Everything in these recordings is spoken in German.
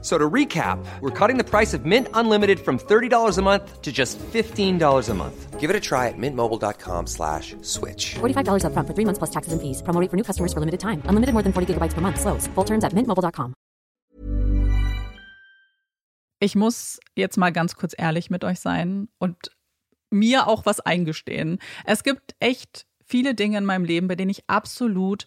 So to recap, we're cutting the price of Mint Unlimited from $30 a month to just $15 a month. Give it a try at mintmobile.com slash switch. $45 upfront for three months plus taxes and fees. Promo rate for new customers for limited time. Unlimited more than 40 gigabytes per month. Slows. Full terms at mintmobile.com. Ich muss jetzt mal ganz kurz ehrlich mit euch sein und mir auch was eingestehen. Es gibt echt viele Dinge in meinem Leben, bei denen ich absolut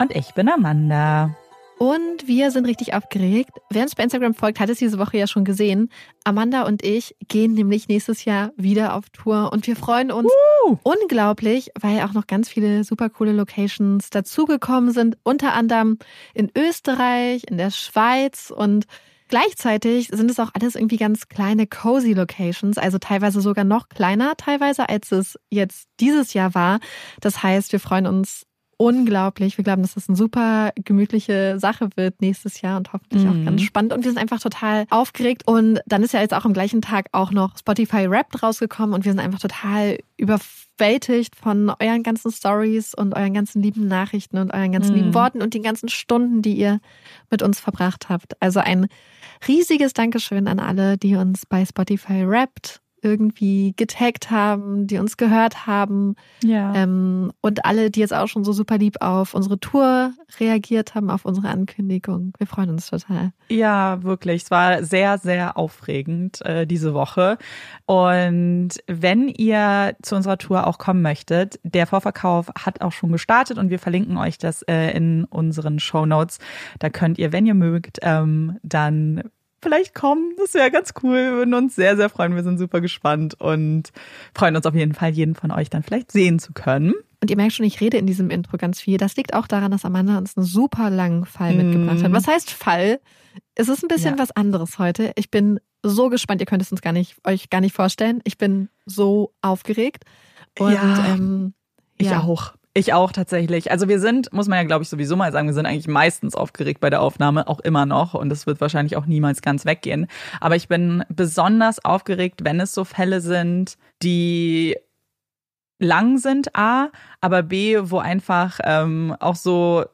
und ich bin Amanda. Und wir sind richtig aufgeregt. Wer uns bei Instagram folgt, hat es diese Woche ja schon gesehen. Amanda und ich gehen nämlich nächstes Jahr wieder auf Tour und wir freuen uns uh. unglaublich, weil auch noch ganz viele super coole Locations dazugekommen sind. Unter anderem in Österreich, in der Schweiz und Gleichzeitig sind es auch alles irgendwie ganz kleine cozy Locations, also teilweise sogar noch kleiner, teilweise als es jetzt dieses Jahr war. Das heißt, wir freuen uns unglaublich. Wir glauben, dass das eine super gemütliche Sache wird nächstes Jahr und hoffentlich mhm. auch ganz spannend. Und wir sind einfach total aufgeregt. Und dann ist ja jetzt auch am gleichen Tag auch noch Spotify Rap rausgekommen und wir sind einfach total überwältigt von euren ganzen Stories und euren ganzen lieben Nachrichten und euren ganzen mhm. lieben Worten und den ganzen Stunden, die ihr mit uns verbracht habt. Also ein riesiges Dankeschön an alle, die uns bei Spotify rappt irgendwie getaggt haben, die uns gehört haben. Ja. Ähm, und alle, die jetzt auch schon so super lieb auf unsere Tour reagiert haben, auf unsere Ankündigung. Wir freuen uns total. Ja, wirklich. Es war sehr, sehr aufregend äh, diese Woche. Und wenn ihr zu unserer Tour auch kommen möchtet, der Vorverkauf hat auch schon gestartet und wir verlinken euch das äh, in unseren Show Notes. Da könnt ihr, wenn ihr mögt, ähm, dann vielleicht kommen. Das wäre ganz cool. Wir würden uns sehr, sehr freuen. Wir sind super gespannt und freuen uns auf jeden Fall, jeden von euch dann vielleicht sehen zu können. Und ihr merkt schon, ich rede in diesem Intro ganz viel. Das liegt auch daran, dass Amanda uns einen super langen Fall mitgebracht hat. Was heißt Fall? Es ist ein bisschen Mhm. Ja. was anderes heute. Ich bin so gespannt, ihr könnt es uns gar nicht, euch gar nicht vorstellen. Ich bin so aufgeregt. Und Ja. ähm, Ich ja. auch. Ich auch tatsächlich. Also wir sind, muss man ja glaube ich sowieso mal sagen, wir sind eigentlich meistens aufgeregt bei der Aufnahme, auch immer noch. Und das wird wahrscheinlich auch niemals ganz weggehen. Aber ich bin besonders aufgeregt, wenn es so Fälle sind, die lang sind, A, aber B, wo einfach ähm, auch so,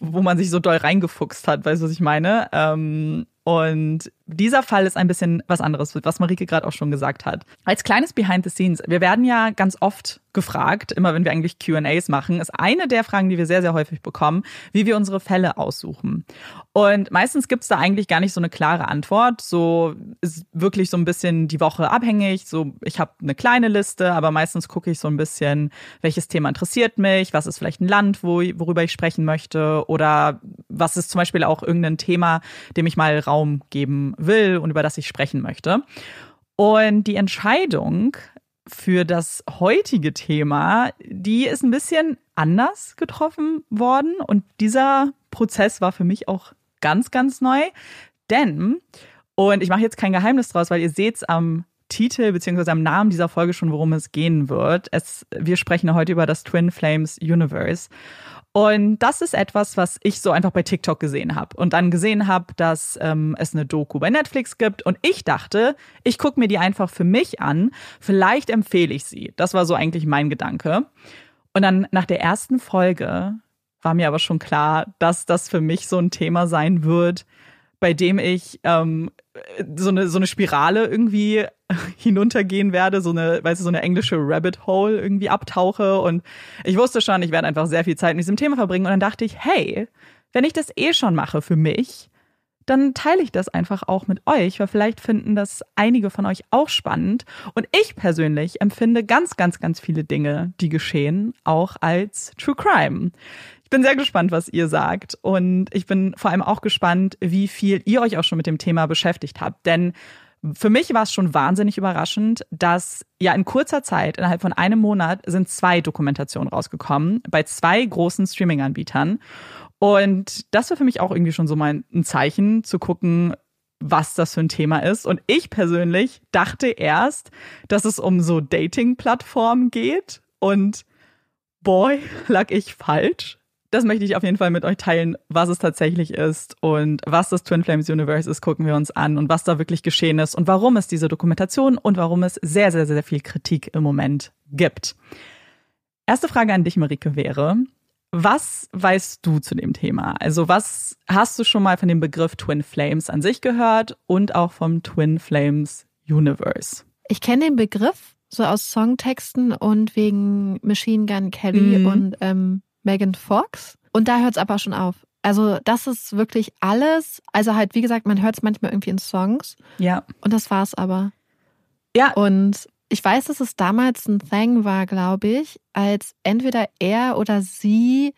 wo man sich so doll reingefuchst hat, weißt du, was ich meine? Ähm, und dieser Fall ist ein bisschen was anderes, was Marike gerade auch schon gesagt hat. Als kleines Behind the Scenes, wir werden ja ganz oft gefragt, immer wenn wir eigentlich QAs machen, ist eine der Fragen, die wir sehr, sehr häufig bekommen, wie wir unsere Fälle aussuchen. Und meistens gibt's da eigentlich gar nicht so eine klare Antwort. So ist wirklich so ein bisschen die Woche abhängig. So, ich habe eine kleine Liste, aber meistens gucke ich so ein bisschen, welches Thema interessiert mich, was ist vielleicht ein Land, wo, worüber ich sprechen möchte, oder was ist zum Beispiel auch irgendein Thema, dem ich mal Raum geben will und über das ich sprechen möchte. Und die Entscheidung für das heutige Thema, die ist ein bisschen anders getroffen worden. Und dieser Prozess war für mich auch ganz, ganz neu. Denn, und ich mache jetzt kein Geheimnis draus, weil ihr seht am Titel beziehungsweise am Namen dieser Folge schon, worum es gehen wird. Es, wir sprechen heute über das Twin Flames Universe. Und das ist etwas, was ich so einfach bei TikTok gesehen habe und dann gesehen habe, dass ähm, es eine Doku bei Netflix gibt und ich dachte, ich gucke mir die einfach für mich an, vielleicht empfehle ich sie. Das war so eigentlich mein Gedanke. Und dann nach der ersten Folge war mir aber schon klar, dass das für mich so ein Thema sein wird, bei dem ich ähm, so eine so eine Spirale irgendwie hinuntergehen werde, so eine, weißt du, so eine englische Rabbit Hole irgendwie abtauche und ich wusste schon, ich werde einfach sehr viel Zeit mit diesem Thema verbringen und dann dachte ich, hey, wenn ich das eh schon mache für mich, dann teile ich das einfach auch mit euch, weil vielleicht finden das einige von euch auch spannend. Und ich persönlich empfinde ganz, ganz, ganz viele Dinge, die geschehen, auch als True Crime. Ich bin sehr gespannt, was ihr sagt. Und ich bin vor allem auch gespannt, wie viel ihr euch auch schon mit dem Thema beschäftigt habt. Denn für mich war es schon wahnsinnig überraschend, dass ja in kurzer Zeit, innerhalb von einem Monat, sind zwei Dokumentationen rausgekommen bei zwei großen Streaming-Anbietern. Und das war für mich auch irgendwie schon so mal ein Zeichen zu gucken, was das für ein Thema ist. Und ich persönlich dachte erst, dass es um so Dating-Plattformen geht. Und boy, lag ich falsch. Das möchte ich auf jeden Fall mit euch teilen, was es tatsächlich ist und was das Twin Flames Universe ist, gucken wir uns an und was da wirklich geschehen ist und warum es diese Dokumentation und warum es sehr, sehr, sehr viel Kritik im Moment gibt. Erste Frage an dich, Marike, wäre, was weißt du zu dem Thema? Also was hast du schon mal von dem Begriff Twin Flames an sich gehört und auch vom Twin Flames Universe? Ich kenne den Begriff so aus Songtexten und wegen Machine Gun Kelly Mhm. und ähm, Megan Fox. Und da hört es aber schon auf. Also das ist wirklich alles. Also halt, wie gesagt, man hört es manchmal irgendwie in Songs Ja. und das war's aber. Ja. Und ich weiß, dass es damals ein Thing war, glaube ich, als entweder er oder sie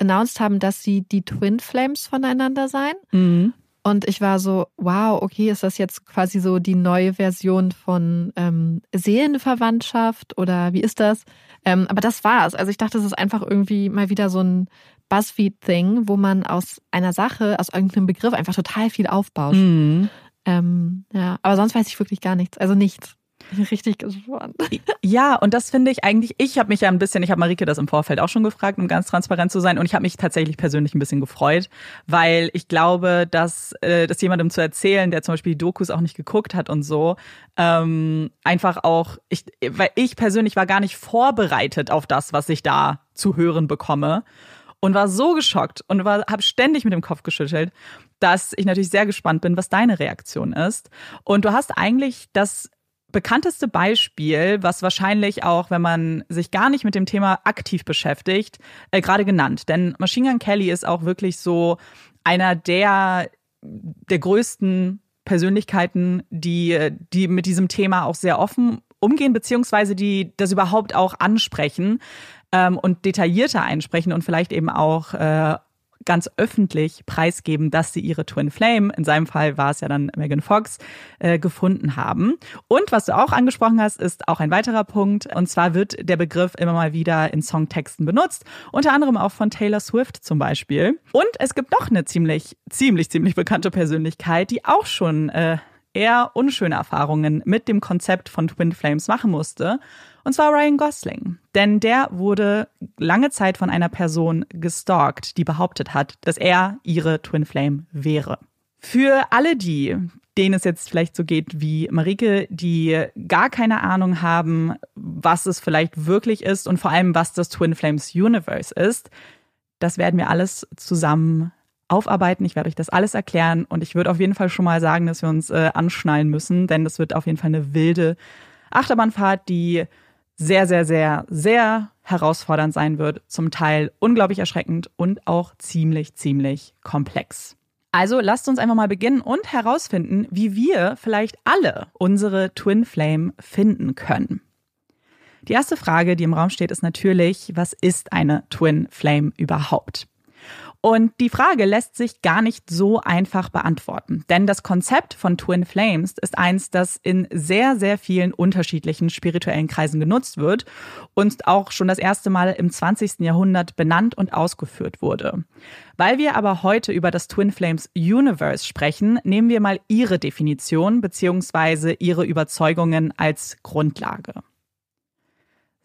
announced haben, dass sie die Twin Flames voneinander seien. Mhm. Und ich war so, wow, okay, ist das jetzt quasi so die neue Version von ähm, Seelenverwandtschaft oder wie ist das? Ähm, aber das war's. Also ich dachte, es ist einfach irgendwie mal wieder so ein Buzzfeed-Thing, wo man aus einer Sache, aus irgendeinem Begriff einfach total viel aufbaut. Mhm. Ähm, ja, aber sonst weiß ich wirklich gar nichts. Also nichts. Richtig gespannt. Ja, und das finde ich eigentlich, ich habe mich ja ein bisschen, ich habe Marike das im Vorfeld auch schon gefragt, um ganz transparent zu sein, und ich habe mich tatsächlich persönlich ein bisschen gefreut, weil ich glaube, dass äh, das jemandem zu erzählen, der zum Beispiel die Dokus auch nicht geguckt hat und so, ähm, einfach auch, ich, weil ich persönlich war gar nicht vorbereitet auf das, was ich da zu hören bekomme und war so geschockt und habe ständig mit dem Kopf geschüttelt, dass ich natürlich sehr gespannt bin, was deine Reaktion ist. Und du hast eigentlich das bekannteste Beispiel, was wahrscheinlich auch, wenn man sich gar nicht mit dem Thema aktiv beschäftigt, äh, gerade genannt. Denn Machine Gun Kelly ist auch wirklich so einer der, der größten Persönlichkeiten, die, die mit diesem Thema auch sehr offen umgehen, beziehungsweise die das überhaupt auch ansprechen ähm, und detaillierter einsprechen und vielleicht eben auch äh, ganz öffentlich preisgeben, dass sie ihre Twin Flame, in seinem Fall war es ja dann Megan Fox, äh, gefunden haben. Und was du auch angesprochen hast, ist auch ein weiterer Punkt. Und zwar wird der Begriff immer mal wieder in Songtexten benutzt, unter anderem auch von Taylor Swift zum Beispiel. Und es gibt noch eine ziemlich, ziemlich, ziemlich bekannte Persönlichkeit, die auch schon äh, eher unschöne Erfahrungen mit dem Konzept von Twin Flames machen musste. Und zwar Ryan Gosling. Denn der wurde lange Zeit von einer Person gestalkt, die behauptet hat, dass er ihre Twin Flame wäre. Für alle die, denen es jetzt vielleicht so geht wie Marike, die gar keine Ahnung haben, was es vielleicht wirklich ist und vor allem, was das Twin Flames Universe ist, das werden wir alles zusammen aufarbeiten. Ich werde euch das alles erklären und ich würde auf jeden Fall schon mal sagen, dass wir uns äh, anschnallen müssen, denn das wird auf jeden Fall eine wilde Achterbahnfahrt, die sehr, sehr, sehr, sehr herausfordernd sein wird, zum Teil unglaublich erschreckend und auch ziemlich, ziemlich komplex. Also lasst uns einfach mal beginnen und herausfinden, wie wir vielleicht alle unsere Twin Flame finden können. Die erste Frage, die im Raum steht, ist natürlich, was ist eine Twin Flame überhaupt? Und die Frage lässt sich gar nicht so einfach beantworten, denn das Konzept von Twin Flames ist eins, das in sehr, sehr vielen unterschiedlichen spirituellen Kreisen genutzt wird und auch schon das erste Mal im 20. Jahrhundert benannt und ausgeführt wurde. Weil wir aber heute über das Twin Flames Universe sprechen, nehmen wir mal Ihre Definition bzw. Ihre Überzeugungen als Grundlage.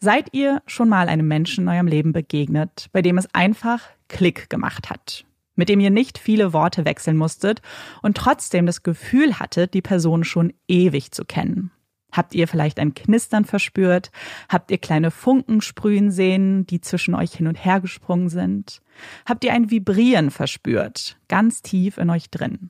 Seid ihr schon mal einem Menschen in eurem Leben begegnet, bei dem es einfach Klick gemacht hat? Mit dem ihr nicht viele Worte wechseln musstet und trotzdem das Gefühl hattet, die Person schon ewig zu kennen? Habt ihr vielleicht ein Knistern verspürt? Habt ihr kleine Funken sprühen sehen, die zwischen euch hin und her gesprungen sind? Habt ihr ein Vibrieren verspürt, ganz tief in euch drin?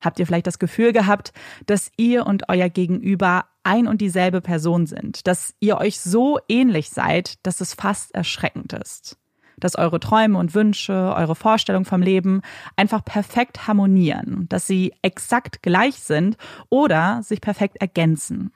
Habt ihr vielleicht das Gefühl gehabt, dass ihr und euer Gegenüber ein und dieselbe Person sind, dass ihr euch so ähnlich seid, dass es fast erschreckend ist? Dass eure Träume und Wünsche, eure Vorstellung vom Leben einfach perfekt harmonieren, dass sie exakt gleich sind oder sich perfekt ergänzen.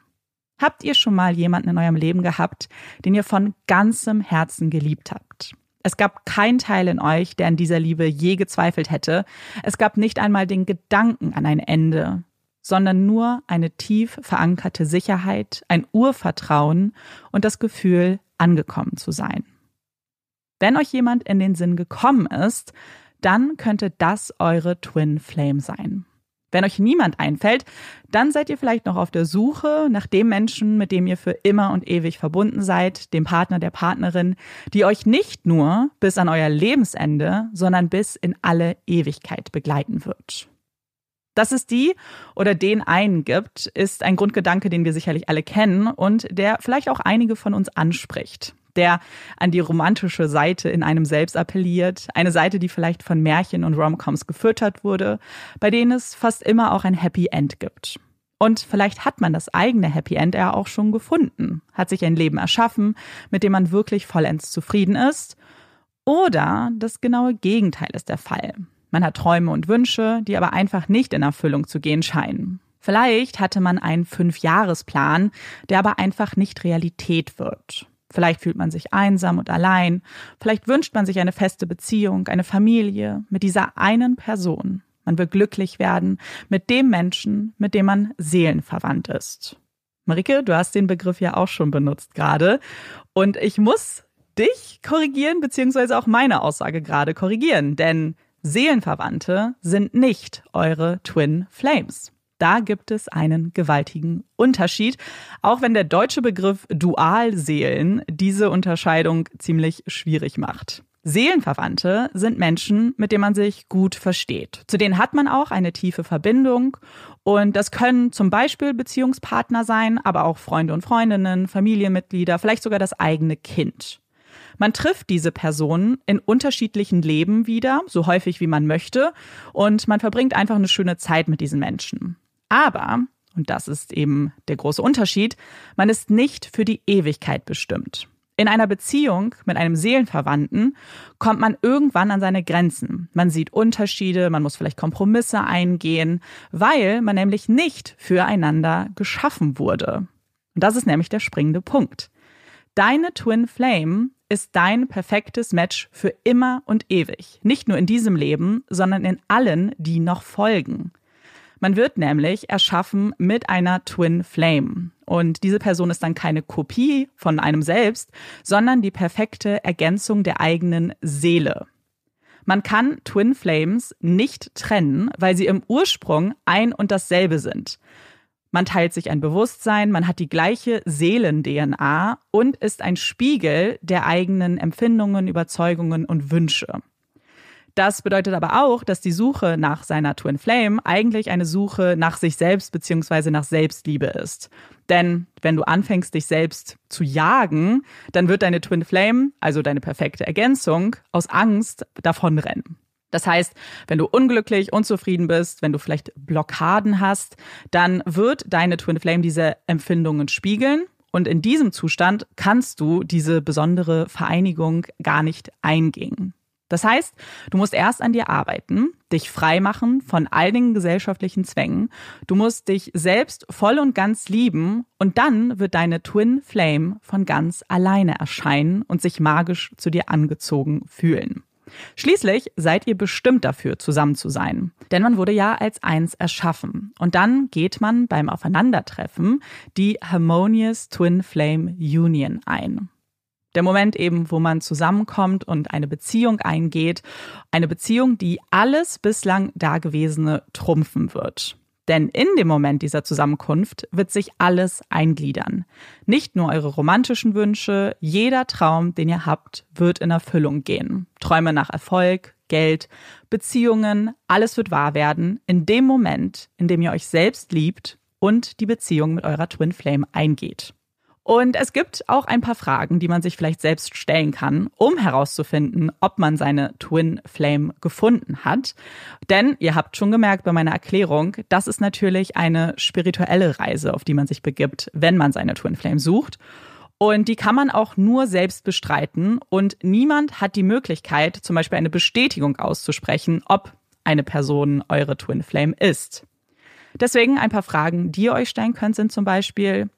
Habt ihr schon mal jemanden in eurem Leben gehabt, den ihr von ganzem Herzen geliebt habt? Es gab keinen Teil in euch, der an dieser Liebe je gezweifelt hätte. Es gab nicht einmal den Gedanken an ein Ende, sondern nur eine tief verankerte Sicherheit, ein Urvertrauen und das Gefühl, angekommen zu sein. Wenn euch jemand in den Sinn gekommen ist, dann könnte das eure Twin Flame sein. Wenn euch niemand einfällt, dann seid ihr vielleicht noch auf der Suche nach dem Menschen, mit dem ihr für immer und ewig verbunden seid, dem Partner, der Partnerin, die euch nicht nur bis an euer Lebensende, sondern bis in alle Ewigkeit begleiten wird. Dass es die oder den einen gibt, ist ein Grundgedanke, den wir sicherlich alle kennen und der vielleicht auch einige von uns anspricht der an die romantische Seite in einem selbst appelliert, eine Seite, die vielleicht von Märchen und Romcoms gefüttert wurde, bei denen es fast immer auch ein Happy End gibt. Und vielleicht hat man das eigene Happy End ja auch schon gefunden, hat sich ein Leben erschaffen, mit dem man wirklich vollends zufrieden ist. Oder das genaue Gegenteil ist der Fall. Man hat Träume und Wünsche, die aber einfach nicht in Erfüllung zu gehen scheinen. Vielleicht hatte man einen Fünfjahresplan, der aber einfach nicht Realität wird. Vielleicht fühlt man sich einsam und allein. Vielleicht wünscht man sich eine feste Beziehung, eine Familie mit dieser einen Person. Man will glücklich werden mit dem Menschen, mit dem man seelenverwandt ist. Marike, du hast den Begriff ja auch schon benutzt gerade. Und ich muss dich korrigieren, beziehungsweise auch meine Aussage gerade korrigieren, denn Seelenverwandte sind nicht eure Twin Flames. Da gibt es einen gewaltigen Unterschied, auch wenn der deutsche Begriff Dualseelen diese Unterscheidung ziemlich schwierig macht. Seelenverwandte sind Menschen, mit denen man sich gut versteht. Zu denen hat man auch eine tiefe Verbindung und das können zum Beispiel Beziehungspartner sein, aber auch Freunde und Freundinnen, Familienmitglieder, vielleicht sogar das eigene Kind. Man trifft diese Personen in unterschiedlichen Leben wieder, so häufig wie man möchte, und man verbringt einfach eine schöne Zeit mit diesen Menschen. Aber und das ist eben der große Unterschied, man ist nicht für die Ewigkeit bestimmt. In einer Beziehung mit einem Seelenverwandten kommt man irgendwann an seine Grenzen. Man sieht Unterschiede, man muss vielleicht Kompromisse eingehen, weil man nämlich nicht füreinander geschaffen wurde. Und das ist nämlich der springende Punkt. Deine Twin Flame ist dein perfektes Match für immer und ewig. Nicht nur in diesem Leben, sondern in allen, die noch folgen. Man wird nämlich erschaffen mit einer Twin Flame. Und diese Person ist dann keine Kopie von einem selbst, sondern die perfekte Ergänzung der eigenen Seele. Man kann Twin Flames nicht trennen, weil sie im Ursprung ein und dasselbe sind. Man teilt sich ein Bewusstsein, man hat die gleiche Seelen-DNA und ist ein Spiegel der eigenen Empfindungen, Überzeugungen und Wünsche. Das bedeutet aber auch, dass die Suche nach seiner Twin Flame eigentlich eine Suche nach sich selbst beziehungsweise nach Selbstliebe ist. Denn wenn du anfängst, dich selbst zu jagen, dann wird deine Twin Flame, also deine perfekte Ergänzung, aus Angst davonrennen. Das heißt, wenn du unglücklich, unzufrieden bist, wenn du vielleicht Blockaden hast, dann wird deine Twin Flame diese Empfindungen spiegeln und in diesem Zustand kannst du diese besondere Vereinigung gar nicht eingehen. Das heißt, du musst erst an dir arbeiten, dich frei machen von all den gesellschaftlichen Zwängen. Du musst dich selbst voll und ganz lieben und dann wird deine Twin Flame von ganz alleine erscheinen und sich magisch zu dir angezogen fühlen. Schließlich seid ihr bestimmt dafür, zusammen zu sein. Denn man wurde ja als eins erschaffen. Und dann geht man beim Aufeinandertreffen die Harmonious Twin Flame Union ein. Der Moment eben, wo man zusammenkommt und eine Beziehung eingeht. Eine Beziehung, die alles bislang Dagewesene trumpfen wird. Denn in dem Moment dieser Zusammenkunft wird sich alles eingliedern. Nicht nur eure romantischen Wünsche, jeder Traum, den ihr habt, wird in Erfüllung gehen. Träume nach Erfolg, Geld, Beziehungen, alles wird wahr werden in dem Moment, in dem ihr euch selbst liebt und die Beziehung mit eurer Twin Flame eingeht. Und es gibt auch ein paar Fragen, die man sich vielleicht selbst stellen kann, um herauszufinden, ob man seine Twin Flame gefunden hat. Denn ihr habt schon gemerkt bei meiner Erklärung, das ist natürlich eine spirituelle Reise, auf die man sich begibt, wenn man seine Twin Flame sucht. Und die kann man auch nur selbst bestreiten. Und niemand hat die Möglichkeit, zum Beispiel eine Bestätigung auszusprechen, ob eine Person eure Twin Flame ist. Deswegen ein paar Fragen, die ihr euch stellen könnt, sind zum Beispiel,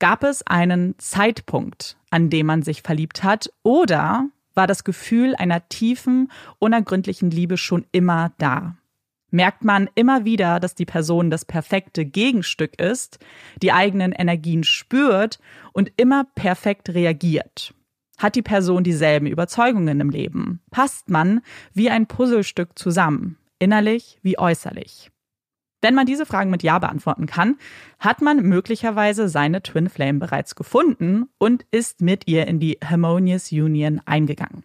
Gab es einen Zeitpunkt, an dem man sich verliebt hat oder war das Gefühl einer tiefen, unergründlichen Liebe schon immer da? Merkt man immer wieder, dass die Person das perfekte Gegenstück ist, die eigenen Energien spürt und immer perfekt reagiert? Hat die Person dieselben Überzeugungen im Leben? Passt man wie ein Puzzlestück zusammen, innerlich wie äußerlich? Wenn man diese Fragen mit Ja beantworten kann, hat man möglicherweise seine Twin Flame bereits gefunden und ist mit ihr in die Harmonious Union eingegangen.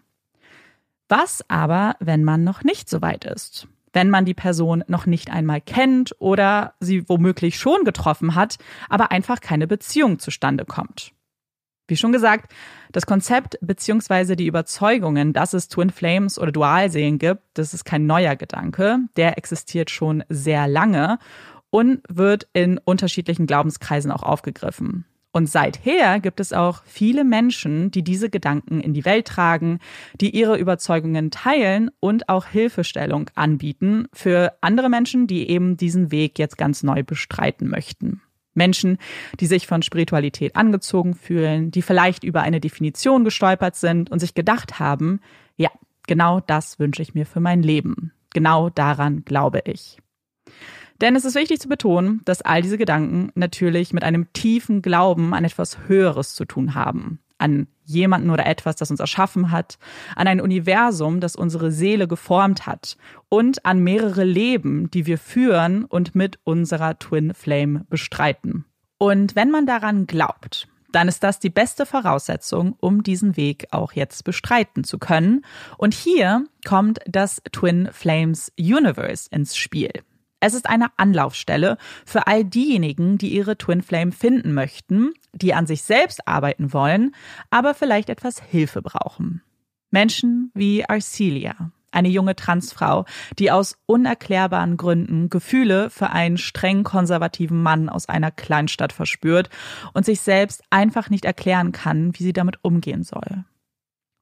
Was aber, wenn man noch nicht so weit ist? Wenn man die Person noch nicht einmal kennt oder sie womöglich schon getroffen hat, aber einfach keine Beziehung zustande kommt? Wie schon gesagt, das Konzept bzw. die Überzeugungen, dass es Twin Flames oder Dualseelen gibt, das ist kein neuer Gedanke. Der existiert schon sehr lange und wird in unterschiedlichen Glaubenskreisen auch aufgegriffen. Und seither gibt es auch viele Menschen, die diese Gedanken in die Welt tragen, die ihre Überzeugungen teilen und auch Hilfestellung anbieten für andere Menschen, die eben diesen Weg jetzt ganz neu bestreiten möchten. Menschen, die sich von Spiritualität angezogen fühlen, die vielleicht über eine Definition gestolpert sind und sich gedacht haben, ja, genau das wünsche ich mir für mein Leben. Genau daran glaube ich. Denn es ist wichtig zu betonen, dass all diese Gedanken natürlich mit einem tiefen Glauben an etwas Höheres zu tun haben an jemanden oder etwas, das uns erschaffen hat, an ein Universum, das unsere Seele geformt hat und an mehrere Leben, die wir führen und mit unserer Twin Flame bestreiten. Und wenn man daran glaubt, dann ist das die beste Voraussetzung, um diesen Weg auch jetzt bestreiten zu können. Und hier kommt das Twin Flames Universe ins Spiel. Es ist eine Anlaufstelle für all diejenigen, die ihre Twin Flame finden möchten, die an sich selbst arbeiten wollen, aber vielleicht etwas Hilfe brauchen. Menschen wie Arcelia, Eine junge Transfrau, die aus unerklärbaren Gründen Gefühle für einen streng konservativen Mann aus einer Kleinstadt verspürt und sich selbst einfach nicht erklären kann, wie sie damit umgehen soll.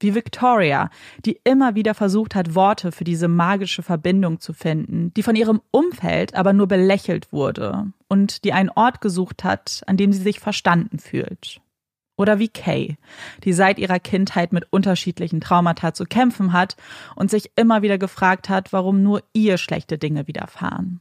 Wie Victoria, die immer wieder versucht hat, Worte für diese magische Verbindung zu finden, die von ihrem Umfeld aber nur belächelt wurde und die einen Ort gesucht hat, an dem sie sich verstanden fühlt. Oder wie Kay, die seit ihrer Kindheit mit unterschiedlichen Traumata zu kämpfen hat und sich immer wieder gefragt hat, warum nur ihr schlechte Dinge widerfahren.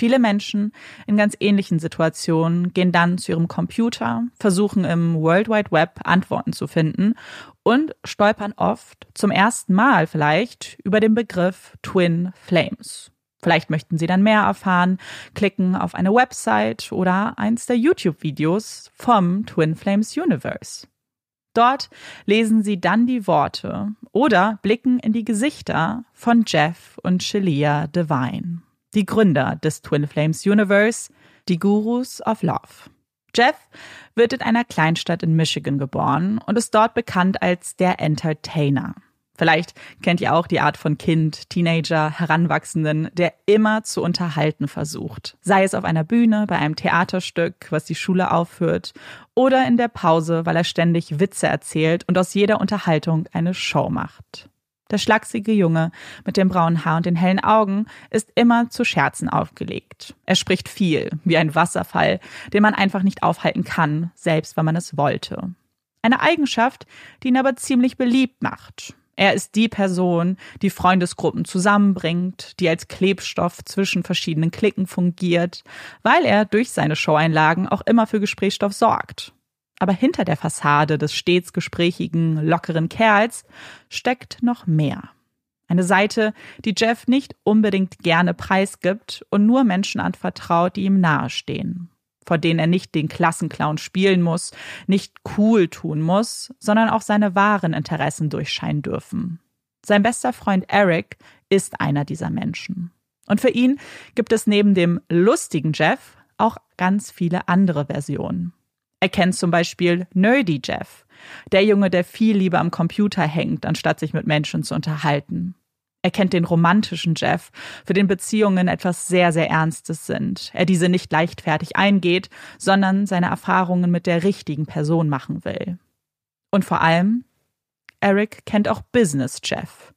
Viele Menschen in ganz ähnlichen Situationen gehen dann zu ihrem Computer, versuchen im World Wide Web Antworten zu finden und stolpern oft zum ersten Mal vielleicht über den Begriff Twin Flames. Vielleicht möchten Sie dann mehr erfahren, klicken auf eine Website oder eins der YouTube-Videos vom Twin Flames Universe. Dort lesen Sie dann die Worte oder blicken in die Gesichter von Jeff und Shelia Devine, die Gründer des Twin Flames Universe, die Gurus of Love. Jeff wird in einer Kleinstadt in Michigan geboren und ist dort bekannt als der Entertainer. Vielleicht kennt ihr auch die Art von Kind, Teenager, Heranwachsenden, der immer zu unterhalten versucht. Sei es auf einer Bühne, bei einem Theaterstück, was die Schule aufführt, oder in der Pause, weil er ständig Witze erzählt und aus jeder Unterhaltung eine Show macht. Der schlachsige Junge mit dem braunen Haar und den hellen Augen ist immer zu Scherzen aufgelegt. Er spricht viel, wie ein Wasserfall, den man einfach nicht aufhalten kann, selbst wenn man es wollte. Eine Eigenschaft, die ihn aber ziemlich beliebt macht. Er ist die Person, die Freundesgruppen zusammenbringt, die als Klebstoff zwischen verschiedenen Klicken fungiert, weil er durch seine Showeinlagen auch immer für Gesprächsstoff sorgt. Aber hinter der Fassade des stets gesprächigen, lockeren Kerls steckt noch mehr. Eine Seite, die Jeff nicht unbedingt gerne preisgibt und nur Menschen anvertraut, die ihm nahestehen vor denen er nicht den Klassenclown spielen muss, nicht cool tun muss, sondern auch seine wahren Interessen durchscheinen dürfen. Sein bester Freund Eric ist einer dieser Menschen. Und für ihn gibt es neben dem lustigen Jeff auch ganz viele andere Versionen. Er kennt zum Beispiel Nerdy Jeff, der Junge, der viel lieber am Computer hängt, anstatt sich mit Menschen zu unterhalten. Er kennt den romantischen Jeff, für den Beziehungen etwas sehr, sehr Ernstes sind. Er diese nicht leichtfertig eingeht, sondern seine Erfahrungen mit der richtigen Person machen will. Und vor allem, Eric kennt auch Business Jeff.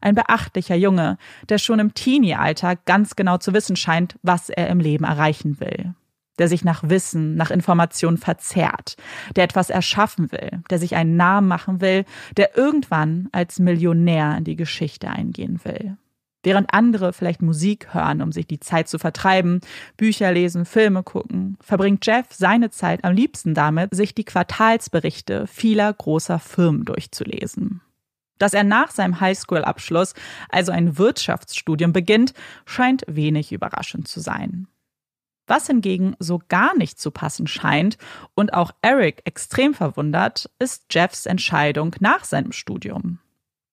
Ein beachtlicher Junge, der schon im Teenie-Alter ganz genau zu wissen scheint, was er im Leben erreichen will der sich nach Wissen, nach Information verzehrt, der etwas erschaffen will, der sich einen Namen machen will, der irgendwann als Millionär in die Geschichte eingehen will. Während andere vielleicht Musik hören, um sich die Zeit zu vertreiben, Bücher lesen, Filme gucken, verbringt Jeff seine Zeit am liebsten damit, sich die Quartalsberichte vieler großer Firmen durchzulesen. Dass er nach seinem Highschool-Abschluss also ein Wirtschaftsstudium beginnt, scheint wenig überraschend zu sein. Was hingegen so gar nicht zu passen scheint und auch Eric extrem verwundert, ist Jeffs Entscheidung nach seinem Studium.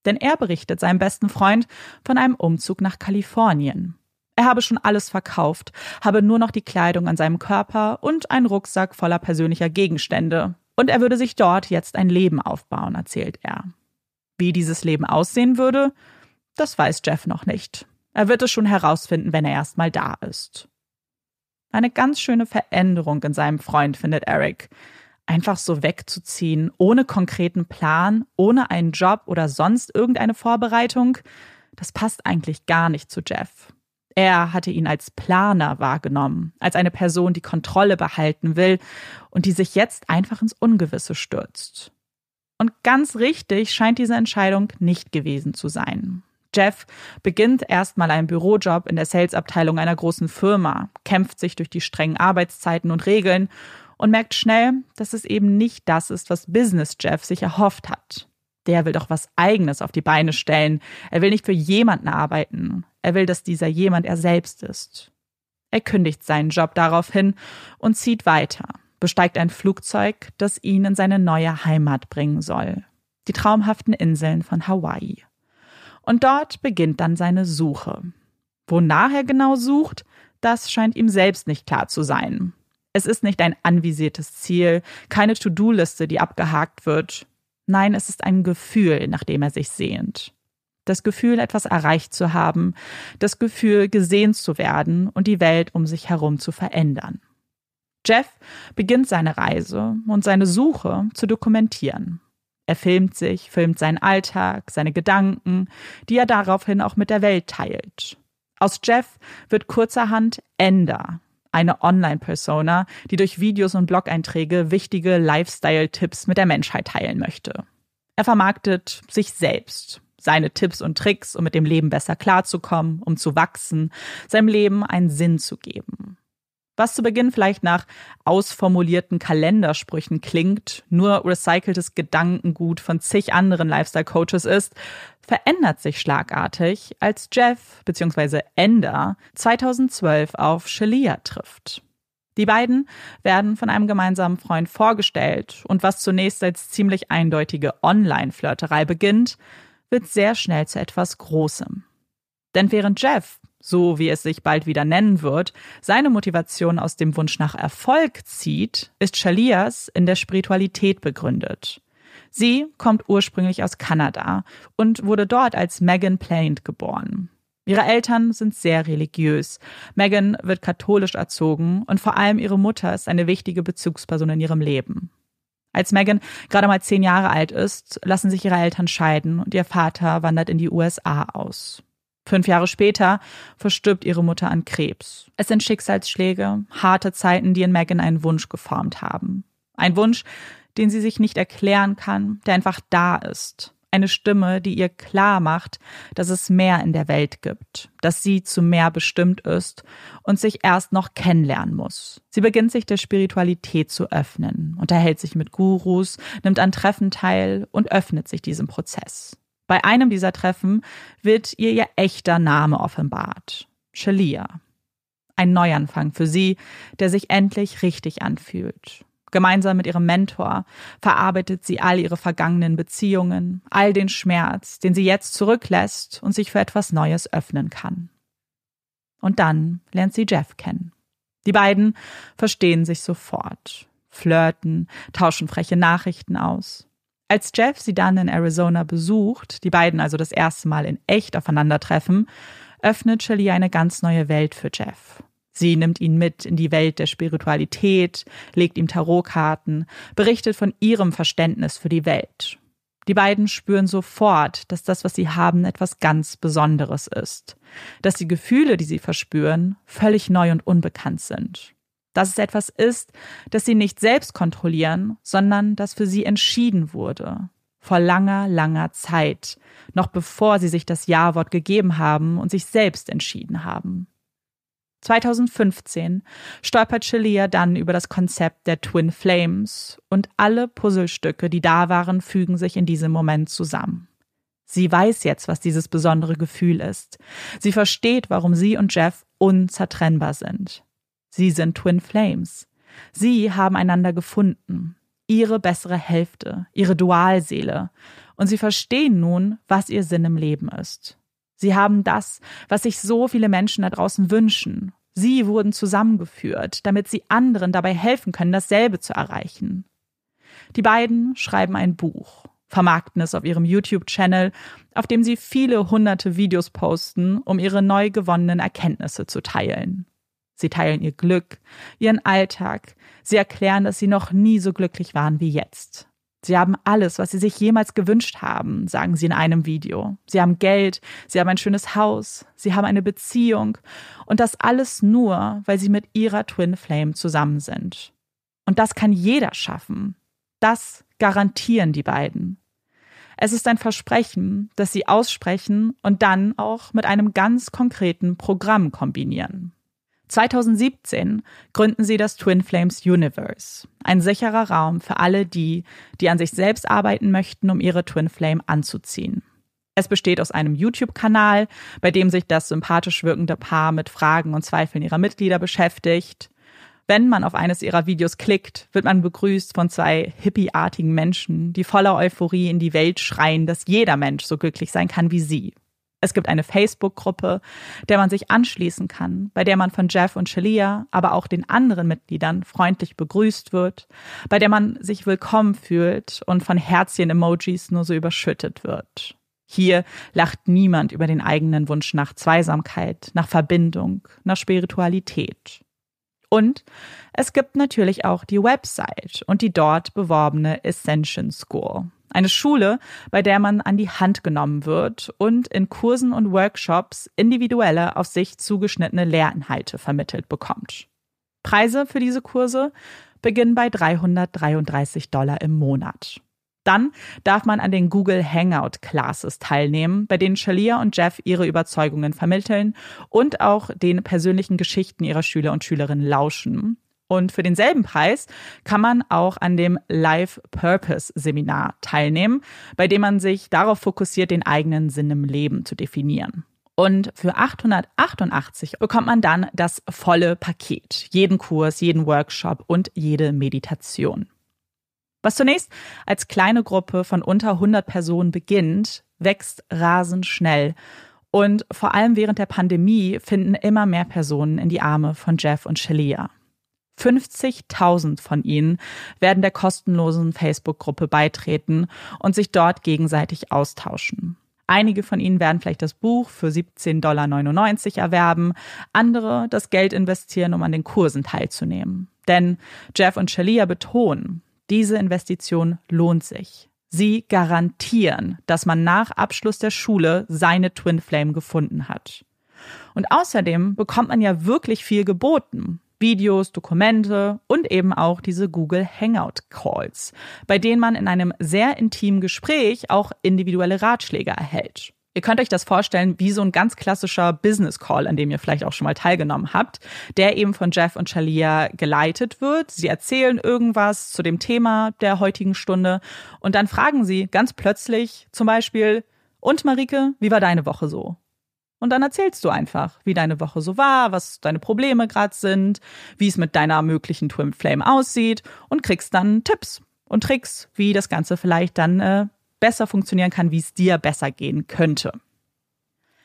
Denn er berichtet seinem besten Freund von einem Umzug nach Kalifornien. Er habe schon alles verkauft, habe nur noch die Kleidung an seinem Körper und einen Rucksack voller persönlicher Gegenstände. Und er würde sich dort jetzt ein Leben aufbauen, erzählt er. Wie dieses Leben aussehen würde, das weiß Jeff noch nicht. Er wird es schon herausfinden, wenn er erstmal da ist. Eine ganz schöne Veränderung in seinem Freund findet Eric. Einfach so wegzuziehen, ohne konkreten Plan, ohne einen Job oder sonst irgendeine Vorbereitung, das passt eigentlich gar nicht zu Jeff. Er hatte ihn als Planer wahrgenommen, als eine Person, die Kontrolle behalten will und die sich jetzt einfach ins Ungewisse stürzt. Und ganz richtig scheint diese Entscheidung nicht gewesen zu sein. Jeff beginnt erstmal einen Bürojob in der Salesabteilung einer großen Firma, kämpft sich durch die strengen Arbeitszeiten und Regeln und merkt schnell, dass es eben nicht das ist, was Business Jeff sich erhofft hat. Der will doch was Eigenes auf die Beine stellen. Er will nicht für jemanden arbeiten. Er will, dass dieser jemand er selbst ist. Er kündigt seinen Job daraufhin und zieht weiter, besteigt ein Flugzeug, das ihn in seine neue Heimat bringen soll. Die traumhaften Inseln von Hawaii. Und dort beginnt dann seine Suche. Wonach er genau sucht, das scheint ihm selbst nicht klar zu sein. Es ist nicht ein anvisiertes Ziel, keine To-Do-Liste, die abgehakt wird. Nein, es ist ein Gefühl, nach dem er sich sehnt. Das Gefühl, etwas erreicht zu haben, das Gefühl, gesehen zu werden und die Welt um sich herum zu verändern. Jeff beginnt seine Reise und seine Suche zu dokumentieren. Er filmt sich, filmt seinen Alltag, seine Gedanken, die er daraufhin auch mit der Welt teilt. Aus Jeff wird kurzerhand Ender, eine Online-Persona, die durch Videos und Blog-Einträge wichtige Lifestyle-Tipps mit der Menschheit teilen möchte. Er vermarktet sich selbst, seine Tipps und Tricks, um mit dem Leben besser klarzukommen, um zu wachsen, seinem Leben einen Sinn zu geben. Was zu Beginn vielleicht nach ausformulierten Kalendersprüchen klingt, nur recyceltes Gedankengut von zig anderen Lifestyle-Coaches ist, verändert sich schlagartig, als Jeff bzw. Ender 2012 auf Shalia trifft. Die beiden werden von einem gemeinsamen Freund vorgestellt und was zunächst als ziemlich eindeutige Online-Flirterei beginnt, wird sehr schnell zu etwas Großem. Denn während Jeff so wie es sich bald wieder nennen wird, seine Motivation aus dem Wunsch nach Erfolg zieht, ist Shalias in der Spiritualität begründet. Sie kommt ursprünglich aus Kanada und wurde dort als Megan Plaint geboren. Ihre Eltern sind sehr religiös. Megan wird katholisch erzogen und vor allem ihre Mutter ist eine wichtige Bezugsperson in ihrem Leben. Als Megan gerade mal zehn Jahre alt ist, lassen sich ihre Eltern scheiden und ihr Vater wandert in die USA aus. Fünf Jahre später verstirbt ihre Mutter an Krebs. Es sind Schicksalsschläge, harte Zeiten, die in Megan einen Wunsch geformt haben. Ein Wunsch, den sie sich nicht erklären kann, der einfach da ist. Eine Stimme, die ihr klar macht, dass es mehr in der Welt gibt, dass sie zu mehr bestimmt ist und sich erst noch kennenlernen muss. Sie beginnt sich der Spiritualität zu öffnen, unterhält sich mit Gurus, nimmt an Treffen teil und öffnet sich diesem Prozess. Bei einem dieser Treffen wird ihr ihr echter Name offenbart. Shalia. Ein Neuanfang für sie, der sich endlich richtig anfühlt. Gemeinsam mit ihrem Mentor verarbeitet sie all ihre vergangenen Beziehungen, all den Schmerz, den sie jetzt zurücklässt und sich für etwas Neues öffnen kann. Und dann lernt sie Jeff kennen. Die beiden verstehen sich sofort, flirten, tauschen freche Nachrichten aus. Als Jeff sie dann in Arizona besucht, die beiden also das erste Mal in echt aufeinandertreffen, öffnet Shelley eine ganz neue Welt für Jeff. Sie nimmt ihn mit in die Welt der Spiritualität, legt ihm Tarotkarten, berichtet von ihrem Verständnis für die Welt. Die beiden spüren sofort, dass das, was sie haben, etwas ganz Besonderes ist, dass die Gefühle, die sie verspüren, völlig neu und unbekannt sind dass es etwas ist, das sie nicht selbst kontrollieren, sondern das für sie entschieden wurde. Vor langer, langer Zeit, noch bevor sie sich das Ja-Wort gegeben haben und sich selbst entschieden haben. 2015 stolpert Shalia dann über das Konzept der Twin Flames und alle Puzzlestücke, die da waren, fügen sich in diesem Moment zusammen. Sie weiß jetzt, was dieses besondere Gefühl ist. Sie versteht, warum sie und Jeff unzertrennbar sind. Sie sind Twin Flames. Sie haben einander gefunden, ihre bessere Hälfte, ihre Dualseele, und sie verstehen nun, was ihr Sinn im Leben ist. Sie haben das, was sich so viele Menschen da draußen wünschen. Sie wurden zusammengeführt, damit sie anderen dabei helfen können, dasselbe zu erreichen. Die beiden schreiben ein Buch, vermarkten es auf ihrem YouTube-Channel, auf dem sie viele hunderte Videos posten, um ihre neu gewonnenen Erkenntnisse zu teilen. Sie teilen ihr Glück, ihren Alltag. Sie erklären, dass sie noch nie so glücklich waren wie jetzt. Sie haben alles, was sie sich jemals gewünscht haben, sagen sie in einem Video. Sie haben Geld, sie haben ein schönes Haus, sie haben eine Beziehung und das alles nur, weil sie mit ihrer Twin Flame zusammen sind. Und das kann jeder schaffen. Das garantieren die beiden. Es ist ein Versprechen, das sie aussprechen und dann auch mit einem ganz konkreten Programm kombinieren. 2017 gründen sie das Twin Flames Universe, ein sicherer Raum für alle die, die an sich selbst arbeiten möchten, um ihre Twin Flame anzuziehen. Es besteht aus einem YouTube-Kanal, bei dem sich das sympathisch wirkende Paar mit Fragen und Zweifeln ihrer Mitglieder beschäftigt. Wenn man auf eines ihrer Videos klickt, wird man begrüßt von zwei hippieartigen Menschen, die voller Euphorie in die Welt schreien, dass jeder Mensch so glücklich sein kann wie sie. Es gibt eine Facebook-Gruppe, der man sich anschließen kann, bei der man von Jeff und Shalia, aber auch den anderen Mitgliedern freundlich begrüßt wird, bei der man sich willkommen fühlt und von Herzchen-Emojis nur so überschüttet wird. Hier lacht niemand über den eigenen Wunsch nach Zweisamkeit, nach Verbindung, nach Spiritualität. Und es gibt natürlich auch die Website und die dort beworbene Ascension School. Eine Schule, bei der man an die Hand genommen wird und in Kursen und Workshops individuelle auf sich zugeschnittene Lehrinhalte vermittelt bekommt. Preise für diese Kurse beginnen bei 333 Dollar im Monat. Dann darf man an den Google Hangout Classes teilnehmen, bei denen Shalia und Jeff ihre Überzeugungen vermitteln und auch den persönlichen Geschichten ihrer Schüler und Schülerinnen lauschen. Und für denselben Preis kann man auch an dem Life Purpose Seminar teilnehmen, bei dem man sich darauf fokussiert, den eigenen Sinn im Leben zu definieren. Und für 888 bekommt man dann das volle Paket. Jeden Kurs, jeden Workshop und jede Meditation. Was zunächst als kleine Gruppe von unter 100 Personen beginnt, wächst rasend schnell. Und vor allem während der Pandemie finden immer mehr Personen in die Arme von Jeff und Shalia. 50.000 von ihnen werden der kostenlosen Facebook-Gruppe beitreten und sich dort gegenseitig austauschen. Einige von ihnen werden vielleicht das Buch für 17,99 Dollar erwerben, andere das Geld investieren, um an den Kursen teilzunehmen. Denn Jeff und Shalia betonen, diese Investition lohnt sich. Sie garantieren, dass man nach Abschluss der Schule seine Twin Flame gefunden hat. Und außerdem bekommt man ja wirklich viel geboten. Videos, Dokumente und eben auch diese Google Hangout Calls, bei denen man in einem sehr intimen Gespräch auch individuelle Ratschläge erhält. Ihr könnt euch das vorstellen wie so ein ganz klassischer Business Call, an dem ihr vielleicht auch schon mal teilgenommen habt, der eben von Jeff und Shalia geleitet wird. Sie erzählen irgendwas zu dem Thema der heutigen Stunde und dann fragen sie ganz plötzlich zum Beispiel, und Marike, wie war deine Woche so? Und dann erzählst du einfach, wie deine Woche so war, was deine Probleme gerade sind, wie es mit deiner möglichen Twin Flame aussieht und kriegst dann Tipps und Tricks, wie das Ganze vielleicht dann äh, besser funktionieren kann, wie es dir besser gehen könnte.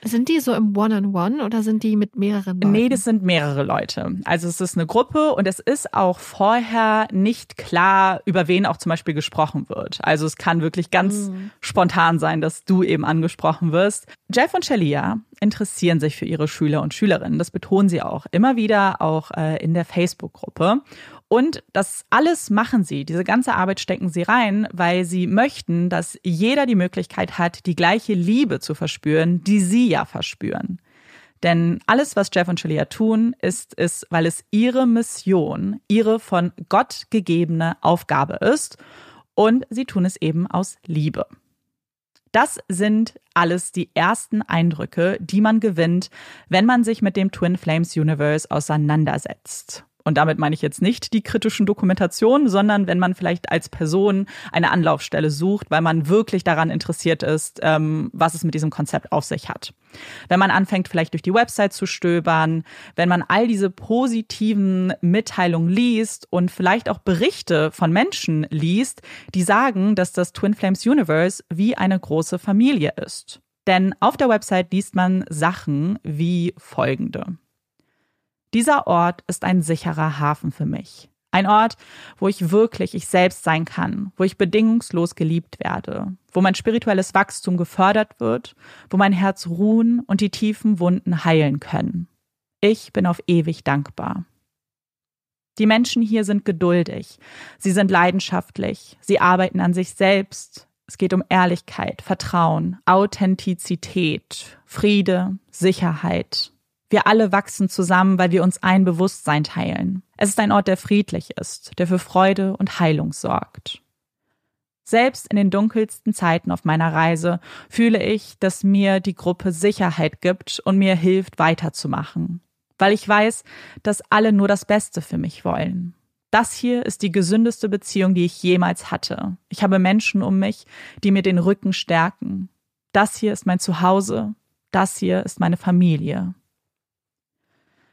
Sind die so im One-on-One -on -One oder sind die mit mehreren Leuten? Nee, das sind mehrere Leute. Also es ist eine Gruppe und es ist auch vorher nicht klar, über wen auch zum Beispiel gesprochen wird. Also es kann wirklich ganz mhm. spontan sein, dass du eben angesprochen wirst. Jeff und Shalia interessieren sich für ihre Schüler und Schülerinnen. Das betonen sie auch immer wieder, auch äh, in der Facebook-Gruppe. Und das alles machen sie, diese ganze Arbeit stecken sie rein, weil sie möchten, dass jeder die Möglichkeit hat, die gleiche Liebe zu verspüren, die sie ja verspüren. Denn alles, was Jeff und Shalia tun, ist es, weil es ihre Mission, ihre von Gott gegebene Aufgabe ist. Und sie tun es eben aus Liebe. Das sind alles die ersten Eindrücke, die man gewinnt, wenn man sich mit dem Twin Flames Universe auseinandersetzt. Und damit meine ich jetzt nicht die kritischen Dokumentationen, sondern wenn man vielleicht als Person eine Anlaufstelle sucht, weil man wirklich daran interessiert ist, ähm, was es mit diesem Konzept auf sich hat. Wenn man anfängt, vielleicht durch die Website zu stöbern, wenn man all diese positiven Mitteilungen liest und vielleicht auch Berichte von Menschen liest, die sagen, dass das Twin Flames Universe wie eine große Familie ist. Denn auf der Website liest man Sachen wie folgende. Dieser Ort ist ein sicherer Hafen für mich. Ein Ort, wo ich wirklich ich selbst sein kann, wo ich bedingungslos geliebt werde, wo mein spirituelles Wachstum gefördert wird, wo mein Herz ruhen und die tiefen Wunden heilen können. Ich bin auf ewig dankbar. Die Menschen hier sind geduldig, sie sind leidenschaftlich, sie arbeiten an sich selbst. Es geht um Ehrlichkeit, Vertrauen, Authentizität, Friede, Sicherheit, wir alle wachsen zusammen, weil wir uns ein Bewusstsein teilen. Es ist ein Ort, der friedlich ist, der für Freude und Heilung sorgt. Selbst in den dunkelsten Zeiten auf meiner Reise fühle ich, dass mir die Gruppe Sicherheit gibt und mir hilft, weiterzumachen. Weil ich weiß, dass alle nur das Beste für mich wollen. Das hier ist die gesündeste Beziehung, die ich jemals hatte. Ich habe Menschen um mich, die mir den Rücken stärken. Das hier ist mein Zuhause. Das hier ist meine Familie.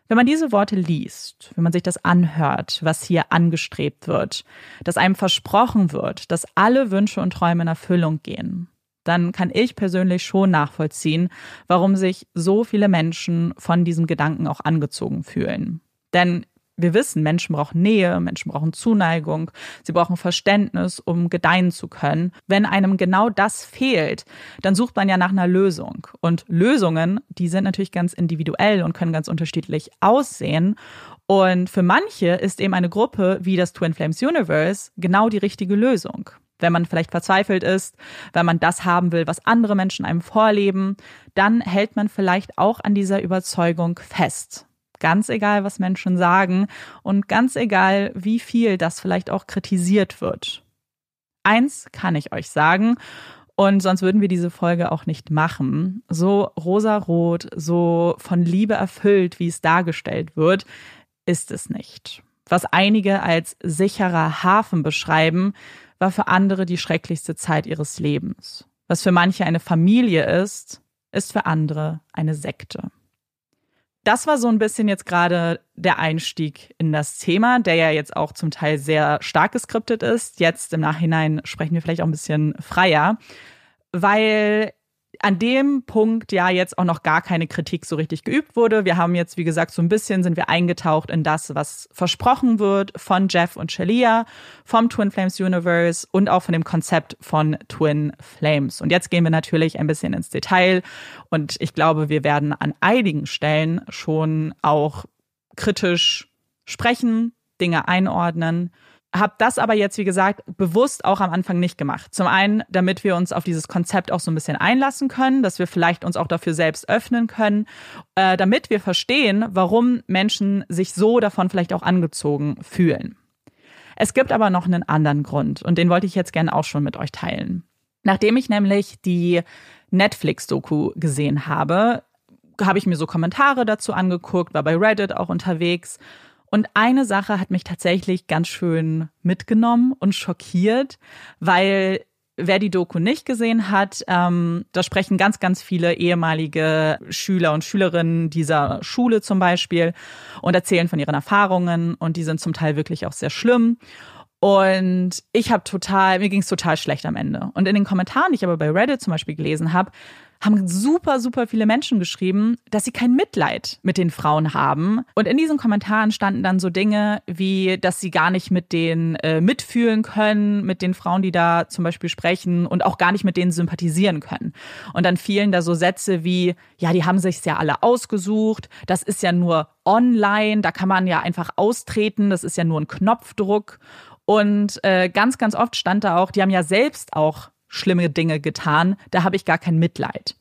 Wenn man diese Worte liest, wenn man sich das anhört, was hier angestrebt wird, dass einem versprochen wird, dass alle Wünsche und Träume in Erfüllung gehen, dann kann ich persönlich schon nachvollziehen, warum sich so viele Menschen von diesem Gedanken auch angezogen fühlen. Denn wir wissen, Menschen brauchen Nähe, Menschen brauchen Zuneigung, sie brauchen Verständnis, um gedeihen zu können. Wenn einem genau das fehlt, dann sucht man ja nach einer Lösung. Und Lösungen, die sind natürlich ganz individuell und können ganz unterschiedlich aussehen. Und für manche ist eben eine Gruppe wie das Twin Flames Universe genau die richtige Lösung. Wenn man vielleicht verzweifelt ist, wenn man das haben will, was andere Menschen einem vorleben, dann hält man vielleicht auch an dieser Überzeugung fest. Ganz egal, was Menschen sagen und ganz egal, wie viel das vielleicht auch kritisiert wird. Eins kann ich euch sagen, und sonst würden wir diese Folge auch nicht machen. So rosarot, so von Liebe erfüllt, wie es dargestellt wird, ist es nicht. Was einige als sicherer Hafen beschreiben, war für andere die schrecklichste Zeit ihres Lebens. Was für manche eine Familie ist, ist für andere eine Sekte. Das war so ein bisschen jetzt gerade der Einstieg in das Thema, der ja jetzt auch zum Teil sehr stark geskriptet ist. Jetzt im Nachhinein sprechen wir vielleicht auch ein bisschen freier, weil an dem Punkt ja jetzt auch noch gar keine Kritik so richtig geübt wurde. Wir haben jetzt, wie gesagt, so ein bisschen sind wir eingetaucht in das, was versprochen wird von Jeff und Shalia, vom Twin Flames Universe und auch von dem Konzept von Twin Flames. Und jetzt gehen wir natürlich ein bisschen ins Detail und ich glaube, wir werden an einigen Stellen schon auch kritisch sprechen, Dinge einordnen habe das aber jetzt, wie gesagt, bewusst auch am Anfang nicht gemacht. Zum einen, damit wir uns auf dieses Konzept auch so ein bisschen einlassen können, dass wir vielleicht uns auch dafür selbst öffnen können, äh, damit wir verstehen, warum Menschen sich so davon vielleicht auch angezogen fühlen. Es gibt aber noch einen anderen Grund und den wollte ich jetzt gerne auch schon mit euch teilen. Nachdem ich nämlich die Netflix-Doku gesehen habe, habe ich mir so Kommentare dazu angeguckt, war bei Reddit auch unterwegs und eine Sache hat mich tatsächlich ganz schön mitgenommen und schockiert, weil wer die Doku nicht gesehen hat, ähm, da sprechen ganz, ganz viele ehemalige Schüler und Schülerinnen dieser Schule zum Beispiel und erzählen von ihren Erfahrungen und die sind zum Teil wirklich auch sehr schlimm. Und ich habe total, mir ging es total schlecht am Ende. Und in den Kommentaren, die ich aber bei Reddit zum Beispiel gelesen habe, haben super, super viele Menschen geschrieben, dass sie kein Mitleid mit den Frauen haben. Und in diesen Kommentaren standen dann so Dinge wie, dass sie gar nicht mit denen äh, mitfühlen können, mit den Frauen, die da zum Beispiel sprechen und auch gar nicht mit denen sympathisieren können. Und dann fielen da so Sätze wie, ja, die haben sich's ja alle ausgesucht, das ist ja nur online, da kann man ja einfach austreten, das ist ja nur ein Knopfdruck. Und äh, ganz, ganz oft stand da auch, die haben ja selbst auch schlimme Dinge getan, da habe ich gar kein Mitleid.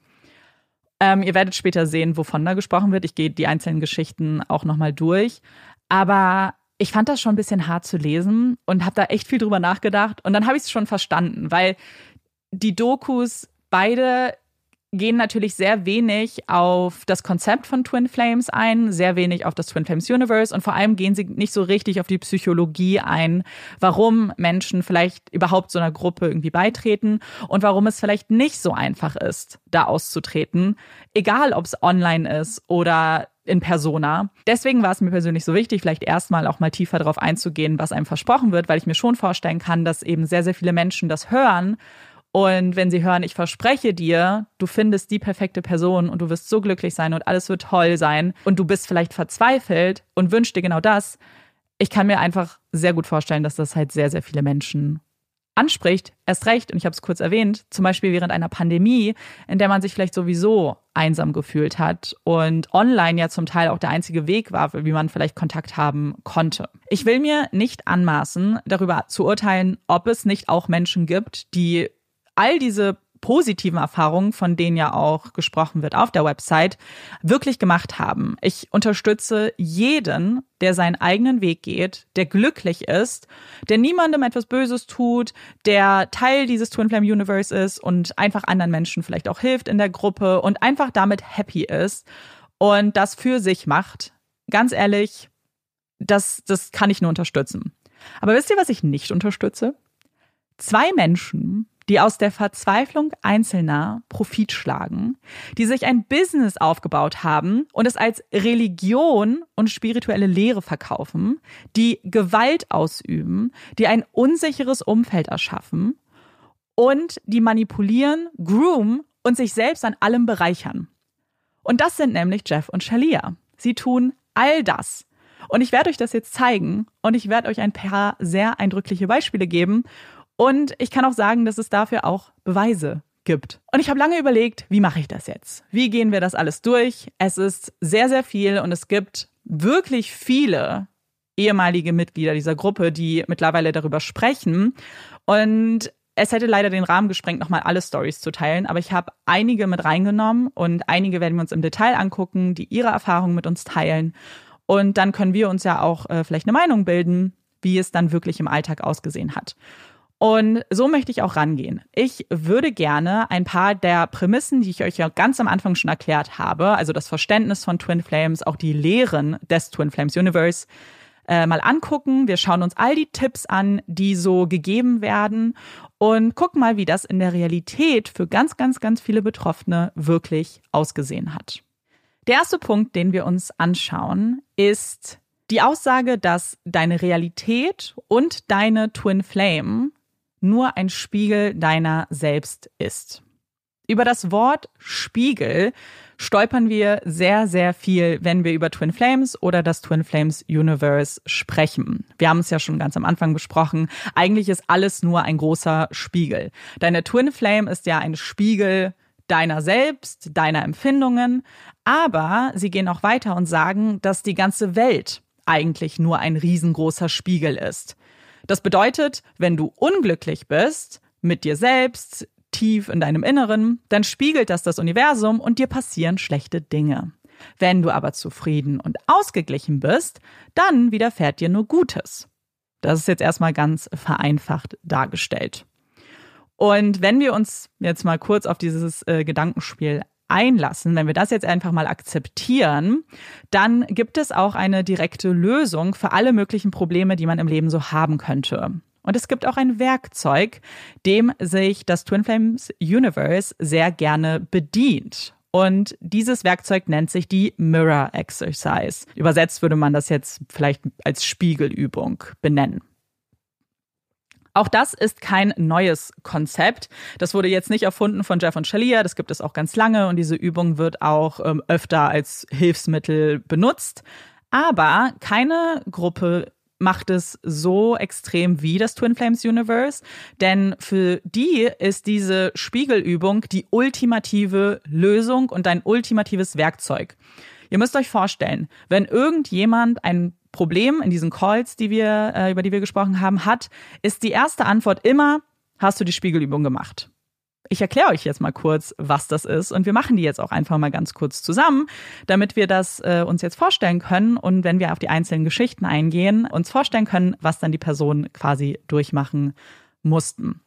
Ähm, ihr werdet später sehen, wovon da gesprochen wird. Ich gehe die einzelnen Geschichten auch nochmal durch. Aber ich fand das schon ein bisschen hart zu lesen und habe da echt viel drüber nachgedacht. Und dann habe ich es schon verstanden, weil die Dokus beide gehen natürlich sehr wenig auf das Konzept von Twin Flames ein, sehr wenig auf das Twin Flames Universe und vor allem gehen sie nicht so richtig auf die Psychologie ein, warum Menschen vielleicht überhaupt so einer Gruppe irgendwie beitreten und warum es vielleicht nicht so einfach ist, da auszutreten, egal ob es online ist oder in Persona. Deswegen war es mir persönlich so wichtig, vielleicht erstmal auch mal tiefer darauf einzugehen, was einem versprochen wird, weil ich mir schon vorstellen kann, dass eben sehr, sehr viele Menschen das hören und wenn sie hören, ich verspreche dir, du findest die perfekte Person und du wirst so glücklich sein und alles wird toll sein und du bist vielleicht verzweifelt und wünschst dir genau das, ich kann mir einfach sehr gut vorstellen, dass das halt sehr, sehr viele Menschen anspricht. Erst recht, und ich habe es kurz erwähnt, zum Beispiel während einer Pandemie, in der man sich vielleicht sowieso einsam gefühlt hat und online ja zum Teil auch der einzige Weg war, wie man vielleicht Kontakt haben konnte. Ich will mir nicht anmaßen, darüber zu urteilen, ob es nicht auch Menschen gibt, die all diese positiven Erfahrungen, von denen ja auch gesprochen wird auf der Website, wirklich gemacht haben. Ich unterstütze jeden, der seinen eigenen Weg geht, der glücklich ist, der niemandem etwas Böses tut, der Teil dieses Twin Flame Universe ist und einfach anderen Menschen vielleicht auch hilft in der Gruppe und einfach damit happy ist und das für sich macht. Ganz ehrlich, das, das kann ich nur unterstützen. Aber wisst ihr, was ich nicht unterstütze? Zwei Menschen, die aus der Verzweiflung Einzelner Profit schlagen, die sich ein Business aufgebaut haben und es als Religion und spirituelle Lehre verkaufen, die Gewalt ausüben, die ein unsicheres Umfeld erschaffen und die manipulieren, groom und sich selbst an allem bereichern. Und das sind nämlich Jeff und Shalia. Sie tun all das Und ich werde euch das jetzt zeigen und ich werde euch ein paar sehr eindrückliche Beispiele geben. Und ich kann auch sagen, dass es dafür auch Beweise gibt. Und ich habe lange überlegt, wie mache ich das jetzt? Wie gehen wir das alles durch? Es ist sehr, sehr viel und es gibt wirklich viele ehemalige Mitglieder dieser Gruppe, die mittlerweile darüber sprechen. Und es hätte leider den Rahmen gesprengt, nochmal alle Stories zu teilen, aber ich habe einige mit reingenommen und einige werden wir uns im Detail angucken, die ihre Erfahrungen mit uns teilen. Und dann können wir uns ja auch äh, vielleicht eine Meinung bilden, wie es dann wirklich im Alltag ausgesehen hat. Und so möchte ich auch rangehen. Ich würde gerne ein paar der Prämissen, die ich euch ja ganz am Anfang schon erklärt habe, also das Verständnis von Twin Flames, auch die Lehren des Twin Flames Universe, äh, mal angucken. Wir schauen uns all die Tipps an, die so gegeben werden und gucken mal, wie das in der Realität für ganz, ganz, ganz viele Betroffene wirklich ausgesehen hat. Der erste Punkt, den wir uns anschauen, ist die Aussage, dass deine Realität und deine Twin Flame nur ein Spiegel deiner selbst ist. Über das Wort Spiegel stolpern wir sehr, sehr viel, wenn wir über Twin Flames oder das Twin Flames Universe sprechen. Wir haben es ja schon ganz am Anfang besprochen. Eigentlich ist alles nur ein großer Spiegel. Deine Twin Flame ist ja ein Spiegel deiner selbst, deiner Empfindungen, aber sie gehen auch weiter und sagen, dass die ganze Welt eigentlich nur ein riesengroßer Spiegel ist. Das bedeutet, wenn du unglücklich bist mit dir selbst, tief in deinem Inneren, dann spiegelt das das Universum und dir passieren schlechte Dinge. Wenn du aber zufrieden und ausgeglichen bist, dann widerfährt dir nur Gutes. Das ist jetzt erstmal ganz vereinfacht dargestellt. Und wenn wir uns jetzt mal kurz auf dieses äh, Gedankenspiel einlassen, wenn wir das jetzt einfach mal akzeptieren, dann gibt es auch eine direkte Lösung für alle möglichen Probleme, die man im Leben so haben könnte. Und es gibt auch ein Werkzeug, dem sich das Twin Flames Universe sehr gerne bedient. Und dieses Werkzeug nennt sich die Mirror Exercise. Übersetzt würde man das jetzt vielleicht als Spiegelübung benennen. Auch das ist kein neues Konzept. Das wurde jetzt nicht erfunden von Jeff und Shalia, das gibt es auch ganz lange und diese Übung wird auch ähm, öfter als Hilfsmittel benutzt. Aber keine Gruppe macht es so extrem wie das Twin Flames Universe, denn für die ist diese Spiegelübung die ultimative Lösung und ein ultimatives Werkzeug. Ihr müsst euch vorstellen, wenn irgendjemand ein Problem in diesen Calls, die wir, äh, über die wir gesprochen haben, hat, ist die erste Antwort immer, hast du die Spiegelübung gemacht? Ich erkläre euch jetzt mal kurz, was das ist und wir machen die jetzt auch einfach mal ganz kurz zusammen, damit wir das äh, uns jetzt vorstellen können und wenn wir auf die einzelnen Geschichten eingehen, uns vorstellen können, was dann die Personen quasi durchmachen mussten.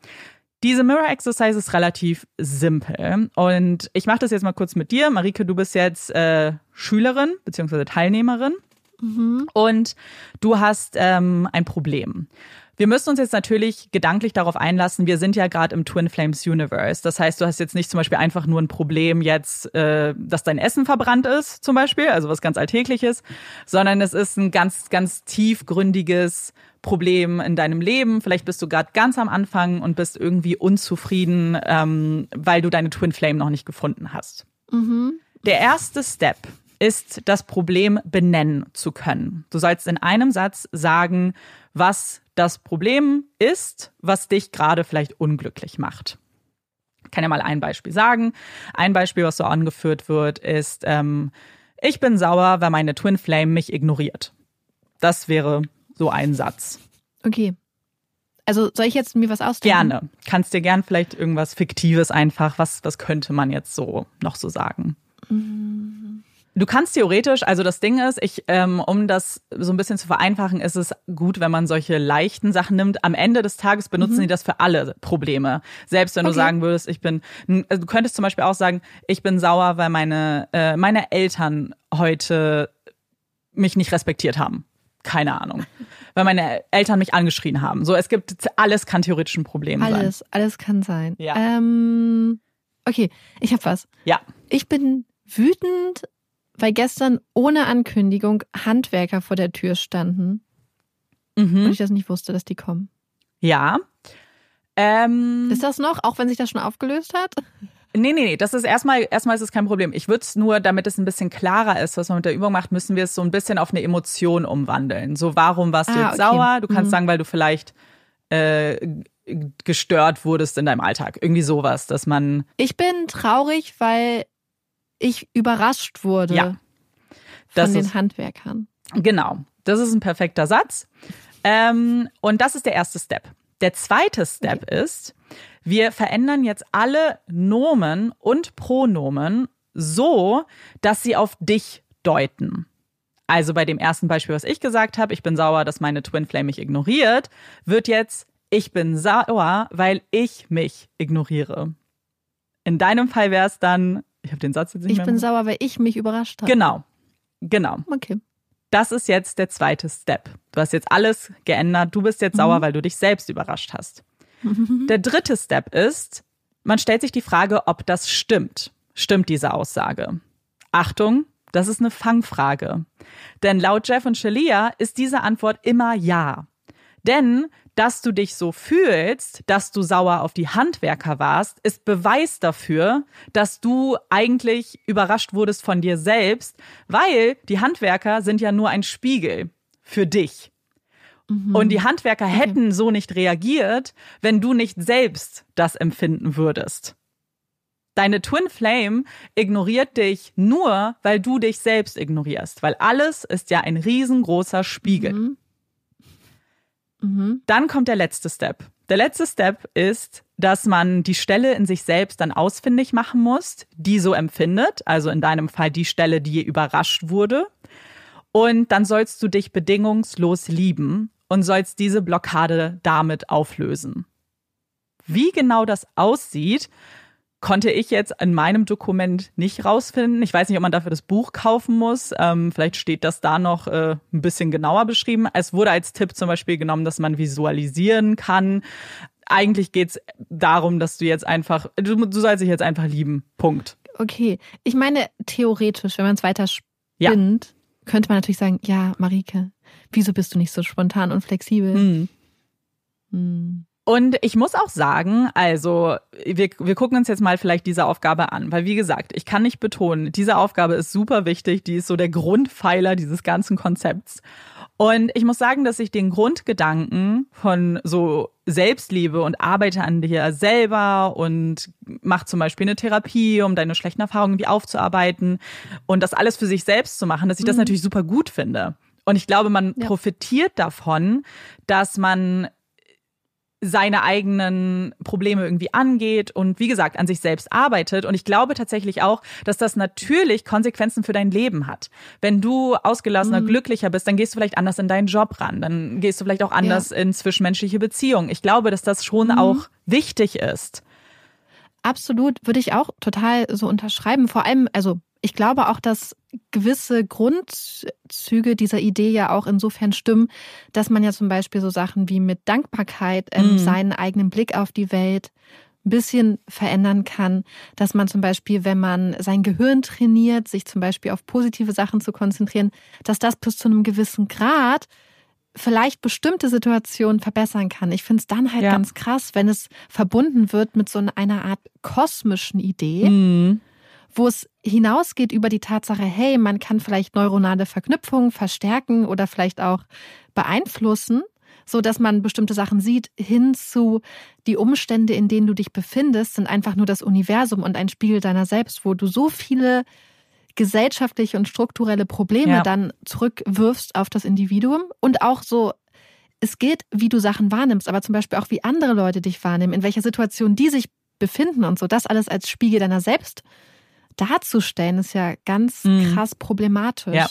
Diese Mirror Exercise ist relativ simpel und ich mache das jetzt mal kurz mit dir. Marike, du bist jetzt äh, Schülerin bzw. Teilnehmerin mhm. und du hast ähm, ein Problem. Wir müssen uns jetzt natürlich gedanklich darauf einlassen, wir sind ja gerade im Twin Flames Universe. Das heißt, du hast jetzt nicht zum Beispiel einfach nur ein Problem jetzt, äh, dass dein Essen verbrannt ist, zum Beispiel, also was ganz Alltägliches, sondern es ist ein ganz, ganz tiefgründiges Problem in deinem Leben. Vielleicht bist du gerade ganz am Anfang und bist irgendwie unzufrieden, ähm, weil du deine Twin Flame noch nicht gefunden hast. Mhm. Der erste Step ist, das Problem benennen zu können. Du sollst in einem Satz sagen, was das Problem ist, was dich gerade vielleicht unglücklich macht. Ich kann ja mal ein Beispiel sagen. Ein Beispiel, was so angeführt wird, ist, ähm, ich bin sauer, weil meine Twin Flame mich ignoriert. Das wäre so ein Satz. Okay. Also soll ich jetzt mir was ausdenken? Gerne. Kannst dir gern vielleicht irgendwas Fiktives einfach, was, was könnte man jetzt so noch so sagen? Mhm. Du kannst theoretisch, also das Ding ist, ich, ähm, um das so ein bisschen zu vereinfachen, ist es gut, wenn man solche leichten Sachen nimmt. Am Ende des Tages benutzen mhm. die das für alle Probleme. Selbst wenn okay. du sagen würdest, ich bin, also du könntest zum Beispiel auch sagen, ich bin sauer, weil meine, äh, meine Eltern heute mich nicht respektiert haben. Keine Ahnung. Weil meine Eltern mich angeschrien haben. So, es gibt, alles kann theoretisch ein Problem alles, sein. Alles, alles kann sein. Ja. Ähm, okay, ich hab was. Ja. Ich bin wütend weil gestern ohne Ankündigung Handwerker vor der Tür standen. Mhm. Und ich das nicht wusste, dass die kommen. Ja. Ähm, ist das noch, auch wenn sich das schon aufgelöst hat? Nee, nee, nee, das ist erstmal, erstmal ist es kein Problem. Ich würde es nur, damit es ein bisschen klarer ist, was man mit der Übung macht, müssen wir es so ein bisschen auf eine Emotion umwandeln. So, warum warst du Ah, jetzt okay. sauer? Du kannst Mhm. sagen, weil du vielleicht äh, gestört wurdest in deinem Alltag. Irgendwie sowas, dass man, Ich bin traurig, weil ich überrascht wurde Ja. Das von den ist- Handwerkern. genau, das ist ein perfekter Satz. Ähm, und das ist der erste Step. Der zweite Step ist, wir verändern jetzt alle Nomen und Pronomen so, dass sie auf dich deuten. Also bei dem ersten Beispiel, was ich gesagt habe, ich bin sauer, dass meine Twin Flame mich ignoriert, wird jetzt ich bin sauer, weil ich mich ignoriere. In deinem Fall wäre es dann, ich habe den Satz jetzt nicht Ich mehr. bin sauer, weil ich mich überrascht habe. Genau, genau. Okay. Das ist jetzt der zweite Step. Du hast jetzt alles geändert. Du bist jetzt Mhm. sauer, weil du dich selbst überrascht hast. Der dritte Step ist, man stellt sich die Frage, ob das stimmt. Stimmt diese Aussage? Achtung, das ist eine Fangfrage. Denn laut Jeff und Shalia ist diese Antwort immer ja. Denn, dass du dich so fühlst, dass du sauer auf die Handwerker warst, ist Beweis dafür, dass du eigentlich überrascht wurdest von dir selbst, weil die Handwerker sind ja nur ein Spiegel für dich. Und die Handwerker hätten so nicht reagiert, wenn du nicht selbst das empfinden würdest. Deine Twin Flame ignoriert dich nur, weil du dich selbst ignorierst, weil alles ist ja ein riesengroßer Spiegel. Mhm. Dann kommt der letzte Step. Der letzte Step ist, dass man die Stelle in sich selbst dann ausfindig machen muss, die so empfindet. Also in deinem Fall die Stelle, die überrascht wurde. Und dann sollst du dich bedingungslos lieben und sollst diese Blockade damit auflösen. Wie genau das aussieht, konnte ich jetzt in meinem Dokument nicht rausfinden. Ich weiß nicht, ob man dafür das Buch kaufen muss. Ähm, vielleicht steht das da noch äh, ein bisschen genauer beschrieben. Es wurde als Tipp zum Beispiel genommen, dass man visualisieren kann. Eigentlich geht's darum, dass du jetzt einfach, du, du sollst dich jetzt einfach lieben. Punkt. Okay. Ich meine, theoretisch, wenn man es weiter Ja. spinnt, könnte man natürlich sagen, ja, Marike, wieso bist du nicht so spontan und flexibel? Hm. Hm. Und ich muss auch sagen, also wir, wir gucken uns jetzt mal vielleicht diese Aufgabe an, weil wie gesagt, ich kann nicht betonen, diese Aufgabe ist super wichtig, die ist so der Grundpfeiler dieses ganzen Konzepts. Und ich muss sagen, dass ich den Grundgedanken von so Selbstliebe und arbeite an dir selber und mach zum Beispiel eine Therapie, um deine schlechten Erfahrungen irgendwie aufzuarbeiten und das alles für sich selbst zu machen, dass ich das natürlich super gut finde. Und ich glaube, man Ja. profitiert davon, dass man seine eigenen Probleme irgendwie angeht und wie gesagt an sich selbst arbeitet. Und ich glaube tatsächlich auch, dass das natürlich Konsequenzen für dein Leben hat. Wenn du ausgelassener, glücklicher bist, dann gehst du vielleicht anders in deinen Job ran. Dann gehst du vielleicht auch anders in zwischenmenschliche Beziehungen. Ich glaube, dass das schon auch wichtig ist. Absolut, würde ich auch total so unterschreiben. Vor allem, also ich glaube auch, dass gewisse Grundzüge dieser Idee ja auch insofern stimmen, dass man ja zum Beispiel so Sachen wie mit Dankbarkeit ähm, Mhm. seinen eigenen Blick auf die Welt ein bisschen verändern kann, dass man zum Beispiel, wenn man sein Gehirn trainiert, sich zum Beispiel auf positive Sachen zu konzentrieren, dass das bis zu einem gewissen Grad vielleicht bestimmte Situationen verbessern kann. Ich finde es dann halt Ja. ganz krass, wenn es verbunden wird mit so einer Art kosmischen Idee, Mhm. Wo es hinausgeht über die Tatsache, hey, man kann vielleicht neuronale Verknüpfungen verstärken oder vielleicht auch beeinflussen, so dass man bestimmte Sachen sieht, hin zu die Umstände, in denen du dich befindest, sind einfach nur das Universum und ein Spiegel deiner selbst, wo du so viele gesellschaftliche und strukturelle Probleme Ja. dann zurückwirfst auf das Individuum und auch so es geht, wie du Sachen wahrnimmst, aber zum Beispiel auch, wie andere Leute dich wahrnehmen, in welcher Situation die sich befinden und so. Das alles als Spiegel deiner selbst darzustellen, ist ja ganz Mhm. krass problematisch. Ja,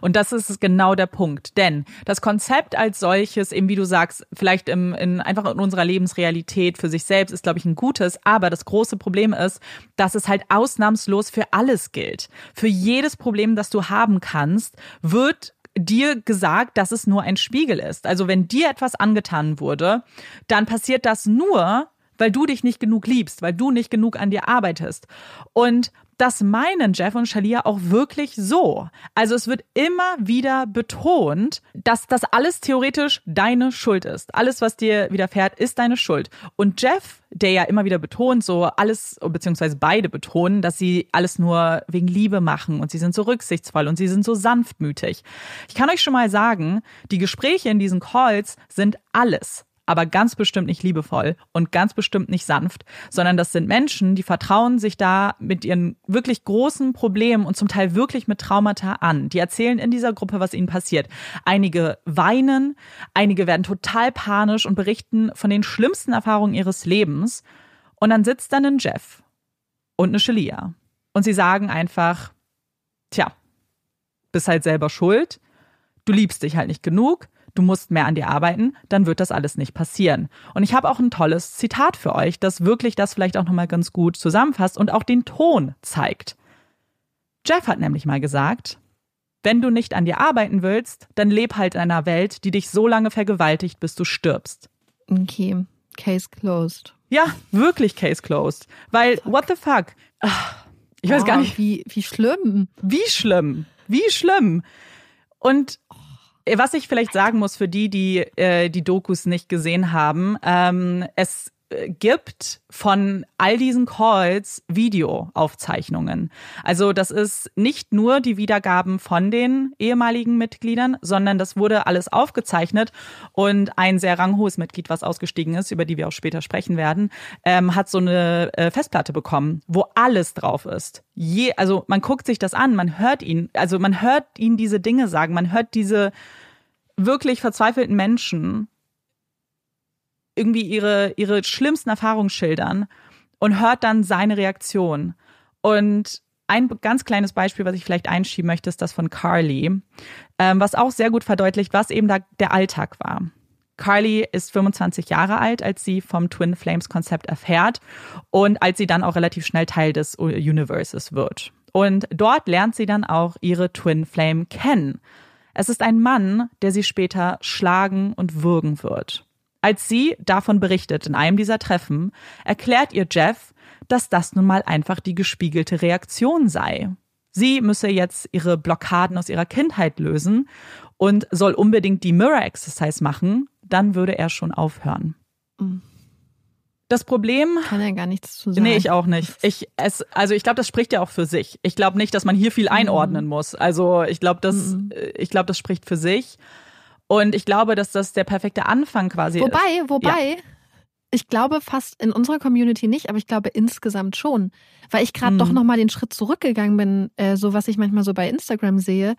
und das ist genau der Punkt. Denn das Konzept als solches, eben wie du sagst, vielleicht im, in, einfach in unserer Lebensrealität für sich selbst ist, glaube ich, ein gutes. Aber das große Problem ist, dass es halt ausnahmslos für alles gilt. Für jedes Problem, das du haben kannst, wird dir gesagt, dass es nur ein Spiegel ist. Also wenn dir etwas angetan wurde, dann passiert das nur, weil du dich nicht genug liebst, weil du nicht genug an dir arbeitest. Und das meinen Jeff und Shalia auch wirklich so. Also es wird immer wieder betont, dass das alles theoretisch deine Schuld ist. Alles, was dir widerfährt, ist deine Schuld. Und Jeff, der ja immer wieder betont, so alles, beziehungsweise beide betonen, dass sie alles nur wegen Liebe machen und sie sind so rücksichtsvoll und sie sind so sanftmütig. Ich kann euch schon mal sagen, die Gespräche in diesen Calls sind alles aber ganz bestimmt nicht liebevoll und ganz bestimmt nicht sanft, sondern das sind Menschen, die vertrauen sich da mit ihren wirklich großen Problemen und zum Teil wirklich mit Traumata an. Die erzählen in dieser Gruppe, was ihnen passiert. Einige weinen, einige werden total panisch und berichten von den schlimmsten Erfahrungen ihres Lebens. Und dann sitzt dann ein Jeff und eine Shelia. Und sie sagen einfach, tja, bist halt selber schuld, du liebst dich halt nicht genug, du musst mehr an dir arbeiten, dann wird das alles nicht passieren. Und ich habe auch ein tolles Zitat für euch, das wirklich das vielleicht auch nochmal ganz gut zusammenfasst und auch den Ton zeigt. Jeff hat nämlich mal gesagt, wenn du nicht an dir arbeiten willst, dann leb halt in einer Welt, die dich so lange vergewaltigt, bis du stirbst. Okay, Case closed. Ja, wirklich Case closed. Weil, fuck. what the fuck? Ich weiß oh, gar nicht. Wie, wie schlimm. Wie schlimm. Wie schlimm. Und was ich vielleicht sagen muss für die, die äh, die Dokus nicht gesehen haben, ähm, es gibt von all diesen Calls Videoaufzeichnungen. Also das ist nicht nur die Wiedergaben von den ehemaligen Mitgliedern, sondern das wurde alles aufgezeichnet und ein sehr ranghohes Mitglied, was ausgestiegen ist, über die wir auch später sprechen werden, ähm, hat so eine äh, Festplatte bekommen, wo alles drauf ist. Je, also man guckt sich das an, man hört ihn, also man hört ihn diese Dinge sagen, man hört diese wirklich verzweifelten Menschen irgendwie ihre, ihre schlimmsten Erfahrungen schildern und hört dann seine Reaktion. Und ein ganz kleines Beispiel, was ich vielleicht einschieben möchte, ist das von Carly, ähm, was auch sehr gut verdeutlicht, was eben da der Alltag war. Carly ist 25 Jahre alt, als sie vom Twin Flames Konzept erfährt und als sie dann auch relativ schnell Teil des Universes wird. Und dort lernt sie dann auch ihre Twin Flame kennen. Es ist ein Mann, der sie später schlagen und würgen wird. Als sie davon berichtet in einem dieser Treffen, erklärt ihr Jeff, dass das nun mal einfach die gespiegelte Reaktion sei. Sie müsse jetzt ihre Blockaden aus ihrer Kindheit lösen und soll unbedingt die Mirror Exercise machen, dann würde er schon aufhören. Mhm. Das Problem. Kann ja gar nichts zu sagen. Nee, ich auch nicht. Ich, es, also ich glaube, das spricht ja auch für sich. Ich glaube nicht, dass man hier viel mhm. einordnen mhm. muss. Also ich glaube, das, mhm. ich glaube, das spricht für sich. Und ich glaube, dass das der perfekte Anfang quasi wobei, ist. Wobei, wobei, ja. ich glaube fast in unserer Community nicht, aber ich glaube insgesamt schon. Weil ich gerade mhm. doch nochmal den Schritt zurückgegangen bin, äh, so was ich manchmal so bei Instagram sehe,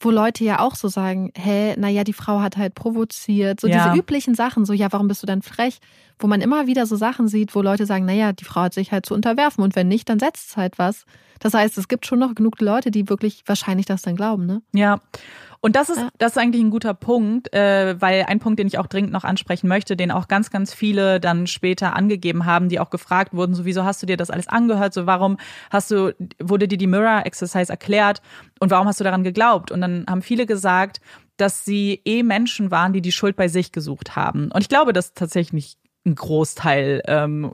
wo Leute ja auch so sagen, hä, naja, die Frau hat halt provoziert, so ja. diese üblichen Sachen, so, ja, warum bist du dann frech? Wo man immer wieder so Sachen sieht, wo Leute sagen, naja, die Frau hat sich halt zu unterwerfen und wenn nicht, dann setzt es halt was. Das heißt, es gibt schon noch genug Leute, die wirklich wahrscheinlich das dann glauben, ne? Ja. Und das ist, ja. das ist eigentlich ein guter Punkt, äh, weil ein Punkt, den ich auch dringend noch ansprechen möchte, den auch ganz, ganz viele dann später angegeben haben, die auch gefragt wurden, so wieso hast du dir das alles angehört, so warum hast du, wurde dir die Mirror Exercise erklärt und warum hast du daran geglaubt? Und dann haben viele gesagt, dass sie eh Menschen waren, die die Schuld bei sich gesucht haben. Und ich glaube, das tatsächlich ein Großteil ähm,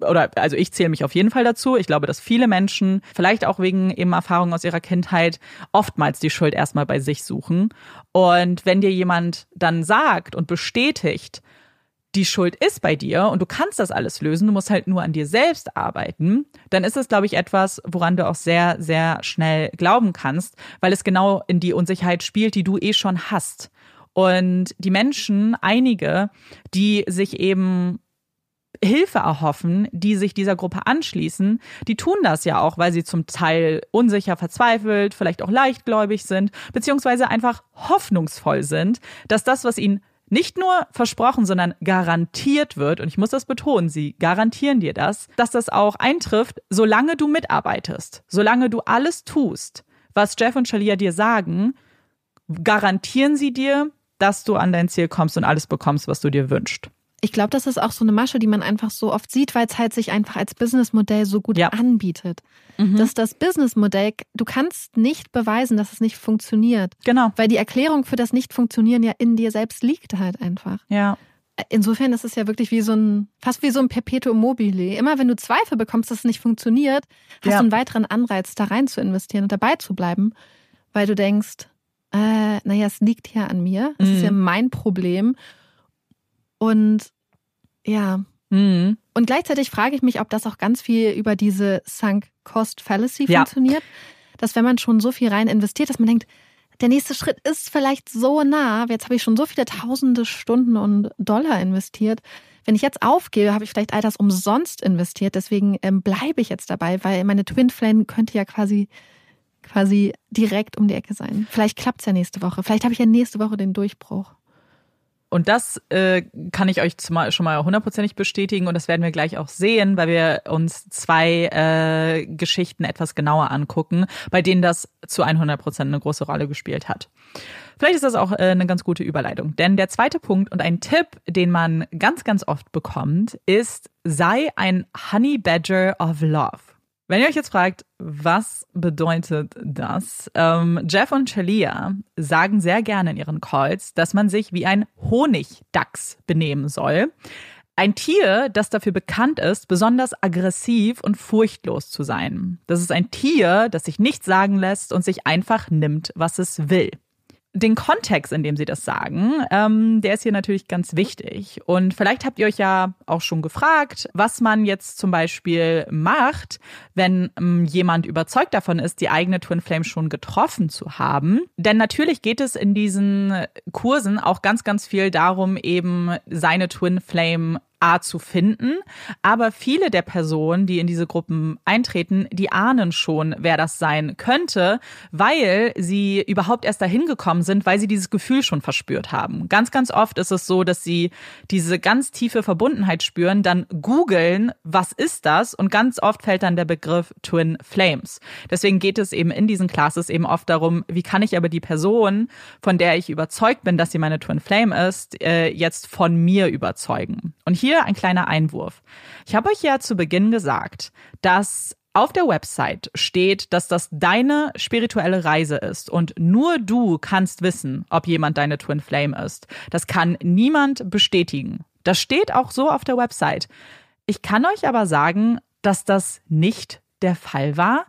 oder also ich zähle mich auf jeden Fall dazu. Ich glaube, dass viele Menschen, vielleicht auch wegen eben Erfahrungen aus ihrer Kindheit, oftmals die Schuld erstmal bei sich suchen. Und wenn dir jemand dann sagt und bestätigt, die Schuld ist bei dir und du kannst das alles lösen, du musst halt nur an dir selbst arbeiten, dann ist es, glaube ich, etwas, woran du auch sehr, sehr schnell glauben kannst, weil es genau in die Unsicherheit spielt, die du eh schon hast. Und die Menschen, einige, die sich eben Hilfe erhoffen, die sich dieser Gruppe anschließen, die tun das ja auch, weil sie zum Teil unsicher, verzweifelt, vielleicht auch leichtgläubig sind, beziehungsweise einfach hoffnungsvoll sind, dass das, was ihnen nicht nur versprochen, sondern garantiert wird, und ich muss das betonen, sie garantieren dir das, dass das auch eintrifft, solange du mitarbeitest, solange du alles tust, was Jeff und Shalia dir sagen, garantieren sie dir, dass du an dein Ziel kommst und alles bekommst, was du dir wünschst. Ich glaube, das ist auch so eine Masche, die man einfach so oft sieht, weil es halt sich einfach als Businessmodell so gut ja. anbietet. Mhm. Dass das Businessmodell, du kannst nicht beweisen, dass es nicht funktioniert. Genau. Weil die Erklärung für das Nicht-Funktionieren ja in dir selbst liegt halt einfach. Ja. insofern ist es ja wirklich wie so ein, fast wie so ein Perpetuum mobile. Immer wenn du Zweifel bekommst, dass es nicht funktioniert, hast Ja. du einen weiteren Anreiz, da rein zu investieren und dabei zu bleiben, weil du denkst, äh, naja, es liegt ja an mir. Es ist Mhm. ja mein Problem. Und ja, Mhm. und gleichzeitig frage ich mich, ob das auch ganz viel über diese Sunk Cost Fallacy Ja. funktioniert. Dass wenn man schon so viel rein investiert, dass man denkt, der nächste Schritt ist vielleicht so nah. Jetzt habe ich schon so viele tausende Stunden und Dollar investiert. Wenn ich jetzt aufgebe, habe ich vielleicht all das umsonst investiert. Deswegen ähm, bleibe ich jetzt dabei, weil meine Twin Flame könnte ja quasi quasi direkt um die Ecke sein. Vielleicht klappt es ja nächste Woche. Vielleicht habe ich ja nächste Woche den Durchbruch. Und das äh, kann ich euch zumal, schon mal hundertprozentig bestätigen und das werden wir gleich auch sehen, weil wir uns zwei äh, Geschichten etwas genauer angucken, bei denen das zu 100 Prozent eine große Rolle gespielt hat. Vielleicht ist das auch äh, eine ganz gute Überleitung, denn der zweite Punkt und ein Tipp, den man ganz, ganz oft bekommt, ist, sei ein Honey Badger of Love. Wenn ihr euch jetzt fragt, was bedeutet das? Ähm, Jeff und Shalia sagen sehr gerne in ihren Calls, dass man sich wie ein Honigdachs benehmen soll. Ein Tier, das dafür bekannt ist, besonders aggressiv und furchtlos zu sein. Das ist ein Tier, das sich nichts sagen lässt und sich einfach nimmt, was es will den Kontext, in dem sie das sagen, ähm, der ist hier natürlich ganz wichtig. Und vielleicht habt ihr euch ja auch schon gefragt, was man jetzt zum Beispiel macht, wenn ähm, jemand überzeugt davon ist, die eigene Twin Flame schon getroffen zu haben. Denn natürlich geht es in diesen Kursen auch ganz, ganz viel darum, eben seine Twin Flame A zu finden. Aber viele der Personen, die in diese Gruppen eintreten, die ahnen schon, wer das sein könnte, weil sie überhaupt erst dahin gekommen sind, weil sie dieses Gefühl schon verspürt haben. Ganz, ganz oft ist es so, dass sie diese ganz tiefe Verbundenheit spüren, dann googeln, was ist das? Und ganz oft fällt dann der Begriff Twin Flames. Deswegen geht es eben in diesen Classes eben oft darum, wie kann ich aber die Person, von der ich überzeugt bin, dass sie meine Twin Flame ist, äh, jetzt von mir überzeugen. Und hier ein kleiner Einwurf. Ich habe euch ja zu Beginn gesagt, dass auf der Website steht, dass das deine spirituelle Reise ist und nur du kannst wissen, ob jemand deine Twin Flame ist. Das kann niemand bestätigen. Das steht auch so auf der Website. Ich kann euch aber sagen, dass das nicht der Fall war,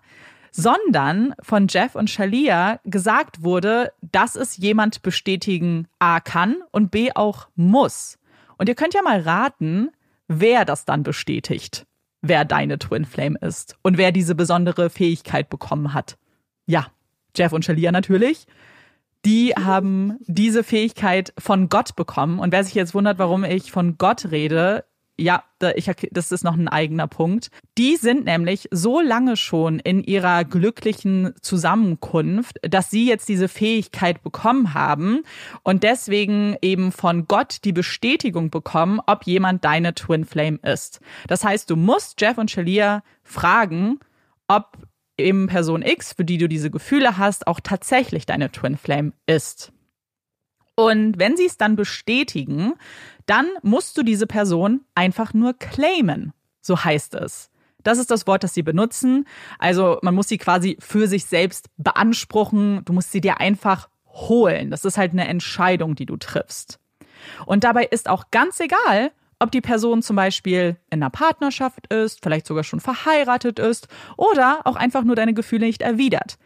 sondern von Jeff und Shalia gesagt wurde, dass es jemand bestätigen A kann und B auch muss. Und ihr könnt ja mal raten, wer das dann bestätigt, wer deine Twin Flame ist und wer diese besondere Fähigkeit bekommen hat. Ja, Jeff und Shalia natürlich. Die haben diese Fähigkeit von Gott bekommen. Und wer sich jetzt wundert, warum ich von Gott rede, ja, ich, das ist noch ein eigener Punkt. Die sind nämlich so lange schon in ihrer glücklichen Zusammenkunft, dass sie jetzt diese Fähigkeit bekommen haben und deswegen eben von Gott die Bestätigung bekommen, ob jemand deine Twin Flame ist. Das heißt, du musst Jeff und Shalia fragen, ob eben Person X, für die du diese Gefühle hast, auch tatsächlich deine Twin Flame ist. Und wenn sie es dann bestätigen, dann musst du diese Person einfach nur claimen. So heißt es. Das ist das Wort, das sie benutzen. Also man muss sie quasi für sich selbst beanspruchen. Du musst sie dir einfach holen. Das ist halt eine Entscheidung, die du triffst. Und dabei ist auch ganz egal, ob die Person zum Beispiel in einer Partnerschaft ist, vielleicht sogar schon verheiratet ist oder auch einfach nur deine Gefühle nicht erwidert.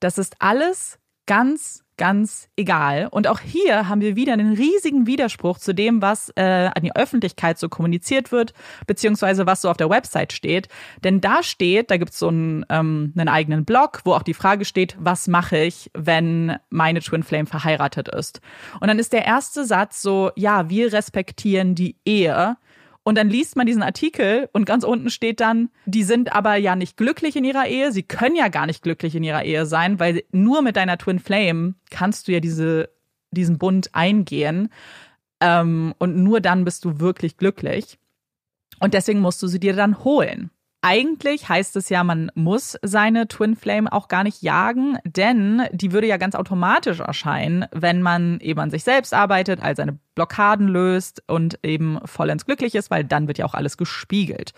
Das ist alles ganz, ganz egal. Und auch hier haben wir wieder einen riesigen Widerspruch zu dem, was äh, an die Öffentlichkeit so kommuniziert wird, beziehungsweise was so auf der Website steht. Denn da steht, da gibt es so einen, ähm, einen eigenen Blog, wo auch die Frage steht, was mache ich, wenn meine Twin Flame verheiratet ist? Und dann ist der erste Satz so, ja, wir respektieren die Ehe. Und dann liest man diesen Artikel und ganz unten steht dann, die sind aber ja nicht glücklich in ihrer Ehe, sie können ja gar nicht glücklich in ihrer Ehe sein, weil nur mit deiner Twin Flame kannst du ja diese, diesen Bund eingehen ähm, und nur dann bist du wirklich glücklich. Und deswegen musst du sie dir dann holen. Eigentlich heißt es ja, man muss seine Twin Flame auch gar nicht jagen, denn die würde ja ganz automatisch erscheinen, wenn man eben an sich selbst arbeitet, all seine Blockaden löst und eben vollends glücklich ist, weil dann wird ja auch alles gespiegelt.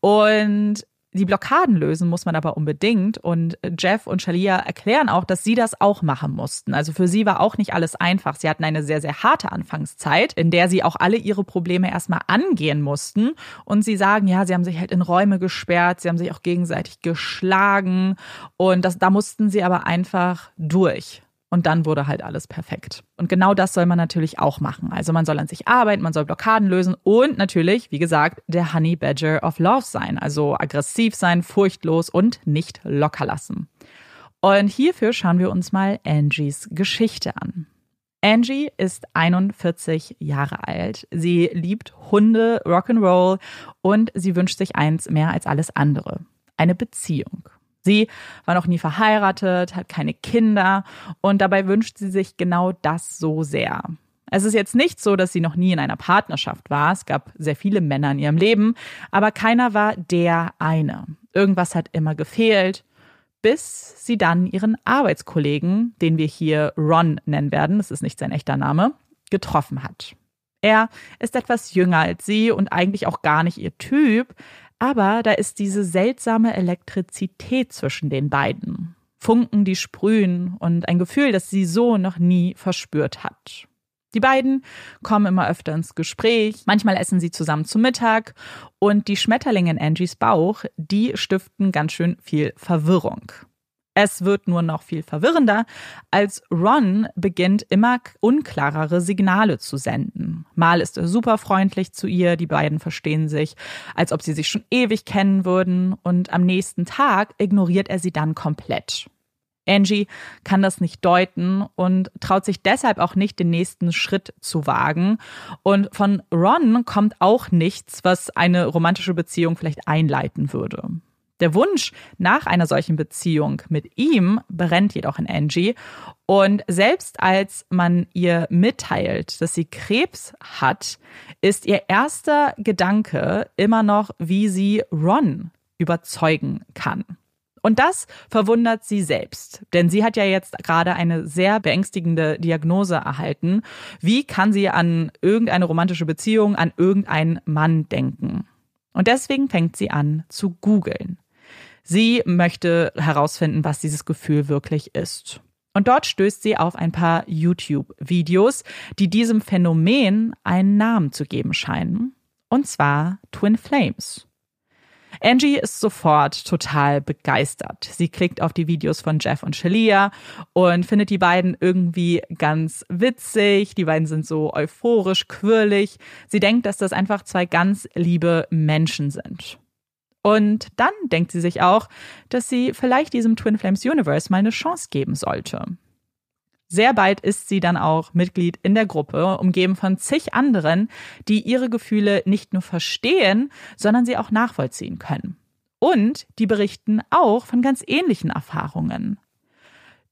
Und Die Blockaden lösen muss man aber unbedingt und Jeff und Shalia erklären auch, dass sie das auch machen mussten. Also für sie war auch nicht alles einfach. Sie hatten eine sehr, sehr harte Anfangszeit, in der sie auch alle ihre Probleme erstmal angehen mussten. Und sie sagen, ja, sie haben sich halt in Räume gesperrt, sie haben sich auch gegenseitig geschlagen und das, da mussten sie aber einfach durch. Und dann wurde halt alles perfekt. Und genau das soll man natürlich auch machen. Also man soll an sich arbeiten, man soll Blockaden lösen und natürlich, wie gesagt, der Honey Badger of Love sein. Also aggressiv sein, furchtlos und nicht locker lassen. Und hierfür schauen wir uns mal Angies Geschichte an. Angie ist 41 Jahre alt. Sie liebt Hunde, Rock'n'Roll und sie wünscht sich eins mehr als alles andere. Eine Beziehung. Sie war noch nie verheiratet, hat keine Kinder und dabei wünscht sie sich genau das so sehr. Es ist jetzt nicht so, dass sie noch nie in einer Partnerschaft war. Es gab sehr viele Männer in ihrem Leben, aber keiner war der eine. Irgendwas hat immer gefehlt, bis sie dann ihren Arbeitskollegen, den wir hier Ron nennen werden, das ist nicht sein echter Name, getroffen hat. Er ist etwas jünger als sie und eigentlich auch gar nicht ihr Typ, aber da ist diese seltsame Elektrizität zwischen den beiden. Funken, die sprühen und ein Gefühl, das sie so noch nie verspürt hat. Die beiden kommen immer öfter ins Gespräch, manchmal essen sie zusammen zu Mittag und die Schmetterlinge in Angies Bauch, die stiften ganz schön viel Verwirrung. Es wird nur noch viel verwirrender, als Ron beginnt immer unklarere Signale zu senden. Mal ist er super freundlich zu ihr, die beiden verstehen sich, als ob sie sich schon ewig kennen würden, und am nächsten Tag ignoriert er sie dann komplett. Angie kann das nicht deuten und traut sich deshalb auch nicht, den nächsten Schritt zu wagen. Und von Ron kommt auch nichts, was eine romantische Beziehung vielleicht einleiten würde. Der Wunsch nach einer solchen Beziehung mit ihm brennt jedoch in Angie. Und selbst als man ihr mitteilt, dass sie Krebs hat, ist ihr erster Gedanke immer noch, wie sie Ron überzeugen kann. Und das verwundert sie selbst, denn sie hat ja jetzt gerade eine sehr beängstigende Diagnose erhalten. Wie kann sie an irgendeine romantische Beziehung, an irgendeinen Mann denken? Und deswegen fängt sie an zu googeln. Sie möchte herausfinden, was dieses Gefühl wirklich ist. Und dort stößt sie auf ein paar YouTube-Videos, die diesem Phänomen einen Namen zu geben scheinen. Und zwar Twin Flames. Angie ist sofort total begeistert. Sie klickt auf die Videos von Jeff und Shalia und findet die beiden irgendwie ganz witzig. Die beiden sind so euphorisch, quirlig. Sie denkt, dass das einfach zwei ganz liebe Menschen sind. Und dann denkt sie sich auch, dass sie vielleicht diesem Twin Flames Universe mal eine Chance geben sollte. Sehr bald ist sie dann auch Mitglied in der Gruppe, umgeben von zig anderen, die ihre Gefühle nicht nur verstehen, sondern sie auch nachvollziehen können. Und die berichten auch von ganz ähnlichen Erfahrungen.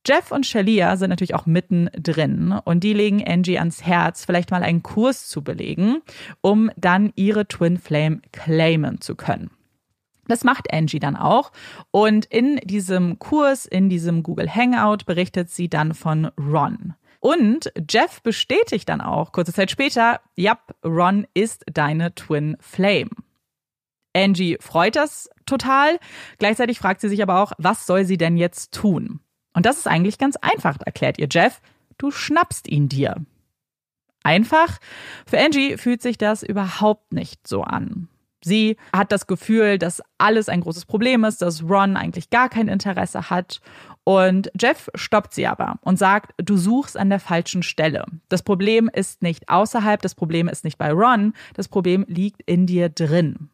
Jeff und Shalia sind natürlich auch mittendrin und die legen Angie ans Herz, vielleicht mal einen Kurs zu belegen, um dann ihre Twin Flame claimen zu können. Das macht Angie dann auch. Und in diesem Kurs, in diesem Google Hangout, berichtet sie dann von Ron. Und Jeff bestätigt dann auch kurze Zeit später, ja, Ron ist deine Twin Flame. Angie freut das total. Gleichzeitig fragt sie sich aber auch, was soll sie denn jetzt tun? Und das ist eigentlich ganz einfach, erklärt ihr Jeff. Du schnappst ihn dir. Einfach? Für Angie fühlt sich das überhaupt nicht so an. Sie hat das Gefühl, dass alles ein großes Problem ist, dass Ron eigentlich gar kein Interesse hat. Und Jeff stoppt sie aber und sagt, du suchst an der falschen Stelle. Das Problem ist nicht außerhalb, das Problem ist nicht bei Ron, das Problem liegt in dir drin.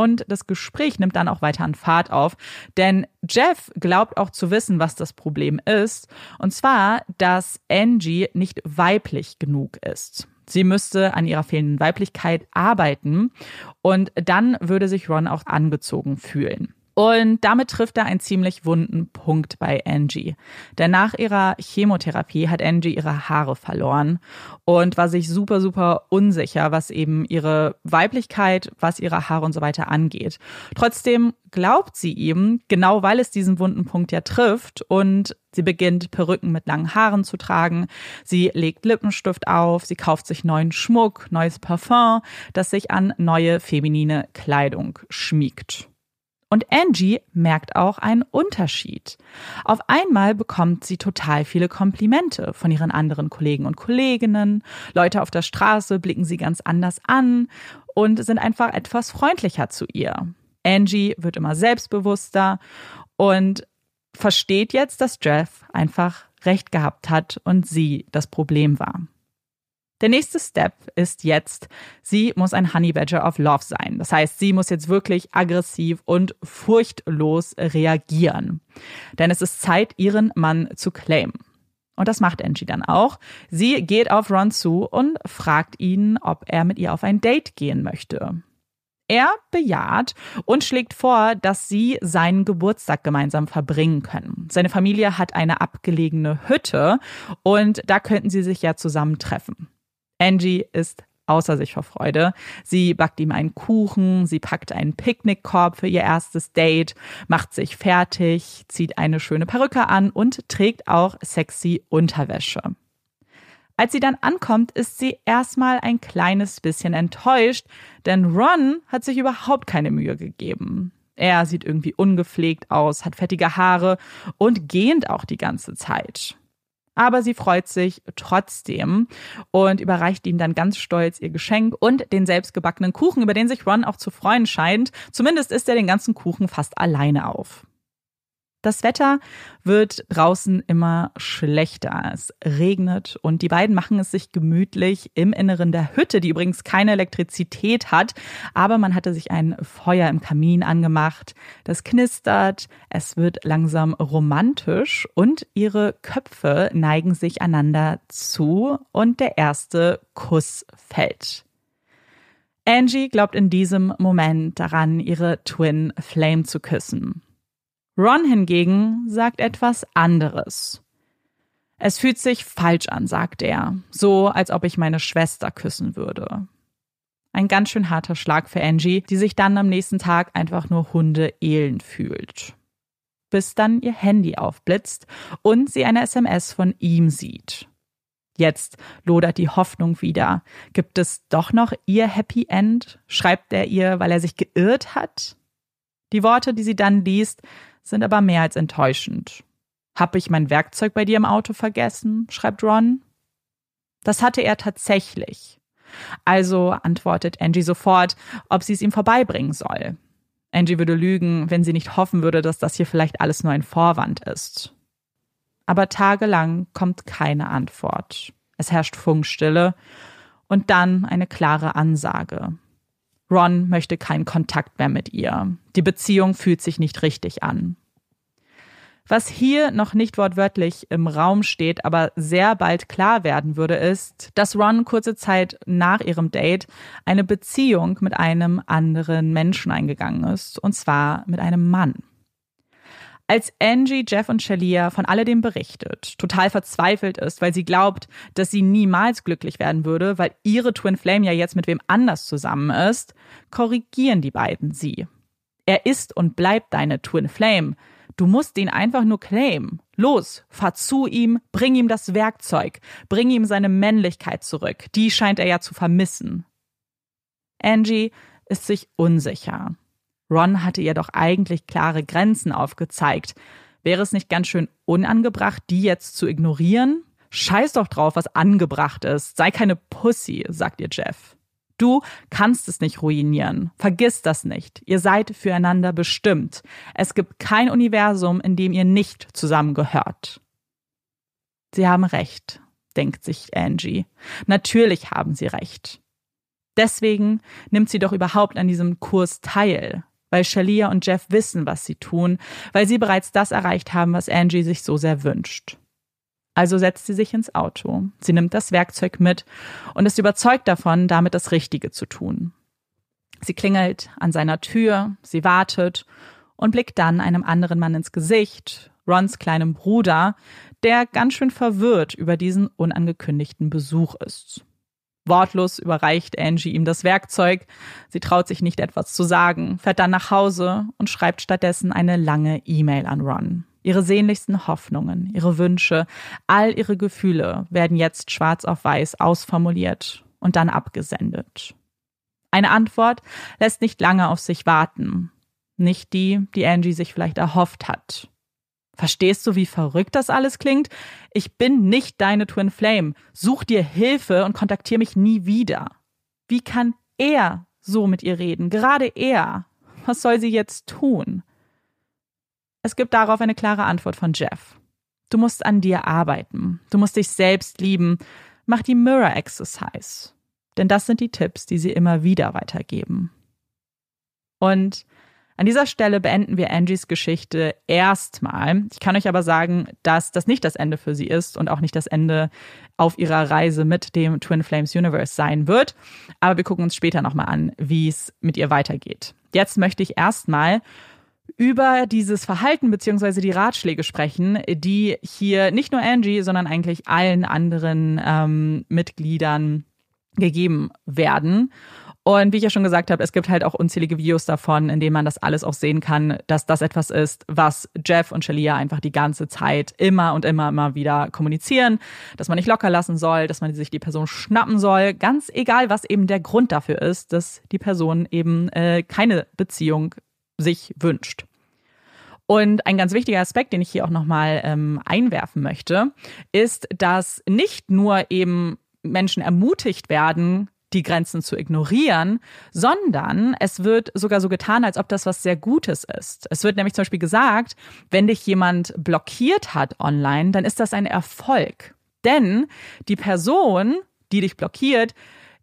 Und das Gespräch nimmt dann auch weiter an Fahrt auf, denn Jeff glaubt auch zu wissen, was das Problem ist. Und zwar, dass Angie nicht weiblich genug ist. Sie müsste an ihrer fehlenden Weiblichkeit arbeiten und dann würde sich Ron auch angezogen fühlen. Und damit trifft er einen ziemlich wunden Punkt bei Angie. Denn nach ihrer Chemotherapie hat Angie ihre Haare verloren und war sich super, super unsicher, was eben ihre Weiblichkeit, was ihre Haare und so weiter angeht. Trotzdem glaubt sie ihm, genau weil es diesen wunden Punkt ja trifft und sie beginnt Perücken mit langen Haaren zu tragen, sie legt Lippenstift auf, sie kauft sich neuen Schmuck, neues Parfum, das sich an neue feminine Kleidung schmiegt. Und Angie merkt auch einen Unterschied. Auf einmal bekommt sie total viele Komplimente von ihren anderen Kollegen und Kolleginnen. Leute auf der Straße blicken sie ganz anders an und sind einfach etwas freundlicher zu ihr. Angie wird immer selbstbewusster und versteht jetzt, dass Jeff einfach recht gehabt hat und sie das Problem war. Der nächste Step ist jetzt, sie muss ein Honey Badger of Love sein. Das heißt, sie muss jetzt wirklich aggressiv und furchtlos reagieren. Denn es ist Zeit, ihren Mann zu claimen. Und das macht Angie dann auch. Sie geht auf Ron zu und fragt ihn, ob er mit ihr auf ein Date gehen möchte. Er bejaht und schlägt vor, dass sie seinen Geburtstag gemeinsam verbringen können. Seine Familie hat eine abgelegene Hütte und da könnten sie sich ja zusammentreffen. Angie ist außer sich vor Freude. Sie backt ihm einen Kuchen, sie packt einen Picknickkorb für ihr erstes Date, macht sich fertig, zieht eine schöne Perücke an und trägt auch sexy Unterwäsche. Als sie dann ankommt, ist sie erstmal ein kleines bisschen enttäuscht, denn Ron hat sich überhaupt keine Mühe gegeben. Er sieht irgendwie ungepflegt aus, hat fettige Haare und gähnt auch die ganze Zeit. Aber sie freut sich trotzdem und überreicht ihm dann ganz stolz ihr Geschenk und den selbstgebackenen Kuchen, über den sich Ron auch zu freuen scheint. Zumindest isst er den ganzen Kuchen fast alleine auf. Das Wetter wird draußen immer schlechter. Es regnet und die beiden machen es sich gemütlich im Inneren der Hütte, die übrigens keine Elektrizität hat, aber man hatte sich ein Feuer im Kamin angemacht. Das knistert, es wird langsam romantisch und ihre Köpfe neigen sich einander zu und der erste Kuss fällt. Angie glaubt in diesem Moment daran, ihre Twin Flame zu küssen. Ron hingegen sagt etwas anderes. Es fühlt sich falsch an, sagt er, so als ob ich meine Schwester küssen würde. Ein ganz schön harter Schlag für Angie, die sich dann am nächsten Tag einfach nur hundeelend fühlt. Bis dann ihr Handy aufblitzt und sie eine SMS von ihm sieht. Jetzt lodert die Hoffnung wieder. Gibt es doch noch ihr Happy End? Schreibt er ihr, weil er sich geirrt hat? Die Worte, die sie dann liest, sind aber mehr als enttäuschend. Hab ich mein Werkzeug bei dir im Auto vergessen? schreibt Ron. Das hatte er tatsächlich. Also antwortet Angie sofort, ob sie es ihm vorbeibringen soll. Angie würde lügen, wenn sie nicht hoffen würde, dass das hier vielleicht alles nur ein Vorwand ist. Aber tagelang kommt keine Antwort. Es herrscht Funkstille und dann eine klare Ansage. Ron möchte keinen Kontakt mehr mit ihr. Die Beziehung fühlt sich nicht richtig an. Was hier noch nicht wortwörtlich im Raum steht, aber sehr bald klar werden würde, ist, dass Ron kurze Zeit nach ihrem Date eine Beziehung mit einem anderen Menschen eingegangen ist, und zwar mit einem Mann. Als Angie, Jeff und Shalia von alledem berichtet, total verzweifelt ist, weil sie glaubt, dass sie niemals glücklich werden würde, weil ihre Twin Flame ja jetzt mit wem anders zusammen ist, korrigieren die beiden sie. Er ist und bleibt deine Twin Flame. Du musst ihn einfach nur claimen. Los, fahr zu ihm, bring ihm das Werkzeug, bring ihm seine Männlichkeit zurück. Die scheint er ja zu vermissen. Angie ist sich unsicher. Ron hatte ihr doch eigentlich klare Grenzen aufgezeigt. Wäre es nicht ganz schön unangebracht, die jetzt zu ignorieren? Scheiß doch drauf, was angebracht ist. Sei keine Pussy, sagt ihr Jeff. Du kannst es nicht ruinieren. Vergiss das nicht. Ihr seid füreinander bestimmt. Es gibt kein Universum, in dem ihr nicht zusammengehört. Sie haben recht, denkt sich Angie. Natürlich haben sie recht. Deswegen nimmt sie doch überhaupt an diesem Kurs teil weil Shalia und Jeff wissen, was sie tun, weil sie bereits das erreicht haben, was Angie sich so sehr wünscht. Also setzt sie sich ins Auto. Sie nimmt das Werkzeug mit und ist überzeugt davon, damit das Richtige zu tun. Sie klingelt an seiner Tür, sie wartet und blickt dann einem anderen Mann ins Gesicht, Rons kleinem Bruder, der ganz schön verwirrt über diesen unangekündigten Besuch ist. Wortlos überreicht Angie ihm das Werkzeug. Sie traut sich nicht etwas zu sagen, fährt dann nach Hause und schreibt stattdessen eine lange E-Mail an Ron. Ihre sehnlichsten Hoffnungen, ihre Wünsche, all ihre Gefühle werden jetzt schwarz auf weiß ausformuliert und dann abgesendet. Eine Antwort lässt nicht lange auf sich warten. nicht die, die Angie sich vielleicht erhofft hat. Verstehst du, wie verrückt das alles klingt? Ich bin nicht deine Twin Flame. Such dir Hilfe und kontaktiere mich nie wieder. Wie kann er so mit ihr reden? Gerade er. Was soll sie jetzt tun? Es gibt darauf eine klare Antwort von Jeff. Du musst an dir arbeiten. Du musst dich selbst lieben. Mach die Mirror Exercise. Denn das sind die Tipps, die sie immer wieder weitergeben. Und an dieser Stelle beenden wir Angies Geschichte erstmal. Ich kann euch aber sagen, dass das nicht das Ende für sie ist und auch nicht das Ende auf ihrer Reise mit dem Twin Flames Universe sein wird. Aber wir gucken uns später nochmal an, wie es mit ihr weitergeht. Jetzt möchte ich erstmal über dieses Verhalten beziehungsweise die Ratschläge sprechen, die hier nicht nur Angie, sondern eigentlich allen anderen ähm, Mitgliedern gegeben werden. Und wie ich ja schon gesagt habe, es gibt halt auch unzählige Videos davon, in denen man das alles auch sehen kann, dass das etwas ist, was Jeff und Shalia einfach die ganze Zeit immer und immer, immer wieder kommunizieren, dass man nicht locker lassen soll, dass man sich die Person schnappen soll, ganz egal, was eben der Grund dafür ist, dass die Person eben äh, keine Beziehung sich wünscht. Und ein ganz wichtiger Aspekt, den ich hier auch nochmal ähm, einwerfen möchte, ist, dass nicht nur eben Menschen ermutigt werden, die Grenzen zu ignorieren, sondern es wird sogar so getan, als ob das was sehr Gutes ist. Es wird nämlich zum Beispiel gesagt, wenn dich jemand blockiert hat online, dann ist das ein Erfolg. Denn die Person, die dich blockiert,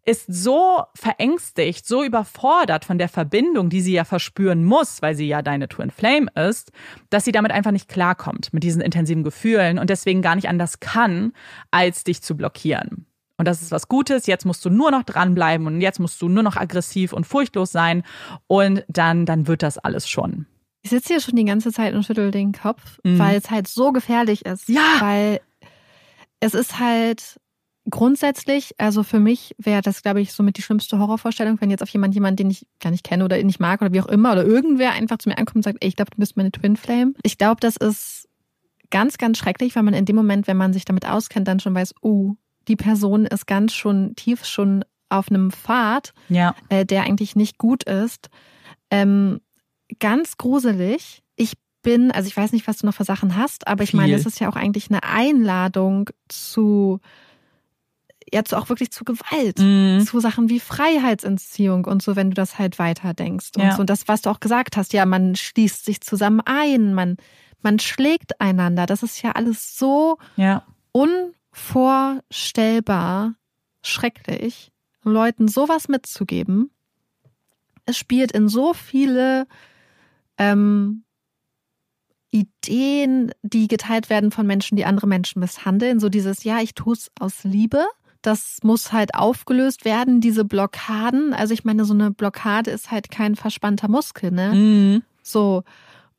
ist so verängstigt, so überfordert von der Verbindung, die sie ja verspüren muss, weil sie ja deine Twin Flame ist, dass sie damit einfach nicht klarkommt mit diesen intensiven Gefühlen und deswegen gar nicht anders kann, als dich zu blockieren. Und das ist was Gutes. Jetzt musst du nur noch dranbleiben und jetzt musst du nur noch aggressiv und furchtlos sein. Und dann, dann wird das alles schon. Ich sitze hier schon die ganze Zeit und schüttel den Kopf, mhm. weil es halt so gefährlich ist. Ja. Weil es ist halt grundsätzlich, also für mich wäre das, glaube ich, somit die schlimmste Horrorvorstellung, wenn jetzt auf jemand, jemand, den ich gar nicht kenne oder nicht mag oder wie auch immer, oder irgendwer einfach zu mir ankommt und sagt, ey, ich glaube, du bist meine Twin Flame. Ich glaube, das ist ganz, ganz schrecklich, weil man in dem Moment, wenn man sich damit auskennt, dann schon weiß, uh, die Person ist ganz schon tief schon auf einem Pfad, ja. äh, der eigentlich nicht gut ist. Ähm, ganz gruselig. Ich bin, also ich weiß nicht, was du noch für Sachen hast, aber ich Viel. meine, es ist ja auch eigentlich eine Einladung zu jetzt auch wirklich zu Gewalt, mm. zu Sachen wie Freiheitsentziehung und so, wenn du das halt weiter denkst. Und ja. so, und das, was du auch gesagt hast, ja, man schließt sich zusammen ein, man, man schlägt einander. Das ist ja alles so ja. un vorstellbar schrecklich, Leuten sowas mitzugeben. Es spielt in so viele ähm, Ideen, die geteilt werden von Menschen, die andere Menschen misshandeln. So dieses, ja, ich tue es aus Liebe. Das muss halt aufgelöst werden, diese Blockaden. Also ich meine, so eine Blockade ist halt kein verspannter Muskel, ne? Mhm. So.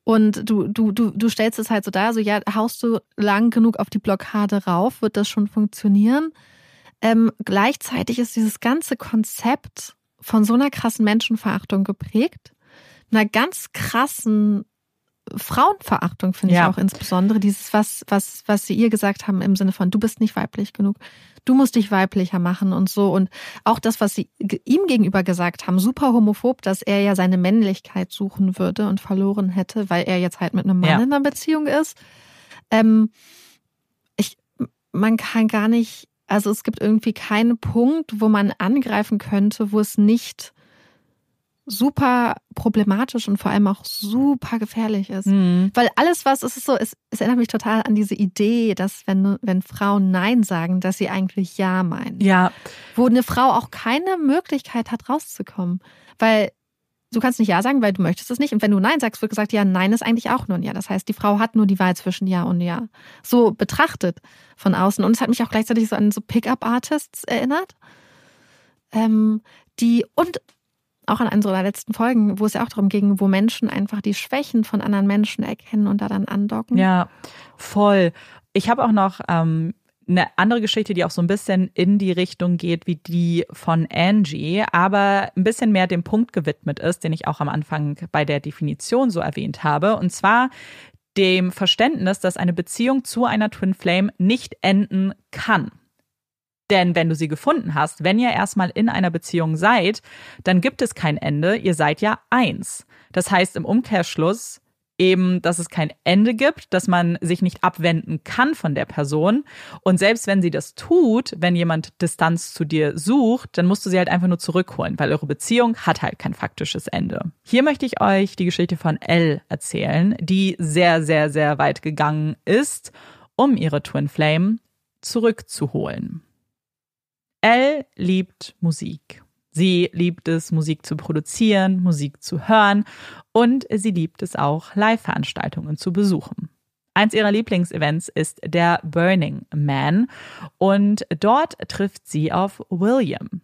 Und du, du, du, du stellst es halt so dar, so ja, haust du lang genug auf die Blockade rauf, wird das schon funktionieren. Ähm, gleichzeitig ist dieses ganze Konzept von so einer krassen Menschenverachtung geprägt, einer ganz krassen Frauenverachtung finde ich ja. auch insbesondere dieses was was was sie ihr gesagt haben im Sinne von du bist nicht weiblich genug du musst dich weiblicher machen und so und auch das was sie ihm gegenüber gesagt haben super homophob dass er ja seine Männlichkeit suchen würde und verloren hätte weil er jetzt halt mit einem Mann ja. in einer Beziehung ist ähm, ich man kann gar nicht also es gibt irgendwie keinen Punkt wo man angreifen könnte wo es nicht super problematisch und vor allem auch super gefährlich ist. Mhm. Weil alles, was es ist so, es, es erinnert mich total an diese Idee, dass wenn, wenn Frauen Nein sagen, dass sie eigentlich Ja meinen. Ja. Wo eine Frau auch keine Möglichkeit hat, rauszukommen. Weil du kannst nicht Ja sagen, weil du möchtest es nicht. Und wenn du Nein sagst, wird gesagt, ja, Nein ist eigentlich auch nur ein Ja. Das heißt, die Frau hat nur die Wahl zwischen Ja und Ja. So betrachtet von außen. Und es hat mich auch gleichzeitig so an so Pickup-Artists erinnert. Ähm, die, und auch an unsere letzten Folgen, wo es ja auch darum ging, wo Menschen einfach die Schwächen von anderen Menschen erkennen und da dann andocken. Ja, voll. Ich habe auch noch ähm, eine andere Geschichte, die auch so ein bisschen in die Richtung geht wie die von Angie, aber ein bisschen mehr dem Punkt gewidmet ist, den ich auch am Anfang bei der Definition so erwähnt habe. Und zwar dem Verständnis, dass eine Beziehung zu einer Twin Flame nicht enden kann. Denn wenn du sie gefunden hast, wenn ihr erstmal in einer Beziehung seid, dann gibt es kein Ende, ihr seid ja eins. Das heißt im Umkehrschluss eben, dass es kein Ende gibt, dass man sich nicht abwenden kann von der Person. Und selbst wenn sie das tut, wenn jemand Distanz zu dir sucht, dann musst du sie halt einfach nur zurückholen, weil eure Beziehung hat halt kein faktisches Ende. Hier möchte ich euch die Geschichte von Elle erzählen, die sehr, sehr, sehr weit gegangen ist, um ihre Twin Flame zurückzuholen. Elle liebt Musik. Sie liebt es, Musik zu produzieren, Musik zu hören und sie liebt es auch, Live-Veranstaltungen zu besuchen. Eins ihrer Lieblingsevents ist der Burning Man und dort trifft sie auf William.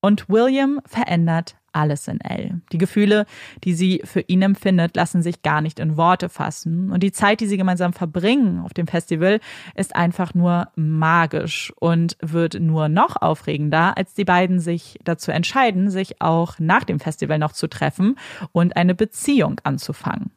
Und William verändert alles in Elle. Die Gefühle, die sie für ihn empfindet, lassen sich gar nicht in Worte fassen. Und die Zeit, die sie gemeinsam verbringen auf dem Festival, ist einfach nur magisch und wird nur noch aufregender, als die beiden sich dazu entscheiden, sich auch nach dem Festival noch zu treffen und eine Beziehung anzufangen.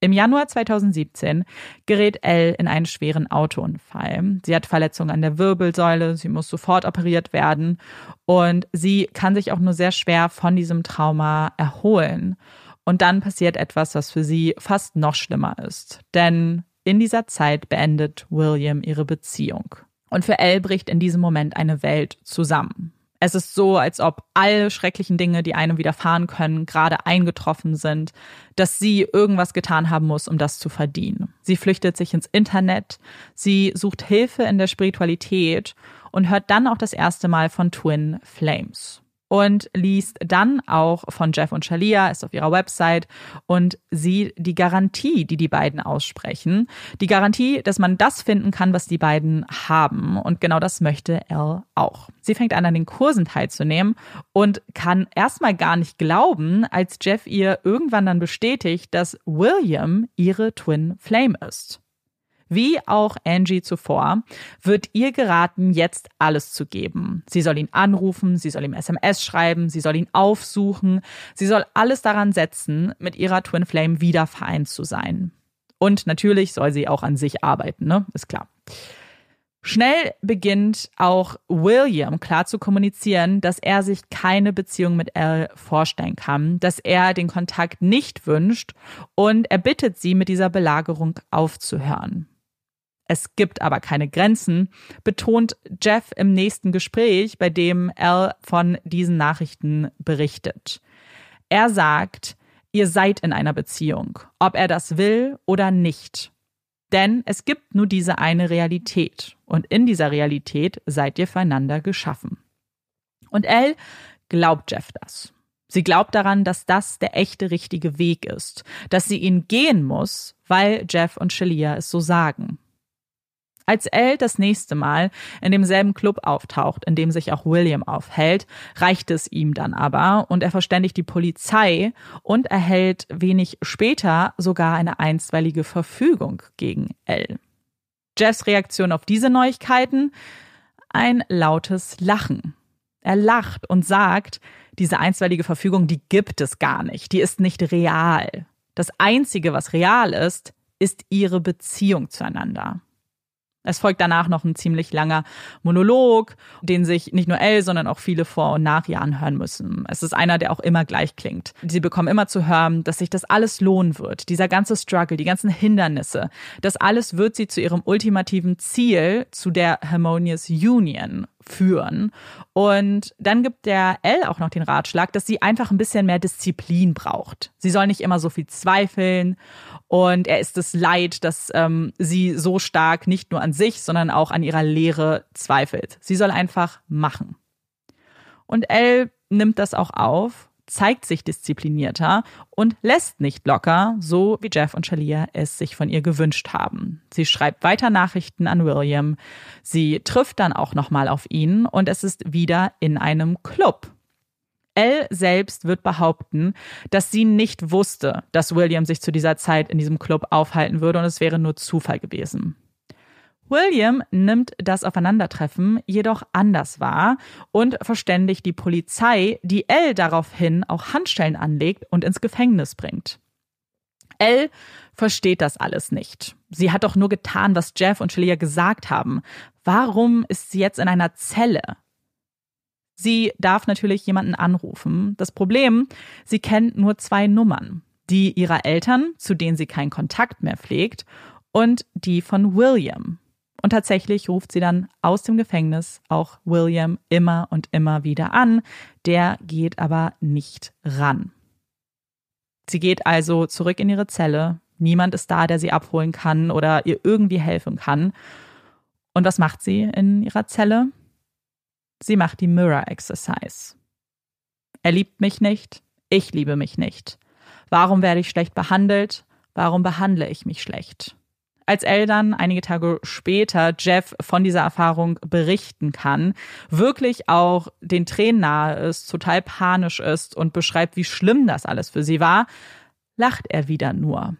Im Januar 2017 gerät Elle in einen schweren Autounfall. Sie hat Verletzungen an der Wirbelsäule, sie muss sofort operiert werden und sie kann sich auch nur sehr schwer von diesem Trauma erholen. Und dann passiert etwas, was für sie fast noch schlimmer ist. Denn in dieser Zeit beendet William ihre Beziehung. Und für Elle bricht in diesem Moment eine Welt zusammen. Es ist so, als ob alle schrecklichen Dinge, die einem widerfahren können, gerade eingetroffen sind, dass sie irgendwas getan haben muss, um das zu verdienen. Sie flüchtet sich ins Internet, sie sucht Hilfe in der Spiritualität und hört dann auch das erste Mal von Twin Flames und liest dann auch von Jeff und Shalia, ist auf ihrer Website und sieht die Garantie, die die beiden aussprechen. Die Garantie, dass man das finden kann, was die beiden haben. Und genau das möchte Elle auch. Sie fängt an, an den Kursen teilzunehmen und kann erstmal gar nicht glauben, als Jeff ihr irgendwann dann bestätigt, dass William ihre Twin Flame ist. Wie auch Angie zuvor, wird ihr geraten, jetzt alles zu geben. Sie soll ihn anrufen, sie soll ihm SMS schreiben, sie soll ihn aufsuchen, sie soll alles daran setzen, mit ihrer Twin Flame wieder vereint zu sein. Und natürlich soll sie auch an sich arbeiten, ne? Ist klar. Schnell beginnt auch William klar zu kommunizieren, dass er sich keine Beziehung mit Elle vorstellen kann, dass er den Kontakt nicht wünscht und er bittet sie, mit dieser Belagerung aufzuhören. Es gibt aber keine Grenzen, betont Jeff im nächsten Gespräch, bei dem Al von diesen Nachrichten berichtet. Er sagt, ihr seid in einer Beziehung, ob er das will oder nicht. Denn es gibt nur diese eine Realität und in dieser Realität seid ihr füreinander geschaffen. Und Elle glaubt Jeff das. Sie glaubt daran, dass das der echte richtige Weg ist, dass sie ihn gehen muss, weil Jeff und Shelia es so sagen. Als Elle das nächste Mal in demselben Club auftaucht, in dem sich auch William aufhält, reicht es ihm dann aber und er verständigt die Polizei und erhält wenig später sogar eine einstweilige Verfügung gegen Elle. Jeffs Reaktion auf diese Neuigkeiten? Ein lautes Lachen. Er lacht und sagt, diese einstweilige Verfügung, die gibt es gar nicht, die ist nicht real. Das Einzige, was real ist, ist ihre Beziehung zueinander. Es folgt danach noch ein ziemlich langer Monolog, den sich nicht nur Elle, sondern auch viele vor und nach ihr anhören müssen. Es ist einer, der auch immer gleich klingt. Sie bekommen immer zu hören, dass sich das alles lohnen wird. Dieser ganze Struggle, die ganzen Hindernisse, das alles wird sie zu ihrem ultimativen Ziel, zu der Harmonious Union führen. Und dann gibt der L auch noch den Ratschlag, dass sie einfach ein bisschen mehr Disziplin braucht. Sie soll nicht immer so viel zweifeln und er ist es leid, dass ähm, sie so stark nicht nur an sich, sondern auch an ihrer Lehre zweifelt. Sie soll einfach machen. Und Elle nimmt das auch auf, zeigt sich disziplinierter und lässt nicht locker, so wie Jeff und Shalia es sich von ihr gewünscht haben. Sie schreibt weiter Nachrichten an William. Sie trifft dann auch nochmal auf ihn und es ist wieder in einem Club. Elle selbst wird behaupten, dass sie nicht wusste, dass William sich zu dieser Zeit in diesem Club aufhalten würde und es wäre nur Zufall gewesen. William nimmt das Aufeinandertreffen jedoch anders wahr und verständigt die Polizei, die Elle daraufhin auch Handschellen anlegt und ins Gefängnis bringt. Elle versteht das alles nicht. Sie hat doch nur getan, was Jeff und Shelia gesagt haben. Warum ist sie jetzt in einer Zelle? Sie darf natürlich jemanden anrufen. Das Problem, sie kennt nur zwei Nummern. Die ihrer Eltern, zu denen sie keinen Kontakt mehr pflegt, und die von William. Und tatsächlich ruft sie dann aus dem Gefängnis auch William immer und immer wieder an. Der geht aber nicht ran. Sie geht also zurück in ihre Zelle. Niemand ist da, der sie abholen kann oder ihr irgendwie helfen kann. Und was macht sie in ihrer Zelle? Sie macht die Mirror Exercise. Er liebt mich nicht, ich liebe mich nicht. Warum werde ich schlecht behandelt? Warum behandle ich mich schlecht? Als Elle dann einige Tage später Jeff von dieser Erfahrung berichten kann, wirklich auch den Tränen nahe ist, total panisch ist und beschreibt, wie schlimm das alles für sie war, lacht er wieder nur.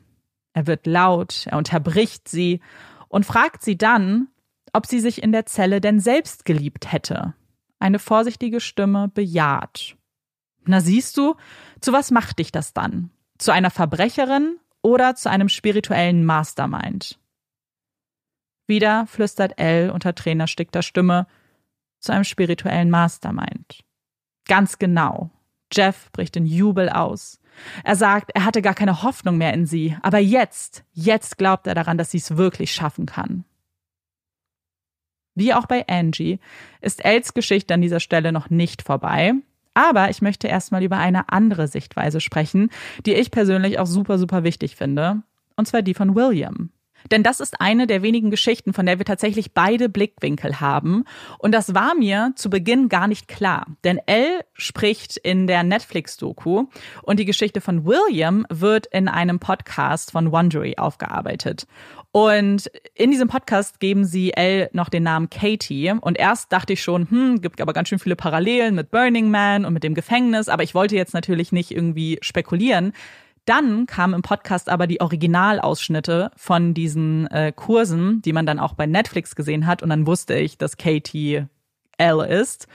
Er wird laut, er unterbricht sie und fragt sie dann, ob sie sich in der Zelle denn selbst geliebt hätte. Eine vorsichtige Stimme bejaht. Na siehst du, zu was macht dich das dann? Zu einer Verbrecherin oder zu einem spirituellen Mastermind? Wieder flüstert Elle unter trainerstickter Stimme zu einem spirituellen Mastermind. Ganz genau. Jeff bricht in Jubel aus. Er sagt, er hatte gar keine Hoffnung mehr in sie, aber jetzt, jetzt glaubt er daran, dass sie es wirklich schaffen kann. Wie auch bei Angie ist Els Geschichte an dieser Stelle noch nicht vorbei. Aber ich möchte erstmal über eine andere Sichtweise sprechen, die ich persönlich auch super, super wichtig finde. Und zwar die von William. Denn das ist eine der wenigen Geschichten, von der wir tatsächlich beide Blickwinkel haben. Und das war mir zu Beginn gar nicht klar. Denn Elle spricht in der Netflix-Doku und die Geschichte von William wird in einem Podcast von Wondery aufgearbeitet. Und in diesem Podcast geben sie Elle noch den Namen Katie. Und erst dachte ich schon, hm, gibt aber ganz schön viele Parallelen mit Burning Man und mit dem Gefängnis. Aber ich wollte jetzt natürlich nicht irgendwie spekulieren. Dann kamen im Podcast aber die Originalausschnitte von diesen äh, Kursen, die man dann auch bei Netflix gesehen hat. Und dann wusste ich, dass Katie L ist.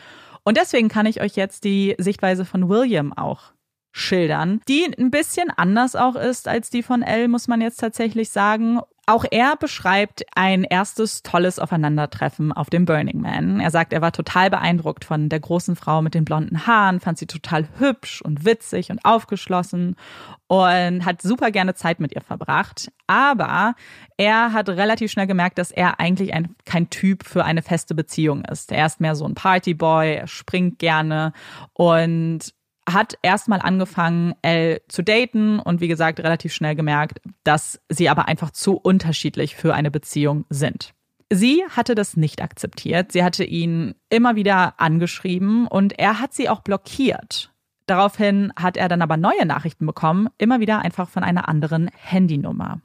Und deswegen kann ich euch jetzt die Sichtweise von William auch schildern, die ein bisschen anders auch ist als die von L, muss man jetzt tatsächlich sagen. Auch er beschreibt ein erstes tolles Aufeinandertreffen auf dem Burning Man. Er sagt, er war total beeindruckt von der großen Frau mit den blonden Haaren, fand sie total hübsch und witzig und aufgeschlossen und hat super gerne Zeit mit ihr verbracht. Aber er hat relativ schnell gemerkt, dass er eigentlich ein, kein Typ für eine feste Beziehung ist. Er ist mehr so ein Partyboy, er springt gerne und hat erstmal angefangen, Elle zu daten und wie gesagt relativ schnell gemerkt, dass sie aber einfach zu unterschiedlich für eine Beziehung sind. Sie hatte das nicht akzeptiert. Sie hatte ihn immer wieder angeschrieben und er hat sie auch blockiert. Daraufhin hat er dann aber neue Nachrichten bekommen, immer wieder einfach von einer anderen Handynummer.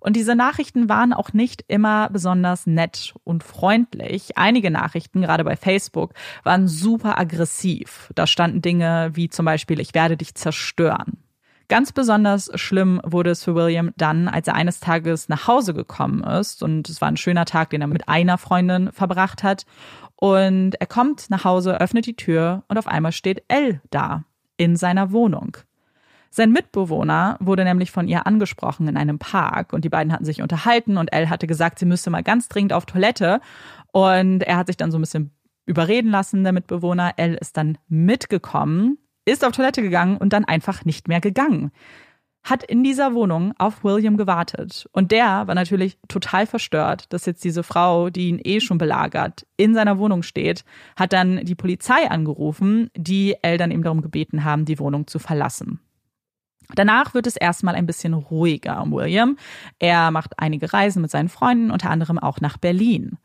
Und diese Nachrichten waren auch nicht immer besonders nett und freundlich. Einige Nachrichten, gerade bei Facebook, waren super aggressiv. Da standen Dinge wie zum Beispiel, ich werde dich zerstören. Ganz besonders schlimm wurde es für William dann, als er eines Tages nach Hause gekommen ist. Und es war ein schöner Tag, den er mit einer Freundin verbracht hat. Und er kommt nach Hause, öffnet die Tür und auf einmal steht Elle da in seiner Wohnung. Sein Mitbewohner wurde nämlich von ihr angesprochen in einem Park und die beiden hatten sich unterhalten und Elle hatte gesagt, sie müsste mal ganz dringend auf Toilette und er hat sich dann so ein bisschen überreden lassen, der Mitbewohner. Elle ist dann mitgekommen, ist auf Toilette gegangen und dann einfach nicht mehr gegangen. Hat in dieser Wohnung auf William gewartet. Und der war natürlich total verstört, dass jetzt diese Frau, die ihn eh schon belagert, in seiner Wohnung steht, hat dann die Polizei angerufen, die Elle dann eben darum gebeten haben, die Wohnung zu verlassen. Danach wird es erstmal ein bisschen ruhiger um William. Er macht einige Reisen mit seinen Freunden, unter anderem auch nach Berlin.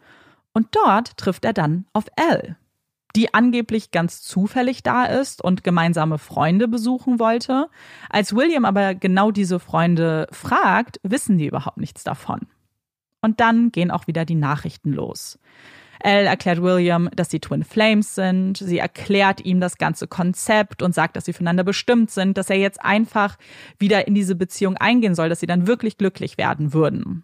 Und dort trifft er dann auf Elle, die angeblich ganz zufällig da ist und gemeinsame Freunde besuchen wollte. Als William aber genau diese Freunde fragt, wissen die überhaupt nichts davon. Und dann gehen auch wieder die Nachrichten los. Elle erklärt William, dass sie Twin Flames sind. Sie erklärt ihm das ganze Konzept und sagt, dass sie füreinander bestimmt sind, dass er jetzt einfach wieder in diese Beziehung eingehen soll, dass sie dann wirklich glücklich werden würden.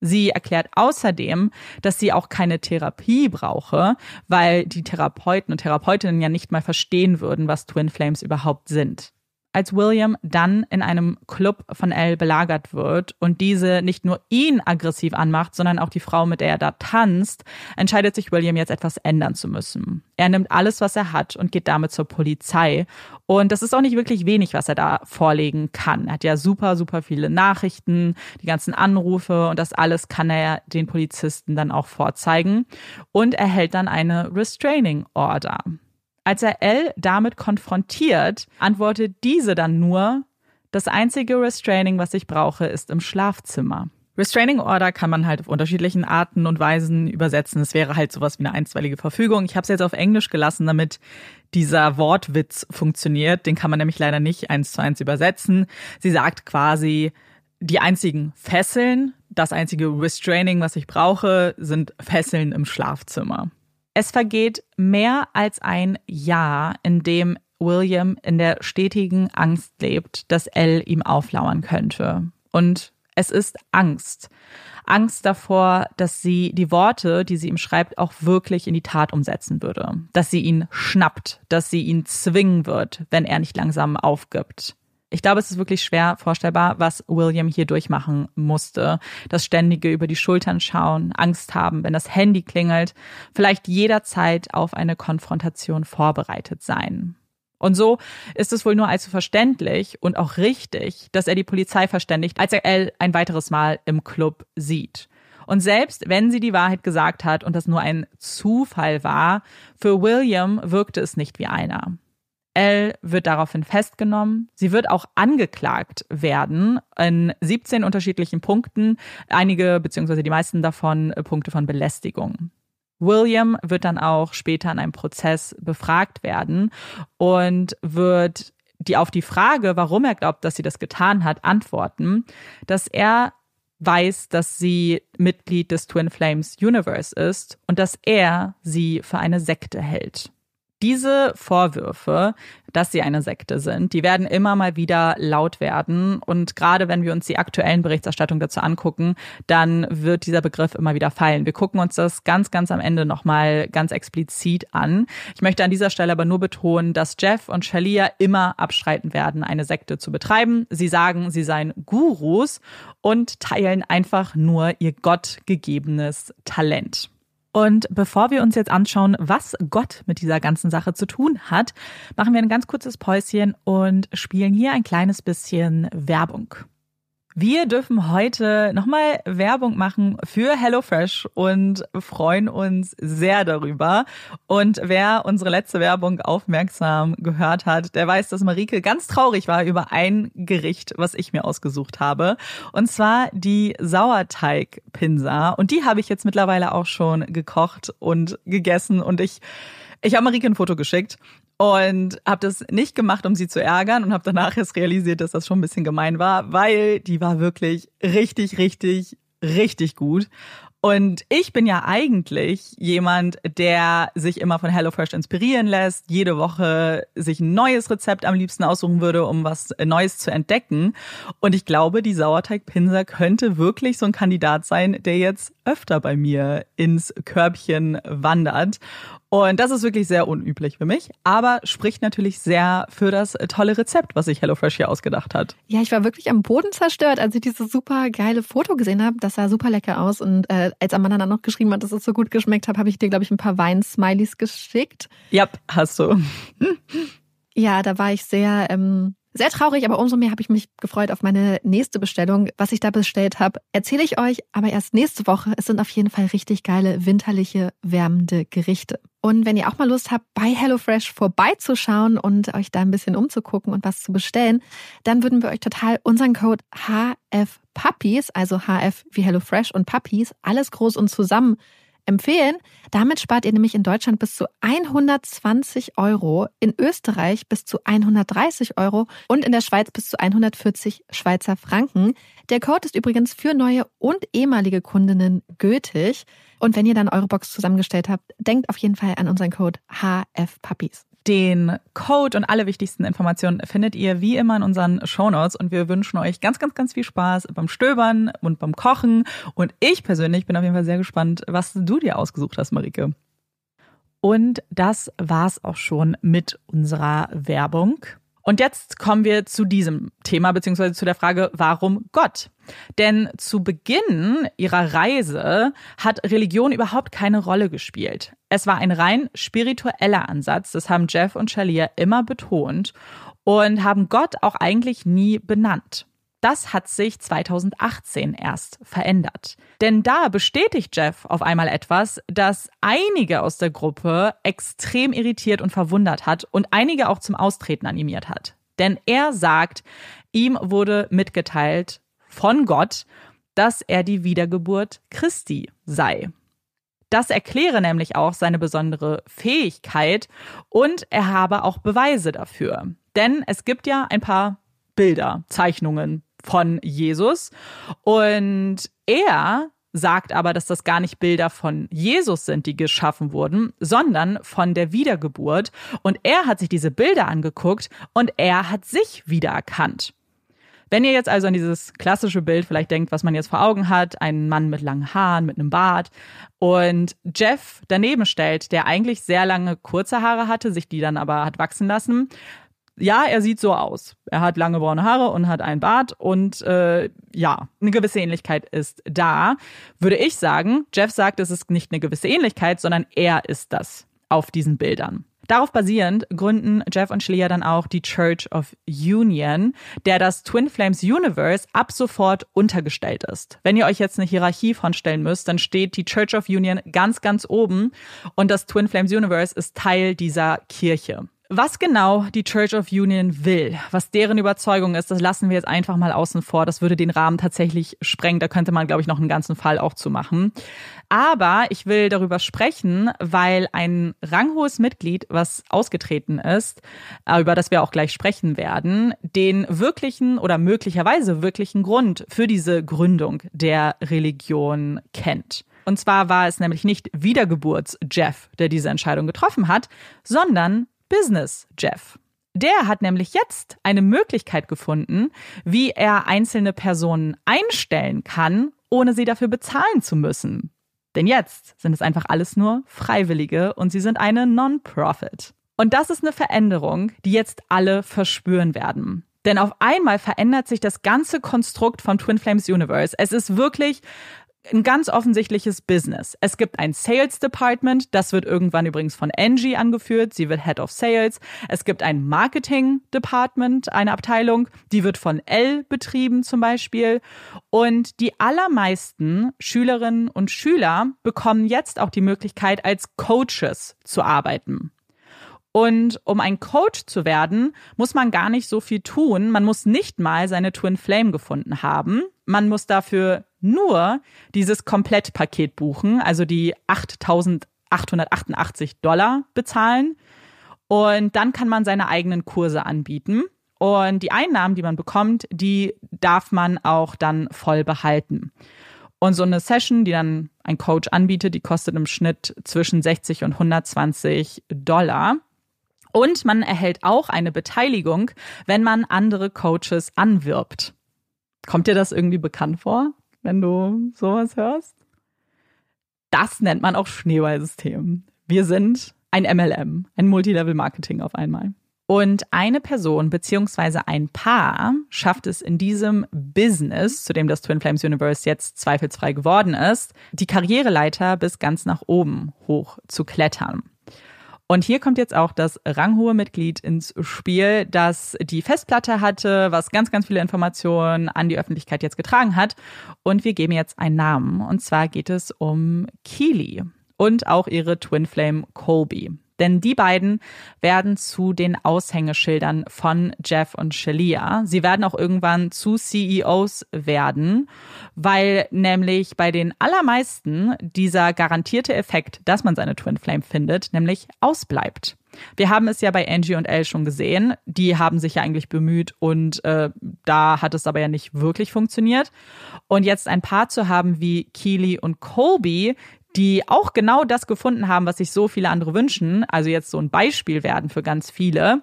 Sie erklärt außerdem, dass sie auch keine Therapie brauche, weil die Therapeuten und Therapeutinnen ja nicht mal verstehen würden, was Twin Flames überhaupt sind. Als William dann in einem Club von Elle belagert wird und diese nicht nur ihn aggressiv anmacht, sondern auch die Frau, mit der er da tanzt, entscheidet sich William jetzt etwas ändern zu müssen. Er nimmt alles, was er hat und geht damit zur Polizei. Und das ist auch nicht wirklich wenig, was er da vorlegen kann. Er hat ja super, super viele Nachrichten, die ganzen Anrufe und das alles kann er den Polizisten dann auch vorzeigen und erhält dann eine Restraining Order. Als er Elle damit konfrontiert, antwortet diese dann nur, das einzige Restraining, was ich brauche, ist im Schlafzimmer. Restraining Order kann man halt auf unterschiedlichen Arten und Weisen übersetzen. Es wäre halt sowas wie eine einstweilige Verfügung. Ich habe es jetzt auf Englisch gelassen, damit dieser Wortwitz funktioniert. Den kann man nämlich leider nicht eins zu eins übersetzen. Sie sagt quasi, die einzigen Fesseln, das einzige Restraining, was ich brauche, sind Fesseln im Schlafzimmer. Es vergeht mehr als ein Jahr, in dem William in der stetigen Angst lebt, dass Elle ihm auflauern könnte. Und es ist Angst. Angst davor, dass sie die Worte, die sie ihm schreibt, auch wirklich in die Tat umsetzen würde. Dass sie ihn schnappt, dass sie ihn zwingen wird, wenn er nicht langsam aufgibt. Ich glaube, es ist wirklich schwer vorstellbar, was William hier durchmachen musste. Das ständige über die Schultern schauen, Angst haben, wenn das Handy klingelt, vielleicht jederzeit auf eine Konfrontation vorbereitet sein. Und so ist es wohl nur allzu verständlich und auch richtig, dass er die Polizei verständigt, als er Elle ein weiteres Mal im Club sieht. Und selbst wenn sie die Wahrheit gesagt hat und das nur ein Zufall war, für William wirkte es nicht wie einer. Elle wird daraufhin festgenommen. Sie wird auch angeklagt werden in 17 unterschiedlichen Punkten, einige beziehungsweise die meisten davon äh, Punkte von Belästigung. William wird dann auch später in einem Prozess befragt werden und wird die auf die Frage, warum er glaubt, dass sie das getan hat, antworten, dass er weiß, dass sie Mitglied des Twin Flames Universe ist und dass er sie für eine Sekte hält. Diese Vorwürfe, dass sie eine Sekte sind, die werden immer mal wieder laut werden. Und gerade wenn wir uns die aktuellen Berichterstattungen dazu angucken, dann wird dieser Begriff immer wieder fallen. Wir gucken uns das ganz, ganz am Ende nochmal ganz explizit an. Ich möchte an dieser Stelle aber nur betonen, dass Jeff und Shalia immer abstreiten werden, eine Sekte zu betreiben. Sie sagen, sie seien Gurus und teilen einfach nur ihr gottgegebenes Talent. Und bevor wir uns jetzt anschauen, was Gott mit dieser ganzen Sache zu tun hat, machen wir ein ganz kurzes Päuschen und spielen hier ein kleines bisschen Werbung. Wir dürfen heute nochmal Werbung machen für HelloFresh und freuen uns sehr darüber. Und wer unsere letzte Werbung aufmerksam gehört hat, der weiß, dass Marike ganz traurig war über ein Gericht, was ich mir ausgesucht habe. Und zwar die Sauerteigpinsa. Und die habe ich jetzt mittlerweile auch schon gekocht und gegessen. Und ich ich habe Marike ein Foto geschickt und habe das nicht gemacht, um sie zu ärgern und habe danach erst realisiert, dass das schon ein bisschen gemein war, weil die war wirklich richtig, richtig, richtig gut. Und ich bin ja eigentlich jemand, der sich immer von HelloFresh inspirieren lässt, jede Woche sich ein neues Rezept am liebsten aussuchen würde, um was Neues zu entdecken. Und ich glaube, die Sauerteigpinser könnte wirklich so ein Kandidat sein, der jetzt öfter bei mir ins Körbchen wandert. Und das ist wirklich sehr unüblich für mich, aber spricht natürlich sehr für das tolle Rezept, was sich HelloFresh hier ausgedacht hat. Ja, ich war wirklich am Boden zerstört, als ich dieses super geile Foto gesehen habe. Das sah super lecker aus. Und äh, als Amanda dann noch geschrieben hat, dass es so gut geschmeckt hat, habe ich dir, glaube ich, ein paar Wein-Smileys geschickt. Ja, hast du. ja, da war ich sehr ähm, sehr traurig, aber umso mehr habe ich mich gefreut auf meine nächste Bestellung. Was ich da bestellt habe, erzähle ich euch aber erst nächste Woche. Es sind auf jeden Fall richtig geile, winterliche, wärmende Gerichte. Und wenn ihr auch mal Lust habt, bei HelloFresh vorbeizuschauen und euch da ein bisschen umzugucken und was zu bestellen, dann würden wir euch total unseren Code HF Puppies, also HF wie HelloFresh und Puppies, alles groß und zusammen empfehlen. Damit spart ihr nämlich in Deutschland bis zu 120 Euro, in Österreich bis zu 130 Euro und in der Schweiz bis zu 140 Schweizer Franken. Der Code ist übrigens für neue und ehemalige Kundinnen gültig. Und wenn ihr dann eure Box zusammengestellt habt, denkt auf jeden Fall an unseren Code HFPuppies. Den Code und alle wichtigsten Informationen findet ihr wie immer in unseren Shownotes und wir wünschen euch ganz, ganz, ganz viel Spaß beim Stöbern und beim Kochen. Und ich persönlich bin auf jeden Fall sehr gespannt, was du dir ausgesucht hast, Marike. Und das war's auch schon mit unserer Werbung. Und jetzt kommen wir zu diesem Thema, beziehungsweise zu der Frage, warum Gott? Denn zu Beginn ihrer Reise hat Religion überhaupt keine Rolle gespielt. Es war ein rein spiritueller Ansatz, das haben Jeff und Shalia immer betont und haben Gott auch eigentlich nie benannt. Das hat sich 2018 erst verändert. Denn da bestätigt Jeff auf einmal etwas, das einige aus der Gruppe extrem irritiert und verwundert hat und einige auch zum Austreten animiert hat. Denn er sagt, ihm wurde mitgeteilt von Gott, dass er die Wiedergeburt Christi sei. Das erkläre nämlich auch seine besondere Fähigkeit und er habe auch Beweise dafür. Denn es gibt ja ein paar Bilder, Zeichnungen, von Jesus. Und er sagt aber, dass das gar nicht Bilder von Jesus sind, die geschaffen wurden, sondern von der Wiedergeburt. Und er hat sich diese Bilder angeguckt und er hat sich wiedererkannt. Wenn ihr jetzt also an dieses klassische Bild vielleicht denkt, was man jetzt vor Augen hat, einen Mann mit langen Haaren, mit einem Bart und Jeff daneben stellt, der eigentlich sehr lange kurze Haare hatte, sich die dann aber hat wachsen lassen, ja, er sieht so aus. Er hat lange braune Haare und hat einen Bart und äh, ja, eine gewisse Ähnlichkeit ist da. Würde ich sagen, Jeff sagt, es ist nicht eine gewisse Ähnlichkeit, sondern er ist das auf diesen Bildern. Darauf basierend gründen Jeff und Schleer dann auch die Church of Union, der das Twin Flames Universe ab sofort untergestellt ist. Wenn ihr euch jetzt eine Hierarchie vorstellen müsst, dann steht die Church of Union ganz, ganz oben und das Twin Flames Universe ist Teil dieser Kirche. Was genau die Church of Union will, was deren Überzeugung ist, das lassen wir jetzt einfach mal außen vor. Das würde den Rahmen tatsächlich sprengen. Da könnte man, glaube ich, noch einen ganzen Fall auch zu machen. Aber ich will darüber sprechen, weil ein ranghohes Mitglied, was ausgetreten ist, äh, über das wir auch gleich sprechen werden, den wirklichen oder möglicherweise wirklichen Grund für diese Gründung der Religion kennt. Und zwar war es nämlich nicht Wiedergeburts-Jeff, der diese Entscheidung getroffen hat, sondern Business Jeff. Der hat nämlich jetzt eine Möglichkeit gefunden, wie er einzelne Personen einstellen kann, ohne sie dafür bezahlen zu müssen. Denn jetzt sind es einfach alles nur Freiwillige und sie sind eine Non-Profit. Und das ist eine Veränderung, die jetzt alle verspüren werden. Denn auf einmal verändert sich das ganze Konstrukt von Twin Flames Universe. Es ist wirklich ein ganz offensichtliches Business. Es gibt ein Sales Department, das wird irgendwann übrigens von Angie angeführt, sie wird Head of Sales. Es gibt ein Marketing Department, eine Abteilung, die wird von L betrieben zum Beispiel. Und die allermeisten Schülerinnen und Schüler bekommen jetzt auch die Möglichkeit, als Coaches zu arbeiten. Und um ein Coach zu werden, muss man gar nicht so viel tun. Man muss nicht mal seine Twin Flame gefunden haben. Man muss dafür nur dieses Komplettpaket buchen, also die 8.888 Dollar bezahlen. Und dann kann man seine eigenen Kurse anbieten. Und die Einnahmen, die man bekommt, die darf man auch dann voll behalten. Und so eine Session, die dann ein Coach anbietet, die kostet im Schnitt zwischen 60 und 120 Dollar. Und man erhält auch eine Beteiligung, wenn man andere Coaches anwirbt. Kommt dir das irgendwie bekannt vor? wenn du sowas hörst. Das nennt man auch Schneeballsystem. Wir sind ein MLM, ein Multilevel Marketing auf einmal. Und eine Person beziehungsweise ein Paar schafft es in diesem Business, zu dem das Twin Flames Universe jetzt zweifelsfrei geworden ist, die Karriereleiter bis ganz nach oben hoch zu klettern. Und hier kommt jetzt auch das ranghohe Mitglied ins Spiel, das die Festplatte hatte, was ganz, ganz viele Informationen an die Öffentlichkeit jetzt getragen hat. Und wir geben jetzt einen Namen. Und zwar geht es um Keely und auch ihre Twin Flame Colby. Denn die beiden werden zu den Aushängeschildern von Jeff und Shalia. Sie werden auch irgendwann zu CEOs werden, weil nämlich bei den allermeisten dieser garantierte Effekt, dass man seine Twin Flame findet, nämlich ausbleibt. Wir haben es ja bei Angie und Elle schon gesehen. Die haben sich ja eigentlich bemüht und äh, da hat es aber ja nicht wirklich funktioniert. Und jetzt ein Paar zu haben wie Keely und Colby, die auch genau das gefunden haben, was sich so viele andere wünschen, also jetzt so ein Beispiel werden für ganz viele,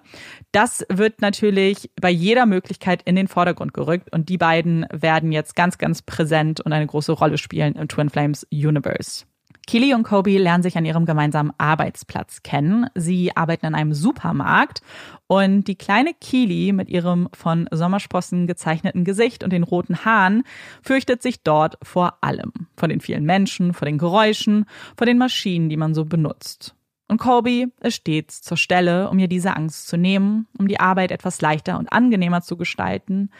das wird natürlich bei jeder Möglichkeit in den Vordergrund gerückt und die beiden werden jetzt ganz, ganz präsent und eine große Rolle spielen im Twin Flames Universe. Keely und Kobe lernen sich an ihrem gemeinsamen Arbeitsplatz kennen. Sie arbeiten in einem Supermarkt und die kleine Keely mit ihrem von Sommersprossen gezeichneten Gesicht und den roten Haaren fürchtet sich dort vor allem. Vor den vielen Menschen, vor den Geräuschen, vor den Maschinen, die man so benutzt. Und Colby ist stets zur Stelle, um ihr diese Angst zu nehmen, um die Arbeit etwas leichter und angenehmer zu gestalten.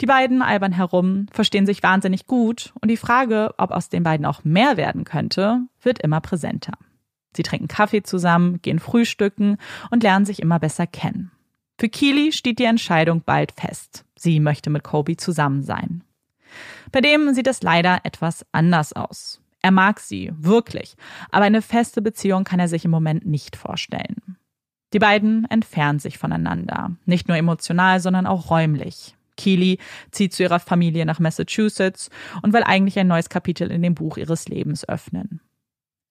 Die beiden albern herum, verstehen sich wahnsinnig gut und die Frage, ob aus den beiden auch mehr werden könnte, wird immer präsenter. Sie trinken Kaffee zusammen, gehen frühstücken und lernen sich immer besser kennen. Für Keely steht die Entscheidung bald fest. Sie möchte mit Kobe zusammen sein. Bei dem sieht es leider etwas anders aus. Er mag sie, wirklich, aber eine feste Beziehung kann er sich im Moment nicht vorstellen. Die beiden entfernen sich voneinander, nicht nur emotional, sondern auch räumlich. Keely zieht zu ihrer Familie nach Massachusetts und will eigentlich ein neues Kapitel in dem Buch ihres Lebens öffnen.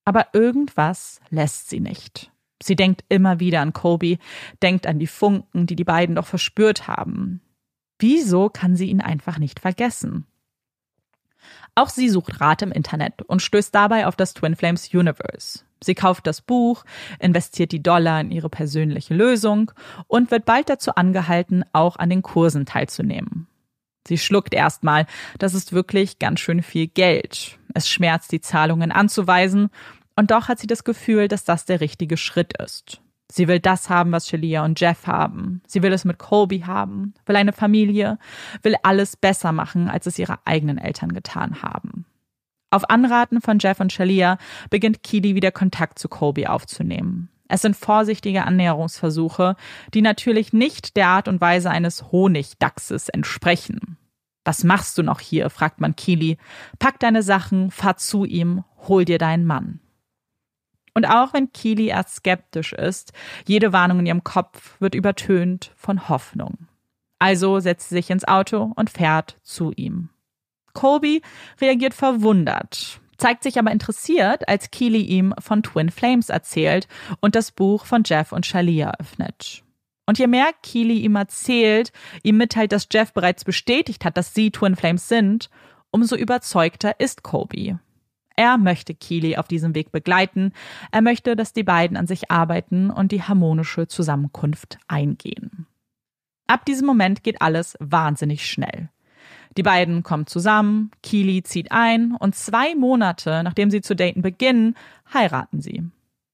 Aber irgendwas lässt sie nicht. Sie denkt immer wieder an Kobe, denkt an die Funken, die die beiden doch verspürt haben. Wieso kann sie ihn einfach nicht vergessen? Auch sie sucht Rat im Internet und stößt dabei auf das Twin Flames Universe. Sie kauft das Buch, investiert die Dollar in ihre persönliche Lösung und wird bald dazu angehalten, auch an den Kursen teilzunehmen. Sie schluckt erstmal, das ist wirklich ganz schön viel Geld. Es schmerzt, die Zahlungen anzuweisen, und doch hat sie das Gefühl, dass das der richtige Schritt ist. Sie will das haben, was Shalia und Jeff haben. Sie will es mit Colby haben, will eine Familie, will alles besser machen, als es ihre eigenen Eltern getan haben. Auf Anraten von Jeff und Shalia beginnt Keely wieder Kontakt zu Colby aufzunehmen. Es sind vorsichtige Annäherungsversuche, die natürlich nicht der Art und Weise eines Honigdachses entsprechen. Was machst du noch hier? fragt man Keely. Pack deine Sachen, fahr zu ihm, hol dir deinen Mann. Und auch wenn Keely erst skeptisch ist, jede Warnung in ihrem Kopf wird übertönt von Hoffnung. Also setzt sie sich ins Auto und fährt zu ihm. Colby reagiert verwundert, zeigt sich aber interessiert, als Keely ihm von Twin Flames erzählt und das Buch von Jeff und Shalia öffnet. Und je mehr Keely ihm erzählt, ihm mitteilt, dass Jeff bereits bestätigt hat, dass sie Twin Flames sind, umso überzeugter ist Colby. Er möchte Keely auf diesem Weg begleiten. Er möchte, dass die beiden an sich arbeiten und die harmonische Zusammenkunft eingehen. Ab diesem Moment geht alles wahnsinnig schnell. Die beiden kommen zusammen, Keely zieht ein und zwei Monate nachdem sie zu daten beginnen, heiraten sie.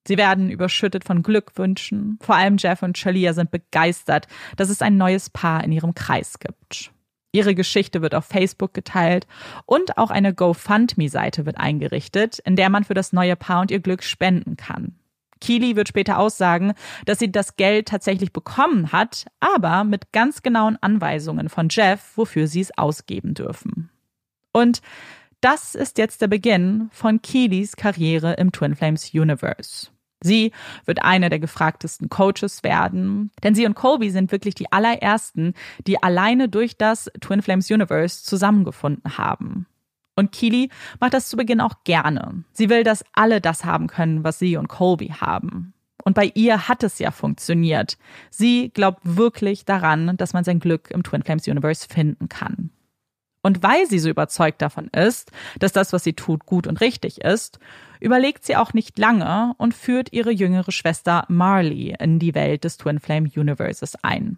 Sie werden überschüttet von Glückwünschen. Vor allem Jeff und Shalia sind begeistert, dass es ein neues Paar in ihrem Kreis gibt. Ihre Geschichte wird auf Facebook geteilt und auch eine GoFundMe-Seite wird eingerichtet, in der man für das neue Paar und ihr Glück spenden kann. Keely wird später aussagen, dass sie das Geld tatsächlich bekommen hat, aber mit ganz genauen Anweisungen von Jeff, wofür sie es ausgeben dürfen. Und das ist jetzt der Beginn von Keelys Karriere im Twin Flames Universe. Sie wird eine der gefragtesten Coaches werden, denn sie und Colby sind wirklich die allerersten, die alleine durch das Twin Flames Universe zusammengefunden haben. Und Keely macht das zu Beginn auch gerne. Sie will, dass alle das haben können, was sie und Colby haben. Und bei ihr hat es ja funktioniert. Sie glaubt wirklich daran, dass man sein Glück im Twin Flames Universe finden kann. Und weil sie so überzeugt davon ist, dass das, was sie tut, gut und richtig ist, überlegt sie auch nicht lange und führt ihre jüngere Schwester Marley in die Welt des Twin Flame Universes ein.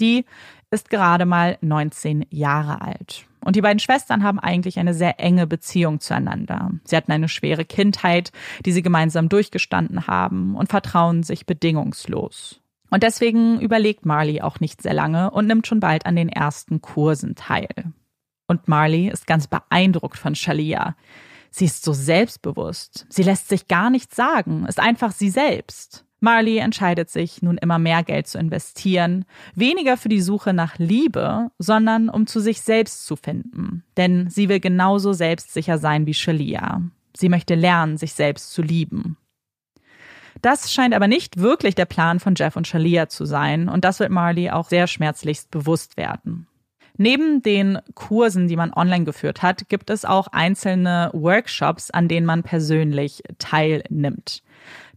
Die ist gerade mal 19 Jahre alt. Und die beiden Schwestern haben eigentlich eine sehr enge Beziehung zueinander. Sie hatten eine schwere Kindheit, die sie gemeinsam durchgestanden haben und vertrauen sich bedingungslos. Und deswegen überlegt Marley auch nicht sehr lange und nimmt schon bald an den ersten Kursen teil. Und Marley ist ganz beeindruckt von Shalia. Sie ist so selbstbewusst. Sie lässt sich gar nichts sagen, ist einfach sie selbst. Marley entscheidet sich, nun immer mehr Geld zu investieren, weniger für die Suche nach Liebe, sondern um zu sich selbst zu finden. Denn sie will genauso selbstsicher sein wie Shalia. Sie möchte lernen, sich selbst zu lieben. Das scheint aber nicht wirklich der Plan von Jeff und Shalia zu sein, und das wird Marley auch sehr schmerzlichst bewusst werden. Neben den Kursen, die man online geführt hat, gibt es auch einzelne Workshops, an denen man persönlich teilnimmt.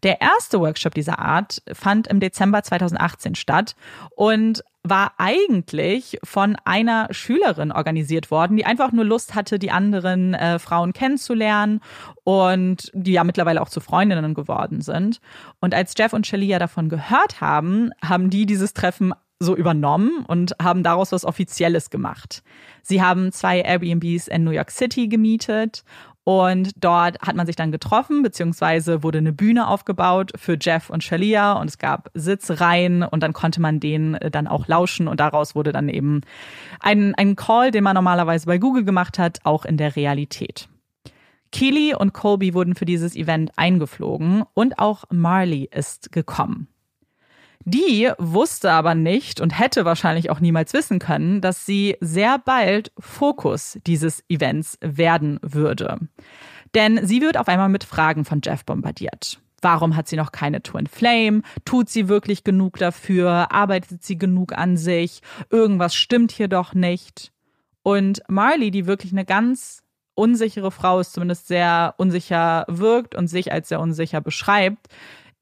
Der erste Workshop dieser Art fand im Dezember 2018 statt und war eigentlich von einer Schülerin organisiert worden, die einfach nur Lust hatte, die anderen äh, Frauen kennenzulernen und die ja mittlerweile auch zu Freundinnen geworden sind. Und als Jeff und Shalia davon gehört haben, haben die dieses Treffen so übernommen und haben daraus was Offizielles gemacht. Sie haben zwei Airbnbs in New York City gemietet und dort hat man sich dann getroffen, beziehungsweise wurde eine Bühne aufgebaut für Jeff und Shalia und es gab Sitzreihen und dann konnte man denen äh, dann auch lauschen und daraus wurde dann eben ein, ein Call, den man normalerweise bei Google gemacht hat, auch in der Realität. Keely und Colby wurden für dieses Event eingeflogen und auch Marley ist gekommen. Die wusste aber nicht und hätte wahrscheinlich auch niemals wissen können, dass sie sehr bald Fokus dieses Events werden würde. Denn sie wird auf einmal mit Fragen von Jeff bombardiert. Warum hat sie noch keine Twin Flame? Tut sie wirklich genug dafür? Arbeitet sie genug an sich? Irgendwas stimmt hier doch nicht. Und Marley, die wirklich eine ganz unsichere Frau ist, zumindest sehr unsicher wirkt und sich als sehr unsicher beschreibt,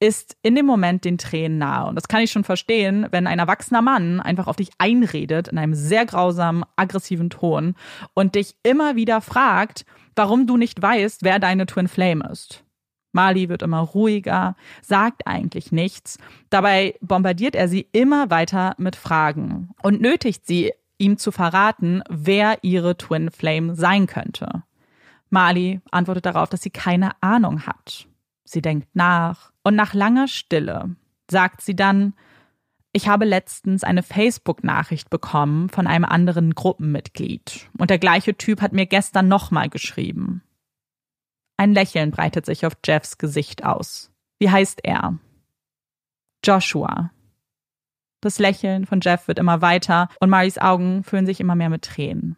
ist in dem Moment den Tränen nahe. Und das kann ich schon verstehen, wenn ein erwachsener Mann einfach auf dich einredet in einem sehr grausamen, aggressiven Ton und dich immer wieder fragt, warum du nicht weißt, wer deine Twin Flame ist. Mali wird immer ruhiger, sagt eigentlich nichts. Dabei bombardiert er sie immer weiter mit Fragen und nötigt sie, ihm zu verraten, wer ihre Twin Flame sein könnte. Mali antwortet darauf, dass sie keine Ahnung hat. Sie denkt nach und nach langer Stille sagt sie dann, ich habe letztens eine Facebook-Nachricht bekommen von einem anderen Gruppenmitglied und der gleiche Typ hat mir gestern nochmal geschrieben. Ein Lächeln breitet sich auf Jeffs Gesicht aus. Wie heißt er? Joshua. Das Lächeln von Jeff wird immer weiter und Marys Augen füllen sich immer mehr mit Tränen.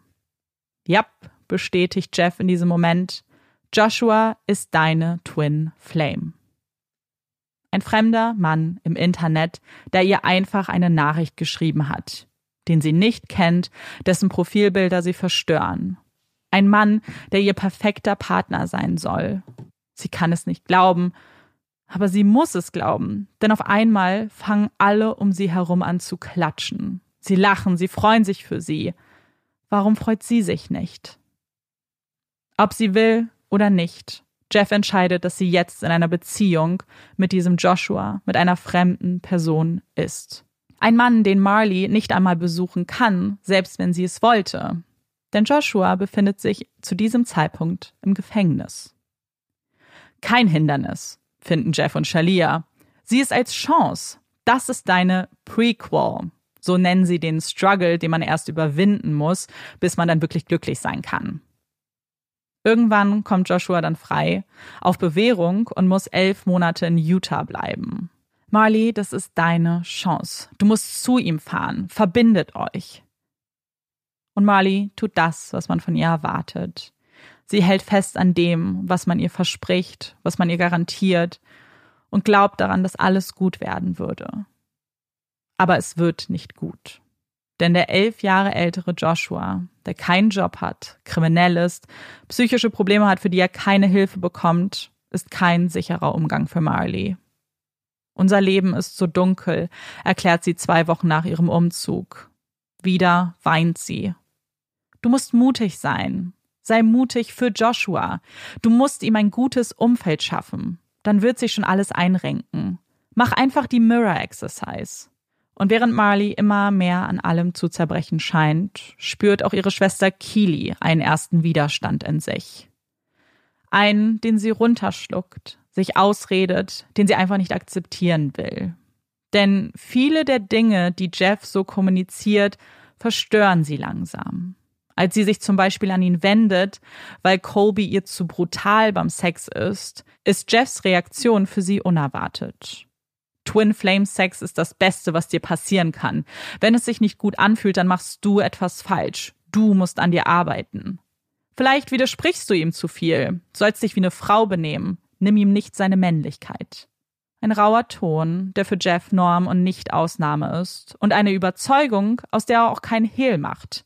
Jap, bestätigt Jeff in diesem Moment. Joshua ist deine Twin Flame. Ein fremder Mann im Internet, der ihr einfach eine Nachricht geschrieben hat, den sie nicht kennt, dessen Profilbilder sie verstören. Ein Mann, der ihr perfekter Partner sein soll. Sie kann es nicht glauben, aber sie muss es glauben, denn auf einmal fangen alle um sie herum an zu klatschen. Sie lachen, sie freuen sich für sie. Warum freut sie sich nicht? Ob sie will oder nicht, Jeff entscheidet, dass sie jetzt in einer Beziehung mit diesem Joshua, mit einer fremden Person ist. Ein Mann, den Marley nicht einmal besuchen kann, selbst wenn sie es wollte. Denn Joshua befindet sich zu diesem Zeitpunkt im Gefängnis. Kein Hindernis, finden Jeff und Shalia. Sie ist als Chance. Das ist deine Prequel. So nennen sie den Struggle, den man erst überwinden muss, bis man dann wirklich glücklich sein kann. Irgendwann kommt Joshua dann frei auf Bewährung und muss elf Monate in Utah bleiben. Marley, das ist deine Chance. Du musst zu ihm fahren. Verbindet euch. Und Marley tut das, was man von ihr erwartet. Sie hält fest an dem, was man ihr verspricht, was man ihr garantiert und glaubt daran, dass alles gut werden würde. Aber es wird nicht gut. Denn der elf Jahre ältere Joshua, der keinen Job hat, kriminell ist, psychische Probleme hat, für die er keine Hilfe bekommt, ist kein sicherer Umgang für Marley. Unser Leben ist so dunkel, erklärt sie zwei Wochen nach ihrem Umzug. Wieder weint sie. Du musst mutig sein. Sei mutig für Joshua. Du musst ihm ein gutes Umfeld schaffen. Dann wird sich schon alles einrenken. Mach einfach die Mirror Exercise. Und während Marley immer mehr an allem zu zerbrechen scheint, spürt auch ihre Schwester Keely einen ersten Widerstand in sich. Einen, den sie runterschluckt, sich ausredet, den sie einfach nicht akzeptieren will. Denn viele der Dinge, die Jeff so kommuniziert, verstören sie langsam. Als sie sich zum Beispiel an ihn wendet, weil Colby ihr zu brutal beim Sex ist, ist Jeffs Reaktion für sie unerwartet. Twin Flame Sex ist das Beste, was dir passieren kann. Wenn es sich nicht gut anfühlt, dann machst du etwas falsch. Du musst an dir arbeiten. Vielleicht widersprichst du ihm zu viel, sollst dich wie eine Frau benehmen. Nimm ihm nicht seine Männlichkeit. Ein rauer Ton, der für Jeff Norm und nicht Ausnahme ist, und eine Überzeugung, aus der er auch kein Hehl macht.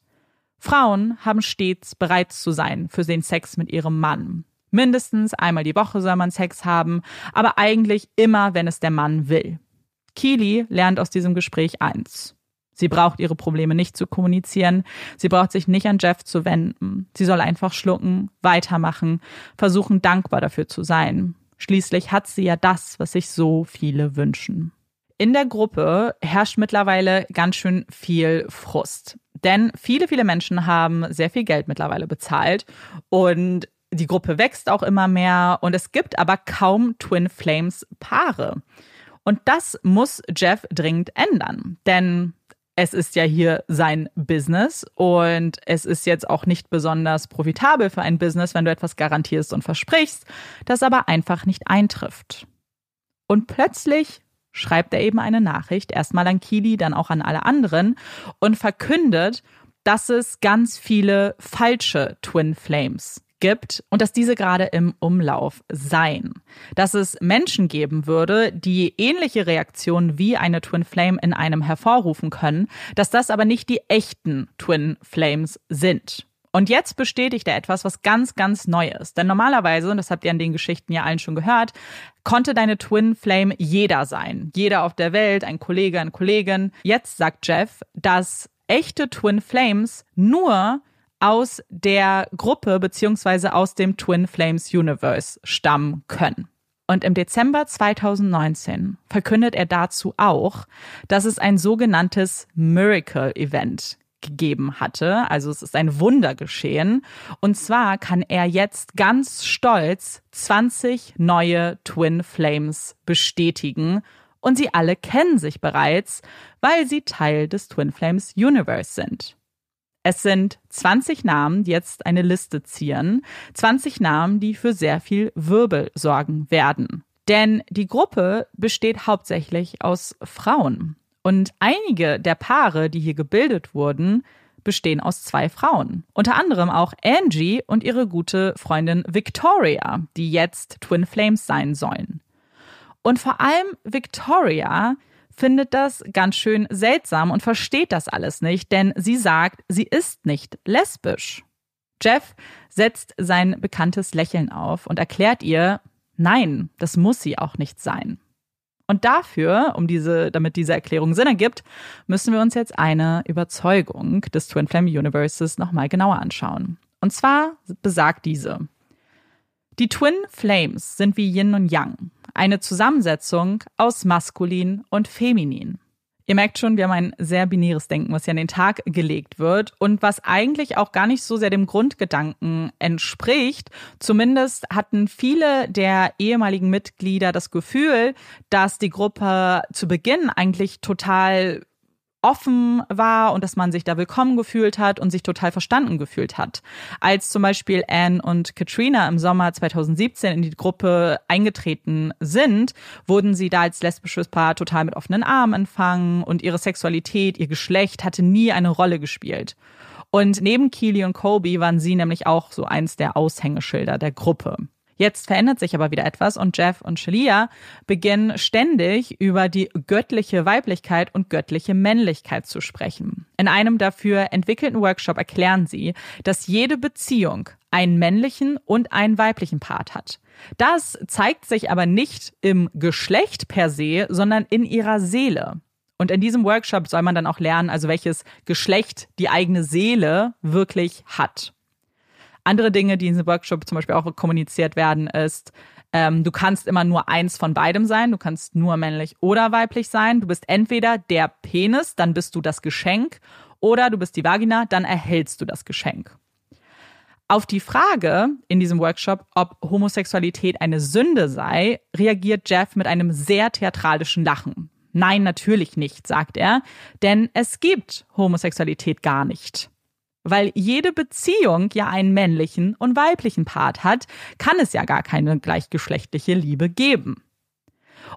Frauen haben stets bereit zu sein für den Sex mit ihrem Mann. Mindestens einmal die Woche soll man Sex haben, aber eigentlich immer, wenn es der Mann will. Keely lernt aus diesem Gespräch eins. Sie braucht ihre Probleme nicht zu kommunizieren. Sie braucht sich nicht an Jeff zu wenden. Sie soll einfach schlucken, weitermachen, versuchen dankbar dafür zu sein. Schließlich hat sie ja das, was sich so viele wünschen. In der Gruppe herrscht mittlerweile ganz schön viel Frust. Denn viele, viele Menschen haben sehr viel Geld mittlerweile bezahlt und die Gruppe wächst auch immer mehr und es gibt aber kaum Twin Flames Paare. Und das muss Jeff dringend ändern. Denn es ist ja hier sein Business und es ist jetzt auch nicht besonders profitabel für ein Business, wenn du etwas garantierst und versprichst, das aber einfach nicht eintrifft. Und plötzlich schreibt er eben eine Nachricht, erstmal an Kili, dann auch an alle anderen und verkündet, dass es ganz viele falsche Twin Flames gibt und dass diese gerade im Umlauf seien. Dass es Menschen geben würde, die ähnliche Reaktionen wie eine Twin Flame in einem hervorrufen können, dass das aber nicht die echten Twin Flames sind. Und jetzt bestätigt er etwas, was ganz, ganz neu ist. Denn normalerweise, und das habt ihr an den Geschichten ja allen schon gehört, konnte deine Twin Flame jeder sein. Jeder auf der Welt, ein Kollege, eine Kollegin. Jetzt sagt Jeff, dass echte Twin Flames nur aus der Gruppe beziehungsweise aus dem Twin Flames Universe stammen können. Und im Dezember 2019 verkündet er dazu auch, dass es ein sogenanntes Miracle Event gegeben hatte. Also es ist ein Wunder geschehen. Und zwar kann er jetzt ganz stolz 20 neue Twin Flames bestätigen. Und sie alle kennen sich bereits, weil sie Teil des Twin Flames Universe sind. Es sind 20 Namen, die jetzt eine Liste zieren. 20 Namen, die für sehr viel Wirbel sorgen werden. Denn die Gruppe besteht hauptsächlich aus Frauen. Und einige der Paare, die hier gebildet wurden, bestehen aus zwei Frauen. Unter anderem auch Angie und ihre gute Freundin Victoria, die jetzt Twin Flames sein sollen. Und vor allem Victoria findet das ganz schön seltsam und versteht das alles nicht, denn sie sagt, sie ist nicht lesbisch. Jeff setzt sein bekanntes Lächeln auf und erklärt ihr, nein, das muss sie auch nicht sein. Und dafür, um diese, damit diese Erklärung Sinn ergibt, müssen wir uns jetzt eine Überzeugung des Twin Flame Universes nochmal genauer anschauen. Und zwar besagt diese. Die Twin Flames sind wie Yin und Yang, eine Zusammensetzung aus maskulin und feminin. Ihr merkt schon, wir haben ein sehr binäres Denken, was hier an den Tag gelegt wird und was eigentlich auch gar nicht so sehr dem Grundgedanken entspricht. Zumindest hatten viele der ehemaligen Mitglieder das Gefühl, dass die Gruppe zu Beginn eigentlich total offen war und dass man sich da willkommen gefühlt hat und sich total verstanden gefühlt hat. Als zum Beispiel Anne und Katrina im Sommer 2017 in die Gruppe eingetreten sind, wurden sie da als lesbisches Paar total mit offenen Armen empfangen und ihre Sexualität, ihr Geschlecht hatte nie eine Rolle gespielt. Und neben Keely und Kobe waren sie nämlich auch so eins der Aushängeschilder der Gruppe. Jetzt verändert sich aber wieder etwas und Jeff und Shalia beginnen ständig über die göttliche Weiblichkeit und göttliche Männlichkeit zu sprechen. In einem dafür entwickelten Workshop erklären sie, dass jede Beziehung einen männlichen und einen weiblichen Part hat. Das zeigt sich aber nicht im Geschlecht per se, sondern in ihrer Seele. Und in diesem Workshop soll man dann auch lernen, also welches Geschlecht die eigene Seele wirklich hat. Andere Dinge, die in diesem Workshop zum Beispiel auch kommuniziert werden, ist, ähm, du kannst immer nur eins von beidem sein. Du kannst nur männlich oder weiblich sein. Du bist entweder der Penis, dann bist du das Geschenk, oder du bist die Vagina, dann erhältst du das Geschenk. Auf die Frage in diesem Workshop, ob Homosexualität eine Sünde sei, reagiert Jeff mit einem sehr theatralischen Lachen. Nein, natürlich nicht, sagt er, denn es gibt Homosexualität gar nicht. Weil jede Beziehung ja einen männlichen und weiblichen Part hat, kann es ja gar keine gleichgeschlechtliche Liebe geben.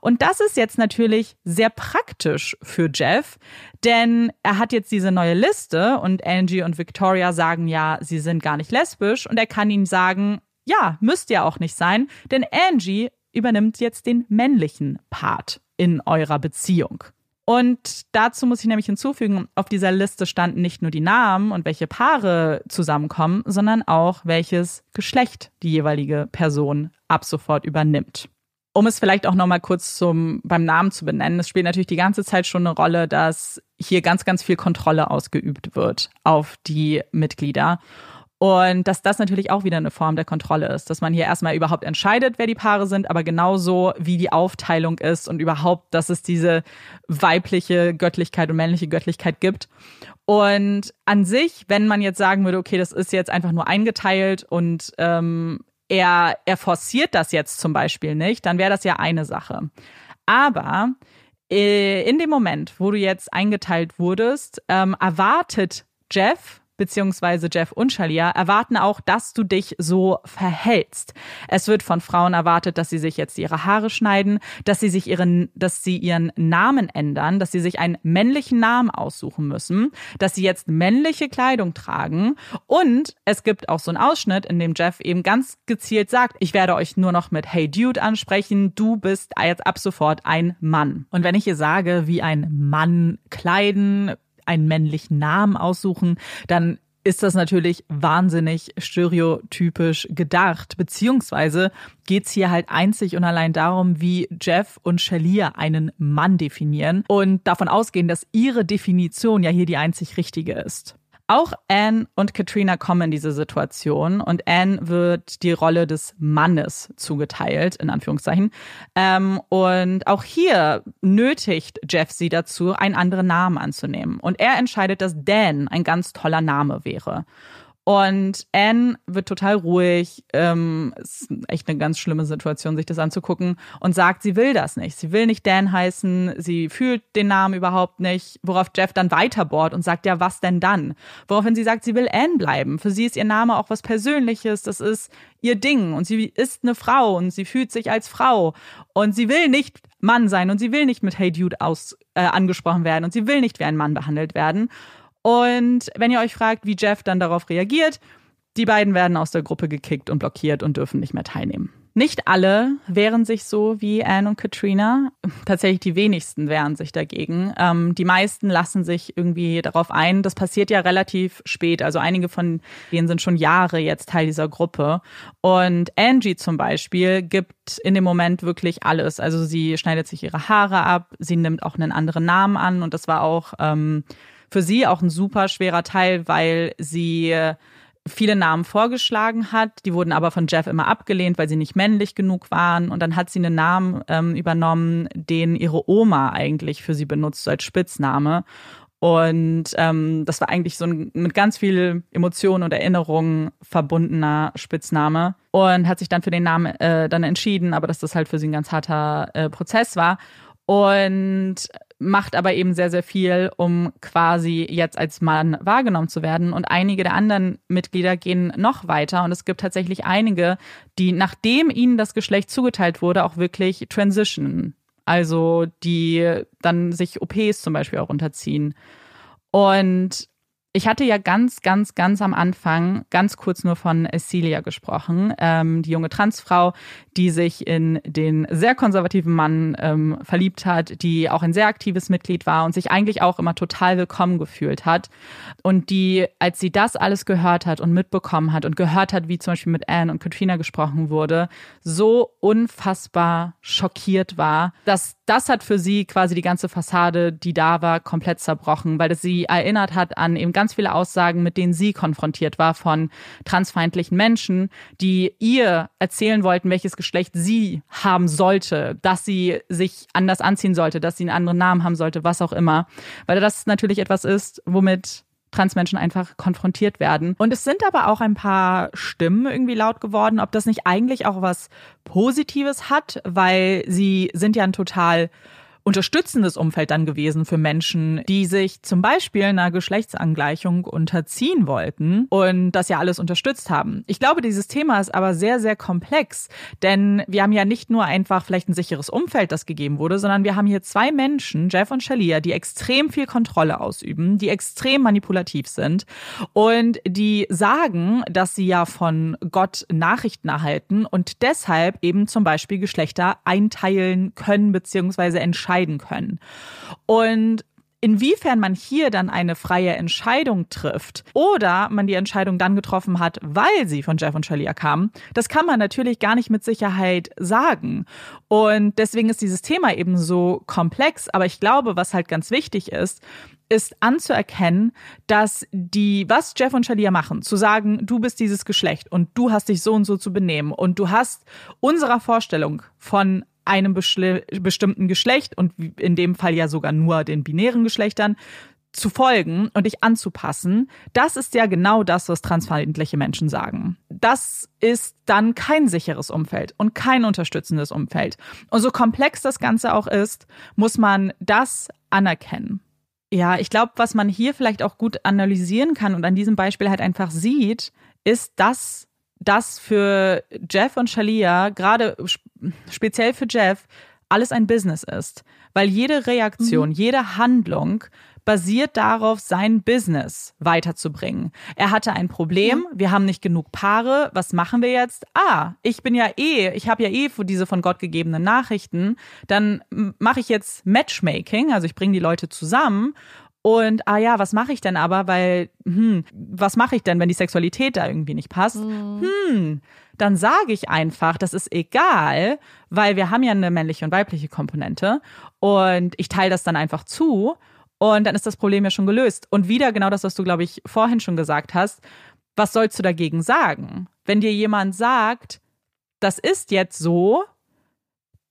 Und das ist jetzt natürlich sehr praktisch für Jeff, denn er hat jetzt diese neue Liste und Angie und Victoria sagen ja, sie sind gar nicht lesbisch und er kann ihnen sagen, ja, müsst ihr auch nicht sein, denn Angie übernimmt jetzt den männlichen Part in eurer Beziehung. Und dazu muss ich nämlich hinzufügen, auf dieser Liste standen nicht nur die Namen und welche Paare zusammenkommen, sondern auch welches Geschlecht die jeweilige Person ab sofort übernimmt. Um es vielleicht auch nochmal kurz zum, beim Namen zu benennen, es spielt natürlich die ganze Zeit schon eine Rolle, dass hier ganz, ganz viel Kontrolle ausgeübt wird auf die Mitglieder. Und dass das natürlich auch wieder eine Form der Kontrolle ist, dass man hier erstmal überhaupt entscheidet, wer die Paare sind, aber genauso wie die Aufteilung ist und überhaupt, dass es diese weibliche Göttlichkeit und männliche Göttlichkeit gibt. Und an sich, wenn man jetzt sagen würde, okay, das ist jetzt einfach nur eingeteilt und ähm, er, er forciert das jetzt zum Beispiel nicht, dann wäre das ja eine Sache. Aber äh, in dem Moment, wo du jetzt eingeteilt wurdest, ähm, erwartet Jeff beziehungsweise Jeff und Shalia erwarten auch, dass du dich so verhältst. Es wird von Frauen erwartet, dass sie sich jetzt ihre Haare schneiden, dass sie sich ihren, dass sie ihren Namen ändern, dass sie sich einen männlichen Namen aussuchen müssen, dass sie jetzt männliche Kleidung tragen und es gibt auch so einen Ausschnitt, in dem Jeff eben ganz gezielt sagt, ich werde euch nur noch mit Hey Dude ansprechen, du bist jetzt ab sofort ein Mann. Und wenn ich hier sage, wie ein Mann kleiden, einen männlichen Namen aussuchen, dann ist das natürlich wahnsinnig stereotypisch gedacht, beziehungsweise geht's hier halt einzig und allein darum, wie Jeff und Shalia einen Mann definieren und davon ausgehen, dass ihre Definition ja hier die einzig richtige ist. Auch Anne und Katrina kommen in diese Situation und Anne wird die Rolle des Mannes zugeteilt, in Anführungszeichen. Ähm, und auch hier nötigt Jeff sie dazu, einen anderen Namen anzunehmen. Und er entscheidet, dass Dan ein ganz toller Name wäre. Und Anne wird total ruhig. Ähm, ist echt eine ganz schlimme Situation, sich das anzugucken. Und sagt, sie will das nicht. Sie will nicht Dan heißen. Sie fühlt den Namen überhaupt nicht. Worauf Jeff dann weiterbohrt und sagt, ja, was denn dann? Woraufhin sie sagt, sie will Anne bleiben. Für sie ist ihr Name auch was Persönliches. Das ist ihr Ding. Und sie ist eine Frau und sie fühlt sich als Frau. Und sie will nicht Mann sein und sie will nicht mit Hey Dude aus, äh, angesprochen werden und sie will nicht wie ein Mann behandelt werden. Und wenn ihr euch fragt, wie Jeff dann darauf reagiert, die beiden werden aus der Gruppe gekickt und blockiert und dürfen nicht mehr teilnehmen. Nicht alle wehren sich so wie Anne und Katrina. Tatsächlich die wenigsten wehren sich dagegen. Ähm, die meisten lassen sich irgendwie darauf ein. Das passiert ja relativ spät. Also einige von denen sind schon Jahre jetzt Teil dieser Gruppe. Und Angie zum Beispiel gibt in dem Moment wirklich alles. Also sie schneidet sich ihre Haare ab, sie nimmt auch einen anderen Namen an und das war auch ähm, für sie auch ein super schwerer Teil, weil sie viele Namen vorgeschlagen hat. Die wurden aber von Jeff immer abgelehnt, weil sie nicht männlich genug waren. Und dann hat sie einen Namen ähm, übernommen, den ihre Oma eigentlich für sie benutzt als Spitzname. Und ähm, das war eigentlich so ein mit ganz viel Emotionen und Erinnerungen verbundener Spitzname. Und hat sich dann für den Namen äh, dann entschieden, aber dass das halt für sie ein ganz harter äh, Prozess war. Und macht aber eben sehr, sehr viel, um quasi jetzt als Mann wahrgenommen zu werden. Und einige der anderen Mitglieder gehen noch weiter. Und es gibt tatsächlich einige, die, nachdem ihnen das Geschlecht zugeteilt wurde, auch wirklich transitionen. Also die dann sich OPs zum Beispiel auch unterziehen. Und ich hatte ja ganz, ganz, ganz am Anfang ganz kurz nur von Celia gesprochen, ähm, die junge Transfrau, die sich in den sehr konservativen Mann ähm, verliebt hat, die auch ein sehr aktives Mitglied war und sich eigentlich auch immer total willkommen gefühlt hat. Und die, als sie das alles gehört hat und mitbekommen hat und gehört hat, wie zum Beispiel mit Anne und Katrina gesprochen wurde, so unfassbar schockiert war, dass das hat für sie quasi die ganze Fassade, die da war, komplett zerbrochen, weil es sie erinnert hat an eben ganz viele Aussagen, mit denen sie konfrontiert war von transfeindlichen Menschen, die ihr erzählen wollten, welches Geschlecht sie haben sollte, dass sie sich anders anziehen sollte, dass sie einen anderen Namen haben sollte, was auch immer. Weil das natürlich etwas ist, womit Transmenschen einfach konfrontiert werden. Und es sind aber auch ein paar Stimmen irgendwie laut geworden, ob das nicht eigentlich auch was Positives hat, weil sie sind ja ein total unterstützendes Umfeld dann gewesen für Menschen, die sich zum Beispiel einer Geschlechtsangleichung unterziehen wollten und das ja alles unterstützt haben. Ich glaube, dieses Thema ist aber sehr, sehr komplex, denn wir haben ja nicht nur einfach vielleicht ein sicheres Umfeld, das gegeben wurde, sondern wir haben hier zwei Menschen, Jeff und Shalia, die extrem viel Kontrolle ausüben, die extrem manipulativ sind und die sagen, dass sie ja von Gott Nachrichten erhalten und deshalb eben zum Beispiel Geschlechter einteilen können bzw. entscheiden entscheiden können. Und Inwiefern man hier dann eine freie Entscheidung trifft oder man die Entscheidung dann getroffen hat, weil sie von Jeff und Shalia kam, das kann man natürlich gar nicht mit Sicherheit sagen. Und deswegen ist dieses Thema eben so komplex. Aber ich glaube, was halt ganz wichtig ist, ist anzuerkennen, dass die, was Jeff und Shalia machen, zu sagen, du bist dieses Geschlecht und du hast dich so und so zu benehmen und du hast unserer Vorstellung von einem bestimmten Geschlecht und in dem Fall ja sogar nur den binären Geschlechtern zu folgen und dich anzupassen, das ist ja genau das, was transfeindliche Menschen sagen. Das ist dann kein sicheres Umfeld und kein unterstützendes Umfeld. Und so komplex das Ganze auch ist, muss man das anerkennen. Ja, ich glaube, was man hier vielleicht auch gut analysieren kann und an diesem Beispiel halt einfach sieht, ist, dass dass für Jeff und Shalia, gerade speziell für Jeff, alles ein Business ist. Weil jede Reaktion, mhm. jede Handlung basiert darauf, sein Business weiterzubringen. Er hatte ein Problem, mhm. wir haben nicht genug Paare, was machen wir jetzt? Ah, ich bin ja eh, ich habe ja eh diese von Gott gegebenen Nachrichten, dann mache ich jetzt Matchmaking, also ich bringe die Leute zusammen und ah ja, was mache ich denn aber? Weil, hm, was mache ich denn, wenn die Sexualität da irgendwie nicht passt? Mhm. Hm, dann sage ich einfach, das ist egal, weil wir haben ja eine männliche und weibliche Komponente. Und ich teile das dann einfach zu. Und dann ist das Problem ja schon gelöst. Und wieder genau das, was du, glaube ich, vorhin schon gesagt hast. Was sollst du dagegen sagen? Wenn dir jemand sagt, das ist jetzt so,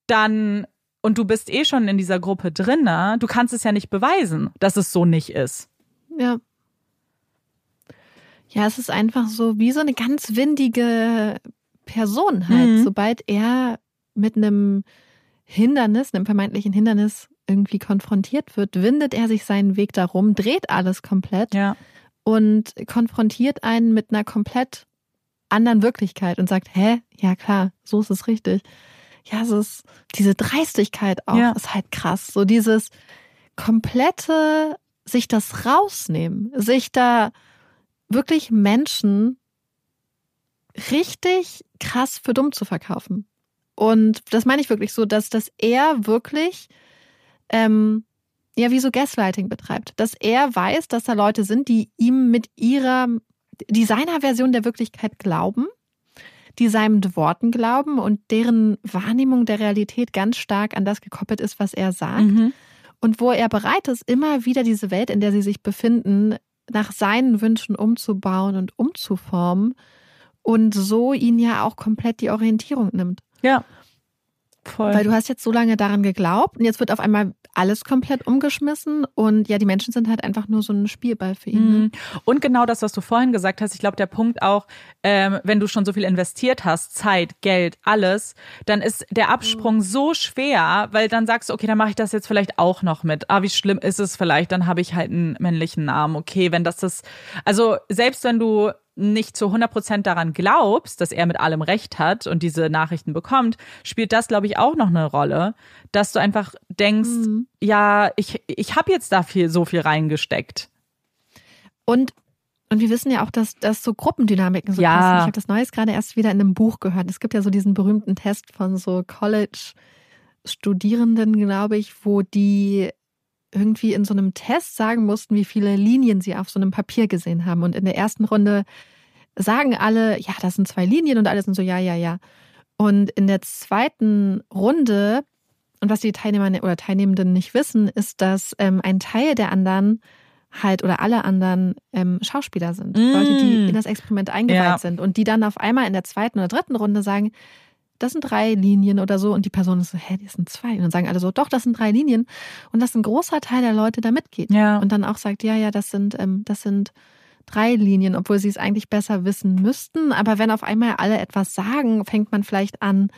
dann und du bist eh schon in dieser Gruppe drin, du kannst es ja nicht beweisen, dass es so nicht ist. Ja. Ja, es ist einfach so wie so eine ganz windige Person halt. Mhm. Sobald er mit einem Hindernis, einem vermeintlichen Hindernis irgendwie konfrontiert wird, windet er sich seinen Weg darum, dreht alles komplett ja. und konfrontiert einen mit einer komplett anderen Wirklichkeit und sagt, hä, ja klar, so ist es richtig ja, es ist diese Dreistigkeit auch, ja. ist halt krass. So dieses komplette, sich das rausnehmen, sich da wirklich Menschen richtig krass für dumm zu verkaufen. Und das meine ich wirklich so, dass, dass er wirklich ähm, ja wie so Gaslighting betreibt. Dass er weiß, dass da Leute sind, die ihm mit ihrer, die seiner Version der Wirklichkeit glauben die seinen Worten glauben und deren Wahrnehmung der Realität ganz stark an das gekoppelt ist, was er sagt. Mhm. Und wo er bereit ist, immer wieder diese Welt, in der sie sich befinden, nach seinen Wünschen umzubauen und umzuformen und so ihn ja auch komplett die Orientierung nimmt. Ja. Voll. Weil du hast jetzt so lange daran geglaubt und jetzt wird auf einmal alles komplett umgeschmissen und ja, die Menschen sind halt einfach nur so ein Spielball für ihn. Ne? Mhm. Und genau das, was du vorhin gesagt hast, ich glaube, der Punkt auch, ähm, wenn du schon so viel investiert hast, Zeit, Geld, alles, dann ist der Absprung mhm. so schwer, weil dann sagst du, okay, dann mache ich das jetzt vielleicht auch noch mit. Ah, wie schlimm ist es vielleicht? Dann habe ich halt einen männlichen Namen. Okay, wenn das das, also selbst wenn du nicht zu 100% daran glaubst, dass er mit allem Recht hat und diese Nachrichten bekommt, spielt das, glaube ich, auch noch eine Rolle, dass du einfach denkst, mhm. ja, ich, ich habe jetzt da viel, so viel reingesteckt. Und und wir wissen ja auch, dass, dass so Gruppendynamiken so ja. passen. Ich habe das Neues gerade erst wieder in einem Buch gehört. Es gibt ja so diesen berühmten Test von so College-Studierenden, glaube ich, wo die irgendwie in so einem Test sagen mussten, wie viele Linien sie auf so einem Papier gesehen haben. Und in der ersten Runde sagen alle, ja, das sind zwei Linien und alle sind so, ja, ja, ja. Und in der zweiten Runde, und was die Teilnehmer oder Teilnehmenden nicht wissen, ist, dass ähm, ein Teil der anderen halt oder alle anderen ähm, Schauspieler sind. Mm. Leute, die in das Experiment eingeweiht ja. sind und die dann auf einmal in der zweiten oder dritten Runde sagen, das sind drei Linien oder so. Und die Person ist so, hä, das sind zwei. Und dann sagen alle so, doch, das sind drei Linien. Und dass ein großer Teil der Leute da mitgeht. Ja. Und dann auch sagt, ja, ja, das sind, ähm, das sind drei Linien, obwohl sie es eigentlich besser wissen müssten. Aber wenn auf einmal alle etwas sagen, fängt man vielleicht an,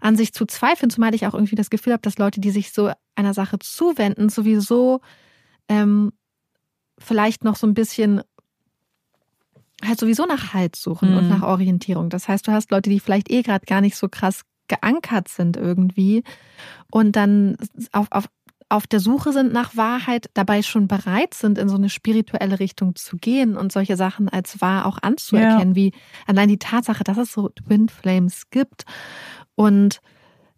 an sich zu zweifeln, zumal ich auch irgendwie das Gefühl habe, dass Leute, die sich so einer Sache zuwenden, sowieso ähm, vielleicht noch so ein bisschen halt sowieso nach Halt suchen mhm. und nach Orientierung. Das heißt, du hast Leute, die vielleicht eh gerade gar nicht so krass geankert sind irgendwie und dann auf, auf, auf der Suche sind nach Wahrheit, dabei schon bereit sind, in so eine spirituelle Richtung zu gehen und solche Sachen als wahr auch anzuerkennen, ja. wie allein die Tatsache, dass es so Twin Flames gibt und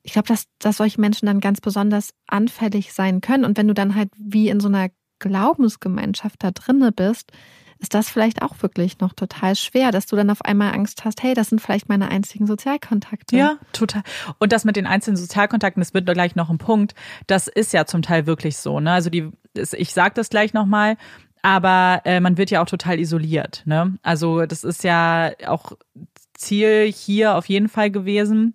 ich glaube, dass, dass solche Menschen dann ganz besonders anfällig sein können. Und wenn du dann halt wie in so einer Glaubensgemeinschaft da drinne bist, ist das vielleicht auch wirklich noch total schwer, dass du dann auf einmal Angst hast, hey, das sind vielleicht meine einzigen Sozialkontakte. Ja, total. Und das mit den einzelnen Sozialkontakten, das wird gleich noch ein Punkt. Das ist ja zum Teil wirklich so. Ne? Also die, ich sage das gleich nochmal, aber äh, man wird ja auch total isoliert. Ne? Also das ist ja auch Ziel hier auf jeden Fall gewesen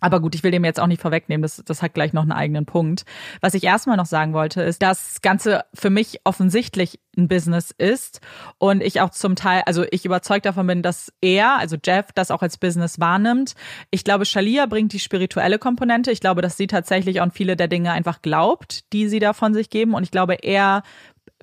aber gut, ich will dem jetzt auch nicht vorwegnehmen, das, das hat gleich noch einen eigenen Punkt. Was ich erstmal noch sagen wollte, ist, dass das Ganze für mich offensichtlich ein Business ist und ich auch zum Teil, also ich überzeugt davon bin, dass er, also Jeff, das auch als Business wahrnimmt. Ich glaube, Shalia bringt die spirituelle Komponente. Ich glaube, dass sie tatsächlich an viele der Dinge einfach glaubt, die sie da von sich geben und ich glaube, er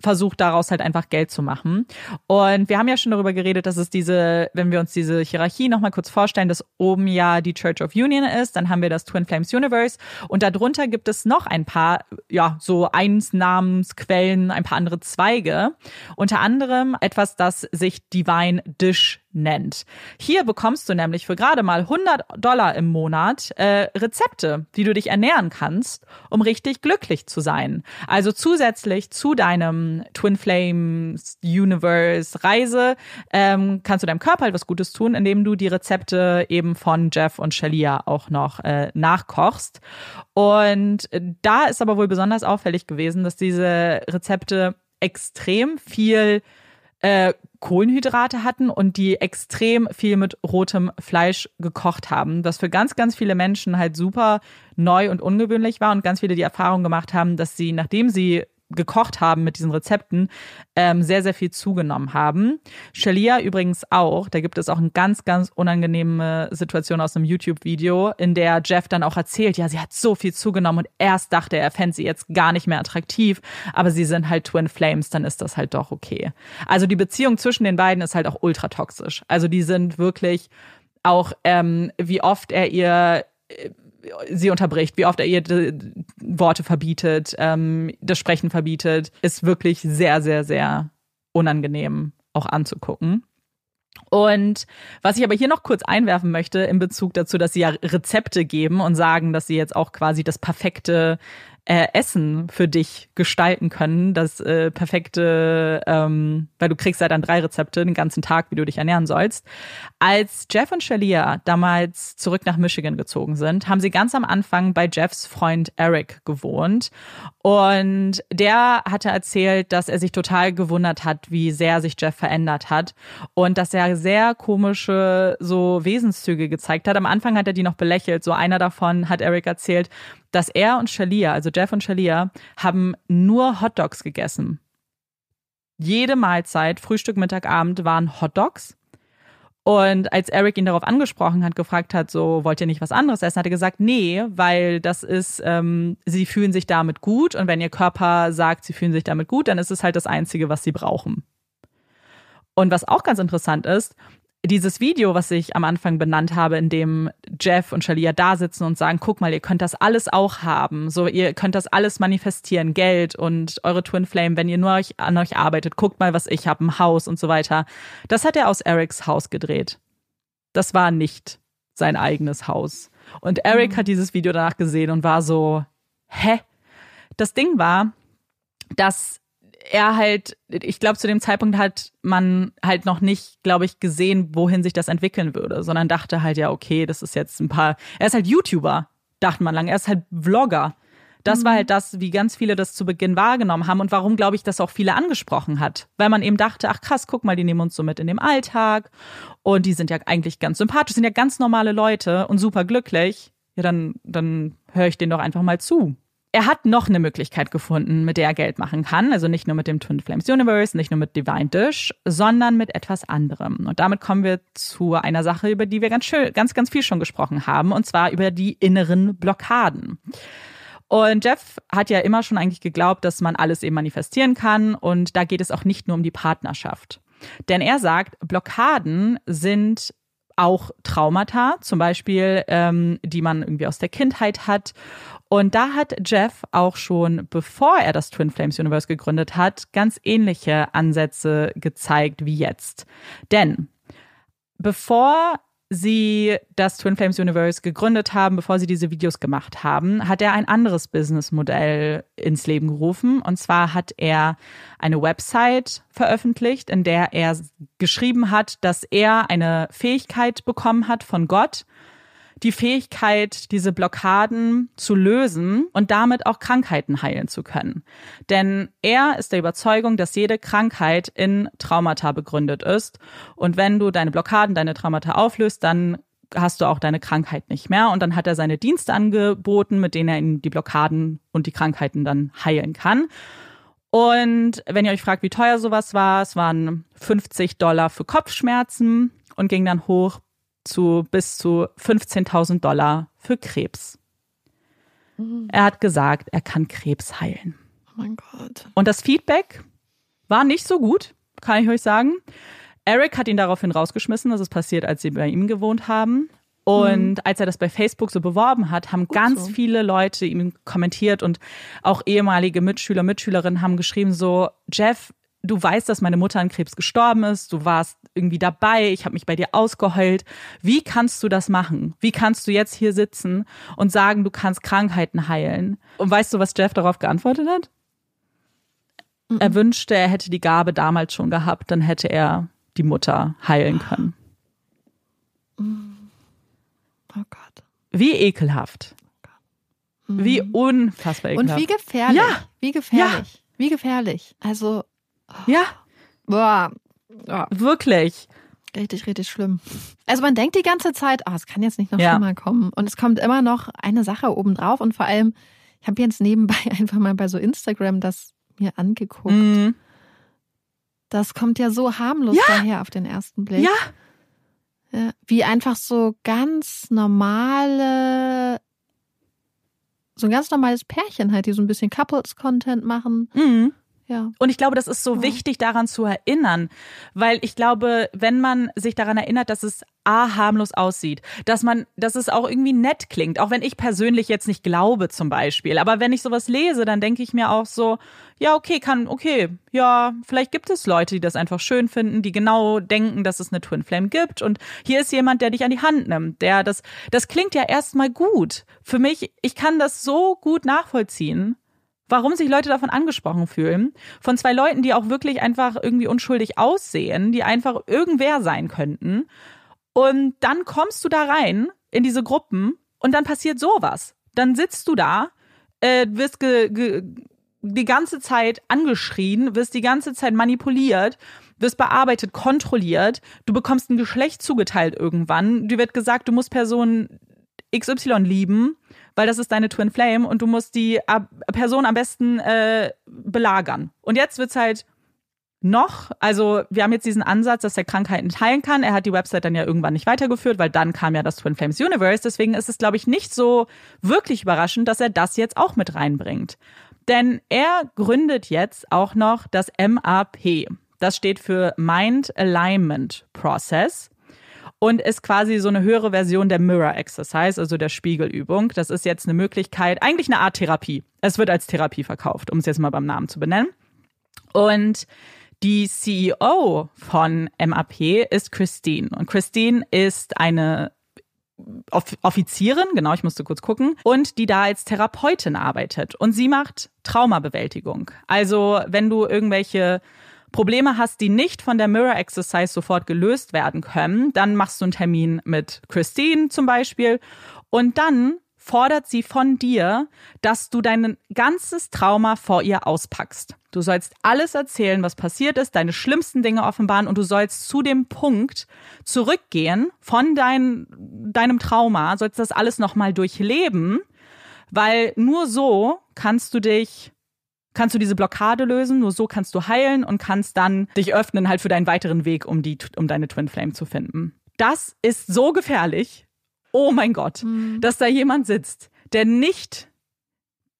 versucht daraus halt einfach Geld zu machen. Und wir haben ja schon darüber geredet, dass es diese, wenn wir uns diese Hierarchie nochmal kurz vorstellen, dass oben ja die Church of Union ist, dann haben wir das Twin Flames Universe und darunter gibt es noch ein paar, ja, so Einsnamensquellen, ein paar andere Zweige. Unter anderem etwas, das sich Divine Dish nennt. Hier bekommst du nämlich für gerade mal 100 Dollar im Monat äh, Rezepte, wie du dich ernähren kannst, um richtig glücklich zu sein. Also zusätzlich zu deinem Twin Flames Universe Reise ähm, kannst du deinem Körper halt was Gutes tun, indem du die Rezepte eben von Jeff und Shalia auch noch äh, nachkochst. Und da ist aber wohl besonders auffällig gewesen, dass diese Rezepte extrem viel äh, Kohlenhydrate hatten und die extrem viel mit rotem Fleisch gekocht haben, was für ganz, ganz viele Menschen halt super neu und ungewöhnlich war und ganz viele die Erfahrung gemacht haben, dass sie, nachdem sie gekocht haben mit diesen Rezepten, ähm, sehr, sehr viel zugenommen haben. Shalia übrigens auch. Da gibt es auch eine ganz, ganz unangenehme Situation aus einem YouTube-Video, in der Jeff dann auch erzählt, ja, sie hat so viel zugenommen und erst dachte er, fände sie jetzt gar nicht mehr attraktiv, aber sie sind halt Twin Flames, dann ist das halt doch okay. Also die Beziehung zwischen den beiden ist halt auch ultra toxisch. Also die sind wirklich auch, ähm, wie oft er ihr äh, sie unterbricht, wie oft er ihr Worte verbietet, ähm, das Sprechen verbietet, ist wirklich sehr, sehr, sehr unangenehm auch anzugucken. Und was ich aber hier noch kurz einwerfen möchte in Bezug dazu, dass sie ja Rezepte geben und sagen, dass sie jetzt auch quasi das perfekte äh, Essen für dich gestalten können, das äh, perfekte, ähm, weil du kriegst ja dann drei Rezepte den ganzen Tag, wie du dich ernähren sollst. Als Jeff und Shalia damals zurück nach Michigan gezogen sind, haben sie ganz am Anfang bei Jeffs Freund Eric gewohnt und der hatte erzählt, dass er sich total gewundert hat, wie sehr sich Jeff verändert hat und dass er sehr komische so Wesenszüge gezeigt hat. Am Anfang hat er die noch belächelt. So einer davon hat Eric erzählt, dass er und Shalia, also Jeff und Shalia, haben nur Hotdogs gegessen. Jede Mahlzeit, Frühstück, Mittag, Abend waren Hotdogs. Und als Eric ihn darauf angesprochen hat, gefragt hat, so wollt ihr nicht was anderes essen, hat er gesagt, nee, weil das ist, ähm, sie fühlen sich damit gut und wenn ihr Körper sagt, sie fühlen sich damit gut, dann ist es halt das Einzige, was sie brauchen. Und was auch ganz interessant ist, dieses Video, was ich am Anfang benannt habe, in dem Jeff und Shalia da sitzen und sagen, guck mal, ihr könnt das alles auch haben. So, ihr könnt das alles manifestieren, Geld und eure Twin Flame, wenn ihr nur euch, an euch arbeitet, guckt mal, was ich habe, ein Haus und so weiter. Das hat er aus Erics Haus gedreht. Das war nicht sein eigenes Haus. Und Eric mhm. hat dieses Video danach gesehen und war so, hä? Das Ding war, dass er halt, ich glaube, zu dem Zeitpunkt hat man halt noch nicht, glaube ich, gesehen, wohin sich das entwickeln würde, sondern dachte halt, ja, okay, das ist jetzt ein paar, er ist halt YouTuber, dachte man lang, er ist halt Vlogger. Das mhm. war halt das, wie ganz viele das zu Beginn wahrgenommen haben und warum, glaube ich, das auch viele angesprochen hat. Weil man eben dachte, ach krass, guck mal, die nehmen uns so mit in dem Alltag und die sind ja eigentlich ganz sympathisch, sind ja ganz normale Leute und super glücklich. Ja, dann, dann höre ich denen doch einfach mal zu er hat noch eine Möglichkeit gefunden, mit der er Geld machen kann. Also nicht nur mit dem Twin Flames Universe, nicht nur mit Divine Dish, sondern mit etwas anderem. Und damit kommen wir zu einer Sache, über die wir ganz schön, ganz, ganz viel schon gesprochen haben, und zwar über die inneren Blockaden. Und Jeff hat ja immer schon eigentlich geglaubt, dass man alles eben manifestieren kann. Und da geht es auch nicht nur um die Partnerschaft. Denn er sagt, Blockaden sind auch Traumata, zum Beispiel, ähm, die man irgendwie aus der Kindheit hat. Und da hat Jeff auch schon, bevor er das Twin Flames Universe gegründet hat, ganz ähnliche Ansätze gezeigt wie jetzt. Denn bevor sie das Twin Flames Universe gegründet haben, bevor sie diese Videos gemacht haben, hat er ein anderes Businessmodell ins Leben gerufen. Und zwar hat er eine Website veröffentlicht, in der er geschrieben hat, dass er eine Fähigkeit bekommen hat von Gott, die Fähigkeit, diese Blockaden zu lösen und damit auch Krankheiten heilen zu können. Denn er ist der Überzeugung, dass jede Krankheit in Traumata begründet ist. Und wenn du deine Blockaden, deine Traumata auflöst, dann hast du auch deine Krankheit nicht mehr. Und dann hat er seine Dienste angeboten, mit denen er ihn die Blockaden und die Krankheiten dann heilen kann. Und wenn ihr euch fragt, wie teuer sowas war, es waren 50 Dollar für Kopfschmerzen und ging dann hoch zu bis zu 15.000 Dollar für Krebs. Mhm. Er hat gesagt, er kann Krebs heilen. Oh mein Gott. Und das Feedback war nicht so gut, kann ich euch sagen. Eric hat ihn daraufhin rausgeschmissen. Das ist passiert, als sie bei ihm gewohnt haben. Und mhm. als er das bei Facebook so beworben hat, haben Gut ganz so. viele Leute ihm kommentiert und auch ehemalige Mitschüler, Mitschülerinnen haben geschrieben so, Jeff, du weißt, dass meine Mutter an Krebs gestorben ist, du warst irgendwie dabei, ich habe mich bei dir ausgeheult. Wie kannst du das machen? Wie kannst du jetzt hier sitzen und sagen, du kannst Krankheiten heilen? Und weißt du, was Jeff darauf geantwortet hat? Mhm. Er wünschte, er hätte die Gabe damals schon gehabt, dann hätte er die Mutter heilen können. Oh Gott. Wie ekelhaft. Wie unfassbar ekelhaft. Und wie gefährlich. Ja. Wie gefährlich. Ja. Wie gefährlich. Also ja. Boah. Ja. Wirklich. Richtig, richtig schlimm. Also man denkt die ganze Zeit, oh, es kann jetzt nicht noch ja. schlimmer kommen. Und es kommt immer noch eine Sache obendrauf. Und vor allem, ich habe jetzt nebenbei einfach mal bei so Instagram das mir angeguckt. Mhm. Das kommt ja so harmlos ja. daher auf den ersten Blick. Ja. ja. Wie einfach so ganz normale, so ein ganz normales Pärchen halt, die so ein bisschen Couples-Content machen. Mhm. Ja. Und ich glaube, das ist so ja. wichtig, daran zu erinnern, weil ich glaube, wenn man sich daran erinnert, dass es a harmlos aussieht, dass man, dass es auch irgendwie nett klingt, auch wenn ich persönlich jetzt nicht glaube zum Beispiel, aber wenn ich sowas lese, dann denke ich mir auch so, ja okay, kann okay, ja vielleicht gibt es Leute, die das einfach schön finden, die genau denken, dass es eine Twin Flame gibt und hier ist jemand, der dich an die Hand nimmt, der das, das klingt ja erstmal gut. Für mich, ich kann das so gut nachvollziehen warum sich Leute davon angesprochen fühlen. Von zwei Leuten, die auch wirklich einfach irgendwie unschuldig aussehen, die einfach irgendwer sein könnten. Und dann kommst du da rein in diese Gruppen und dann passiert sowas. Dann sitzt du da, äh, wirst ge, ge, die ganze Zeit angeschrien, wirst die ganze Zeit manipuliert, wirst bearbeitet, kontrolliert, du bekommst ein Geschlecht zugeteilt irgendwann, dir wird gesagt, du musst Person XY lieben weil das ist deine Twin Flame und du musst die Person am besten äh, belagern. Und jetzt wird's halt noch, also wir haben jetzt diesen Ansatz, dass er Krankheiten teilen kann. Er hat die Website dann ja irgendwann nicht weitergeführt, weil dann kam ja das Twin Flames Universe. Deswegen ist es, glaube ich, nicht so wirklich überraschend, dass er das jetzt auch mit reinbringt. Denn er gründet jetzt auch noch das MAP. Das steht für Mind Alignment Process und ist quasi so eine höhere Version der Mirror Exercise, also der Spiegelübung. Das ist jetzt eine Möglichkeit, eigentlich eine Art Therapie. Es wird als Therapie verkauft, um es jetzt mal beim Namen zu benennen. Und die CEO von MAP ist Christine. Und Christine ist eine Offizierin, genau, ich musste kurz gucken, und die da als Therapeutin arbeitet. Und sie macht Traumabewältigung. Also, wenn du irgendwelche Probleme hast, die nicht von der Mirror Exercise sofort gelöst werden können, dann machst du einen Termin mit Christine zum Beispiel und dann fordert sie von dir, dass du dein ganzes Trauma vor ihr auspackst. Du sollst alles erzählen, was passiert ist, deine schlimmsten Dinge offenbaren und du sollst zu dem Punkt zurückgehen von dein, deinem Trauma, sollst das alles nochmal durchleben, weil nur so kannst du dich kannst du diese Blockade lösen. Nur so kannst du heilen und kannst dann dich öffnen halt für deinen weiteren Weg, um die, um deine Twin Flame zu finden. Das ist so gefährlich. Oh mein Gott, mhm. dass da jemand sitzt, der nicht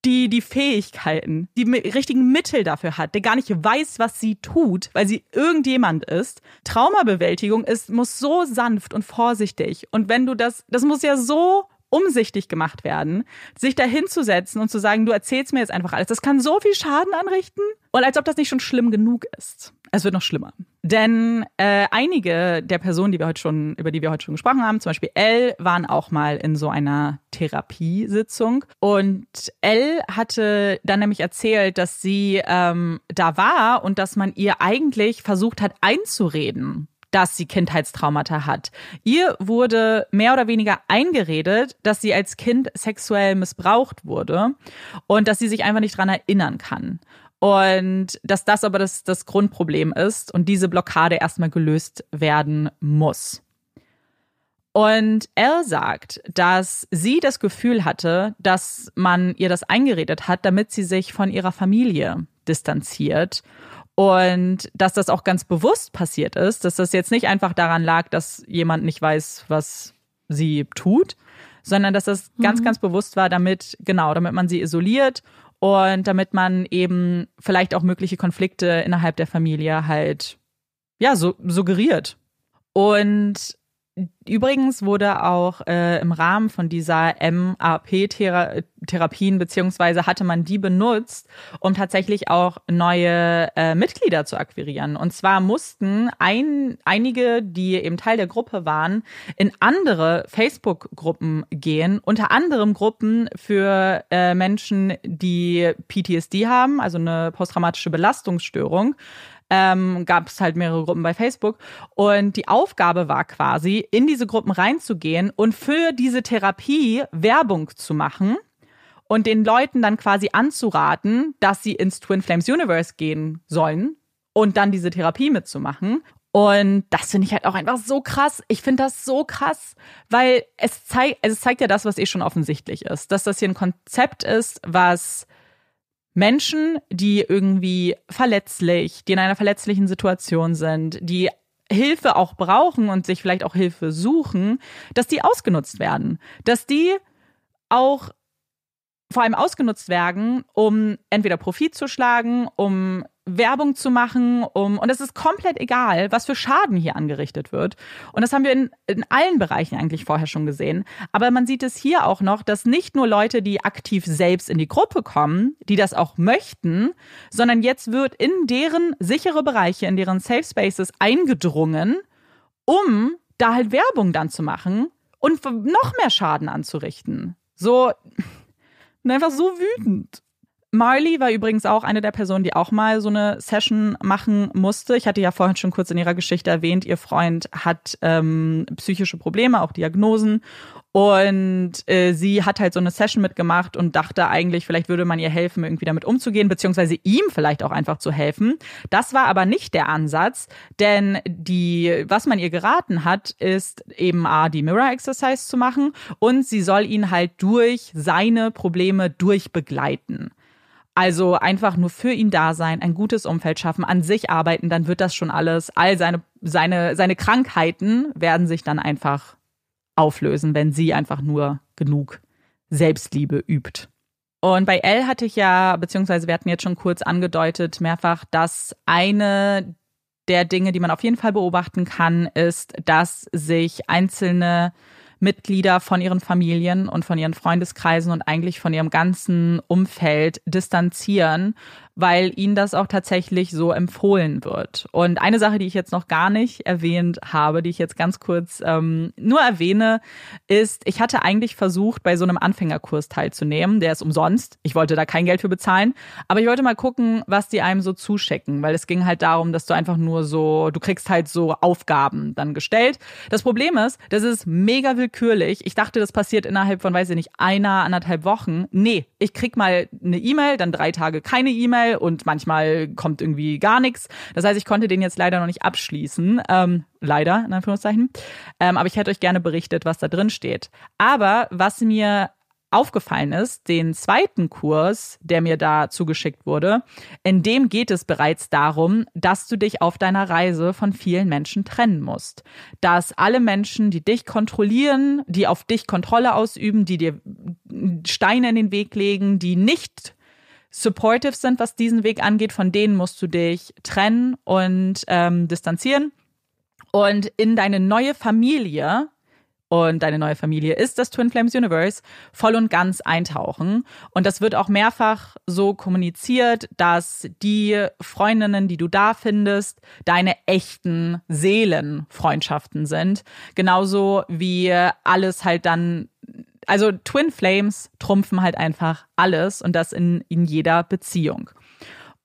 die die Fähigkeiten, die richtigen Mittel dafür hat, der gar nicht weiß, was sie tut, weil sie irgendjemand ist. Traumabewältigung ist muss so sanft und vorsichtig und wenn du das das muss ja so umsichtig gemacht werden, sich da hinzusetzen und zu sagen, du erzählst mir jetzt einfach alles. Das kann so viel Schaden anrichten und als ob das nicht schon schlimm genug ist. Es wird noch schlimmer. Denn äh, einige der Personen, die wir heute schon, über die wir heute schon gesprochen haben, zum Beispiel Elle, waren auch mal in so einer Therapiesitzung. Und Elle hatte dann nämlich erzählt, dass sie ähm, da war und dass man ihr eigentlich versucht hat einzureden, dass sie Kindheitstraumata hat. Ihr wurde mehr oder weniger eingeredet, dass sie als Kind sexuell missbraucht wurde und dass sie sich einfach nicht dran erinnern kann. Und dass das aber das, das Grundproblem ist und diese Blockade erstmal gelöst werden muss. Und Elle sagt, dass sie das Gefühl hatte, dass man ihr das eingeredet hat, damit sie sich von ihrer Familie distanziert. Und dass das auch ganz bewusst passiert ist, dass das jetzt nicht einfach daran lag, dass jemand nicht weiß, was sie tut, sondern dass das mhm. ganz, ganz bewusst war, damit, genau, damit man sie isoliert und damit man eben vielleicht auch mögliche Konflikte innerhalb der Familie halt ja so suggeriert. Und Übrigens wurde auch äh, im Rahmen von dieser MAP-Therapien beziehungsweise hatte man die benutzt, um tatsächlich auch neue äh, Mitglieder zu akquirieren. Und zwar mussten ein, einige, die eben Teil der Gruppe waren, in andere Facebook-Gruppen gehen, unter anderem Gruppen für äh, Menschen, die PTSD haben, also eine posttraumatische Belastungsstörung ähm, gab es halt mehrere Gruppen bei Facebook. Und die Aufgabe war quasi, in diese Gruppen reinzugehen und für diese Therapie Werbung zu machen und den Leuten dann quasi anzuraten, dass sie ins Twin Flames Universe gehen sollen und dann diese Therapie mitzumachen. Und das finde ich halt auch einfach so krass. Ich finde das so krass, weil es zeigt, es zeigt ja das, was eh schon offensichtlich ist, dass das hier ein Konzept ist, was Menschen, die irgendwie verletzlich, die in einer verletzlichen Situation sind, die Hilfe auch brauchen und sich vielleicht auch Hilfe suchen, dass die ausgenutzt werden, dass die auch vor allem ausgenutzt werden, um entweder Profit zu schlagen, um Werbung zu machen, um und es ist komplett egal, was für Schaden hier angerichtet wird. Und das haben wir in, in allen Bereichen eigentlich vorher schon gesehen. Aber man sieht es hier auch noch, dass nicht nur Leute, die aktiv selbst in die Gruppe kommen, die das auch möchten, sondern jetzt wird in deren sichere Bereiche, in deren Safe Spaces eingedrungen, um da halt Werbung dann zu machen und noch mehr Schaden anzurichten. So, einfach so wütend. Marley war übrigens auch eine der Personen, die auch mal so eine Session machen musste. Ich hatte ja vorhin schon kurz in ihrer Geschichte erwähnt, ihr Freund hat ähm, psychische Probleme, auch Diagnosen. Und äh, sie hat halt so eine Session mitgemacht und dachte eigentlich, vielleicht würde man ihr helfen, irgendwie damit umzugehen, beziehungsweise ihm vielleicht auch einfach zu helfen. Das war aber nicht der Ansatz, denn die, was man ihr geraten hat, ist eben A, die Mirror Exercise zu machen und sie soll ihn halt durch seine Probleme durchbegleiten. Also einfach nur für ihn da sein, ein gutes Umfeld schaffen, an sich arbeiten, dann wird das schon alles, all seine, seine, seine Krankheiten werden sich dann einfach auflösen, wenn sie einfach nur genug Selbstliebe übt. Und bei Elle hatte ich ja, beziehungsweise wir hatten jetzt schon kurz angedeutet, mehrfach, dass eine der Dinge, die man auf jeden Fall beobachten kann, ist, dass sich einzelne Mitglieder von ihren Familien und von ihren Freundeskreisen und eigentlich von ihrem ganzen Umfeld distanzieren, weil ihnen das auch tatsächlich so empfohlen wird. Und eine Sache, die ich jetzt noch gar nicht erwähnt habe, die ich jetzt ganz kurz ähm, nur erwähne, ist, ich hatte eigentlich versucht, bei so einem Anfängerkurs teilzunehmen. Der ist umsonst. Ich wollte da kein Geld für bezahlen. Aber ich wollte mal gucken, was die einem so zuschicken, weil es ging halt darum, dass du einfach nur so, du kriegst halt so Aufgaben dann gestellt. Das Problem ist, das ist mega willkürlich. Ich dachte, das passiert innerhalb von, weiß ich nicht, einer, anderthalb Wochen. Nee, ich krieg mal eine E-Mail, dann drei Tage keine E-Mail E-Mail und manchmal kommt irgendwie gar nichts. Das heißt, ich konnte den jetzt leider noch nicht abschließen. Ähm, leider, in Anführungszeichen. Ähm, aber ich hätte euch gerne berichtet, was da drin steht. Aber was mir aufgefallen ist, den zweiten Kurs, der mir da zugeschickt wurde, in dem geht es bereits darum, dass du dich auf deiner Reise von vielen Menschen trennen musst. Dass alle Menschen, die dich kontrollieren, die auf dich Kontrolle ausüben, die dir Steine in den Weg legen, die nicht supportive sind, was diesen Weg angeht, von denen musst du dich trennen und ähm, distanzieren und in deine neue Familie und deine neue Familie ist das Twin Flames Universe, voll und ganz eintauchen. Und das wird auch mehrfach so kommuniziert, dass die Freundinnen, die du da findest, deine echten Seelenfreundschaften sind. Genauso wie alles halt dann also Twin Flames trumpfen halt einfach alles und das in, in jeder Beziehung.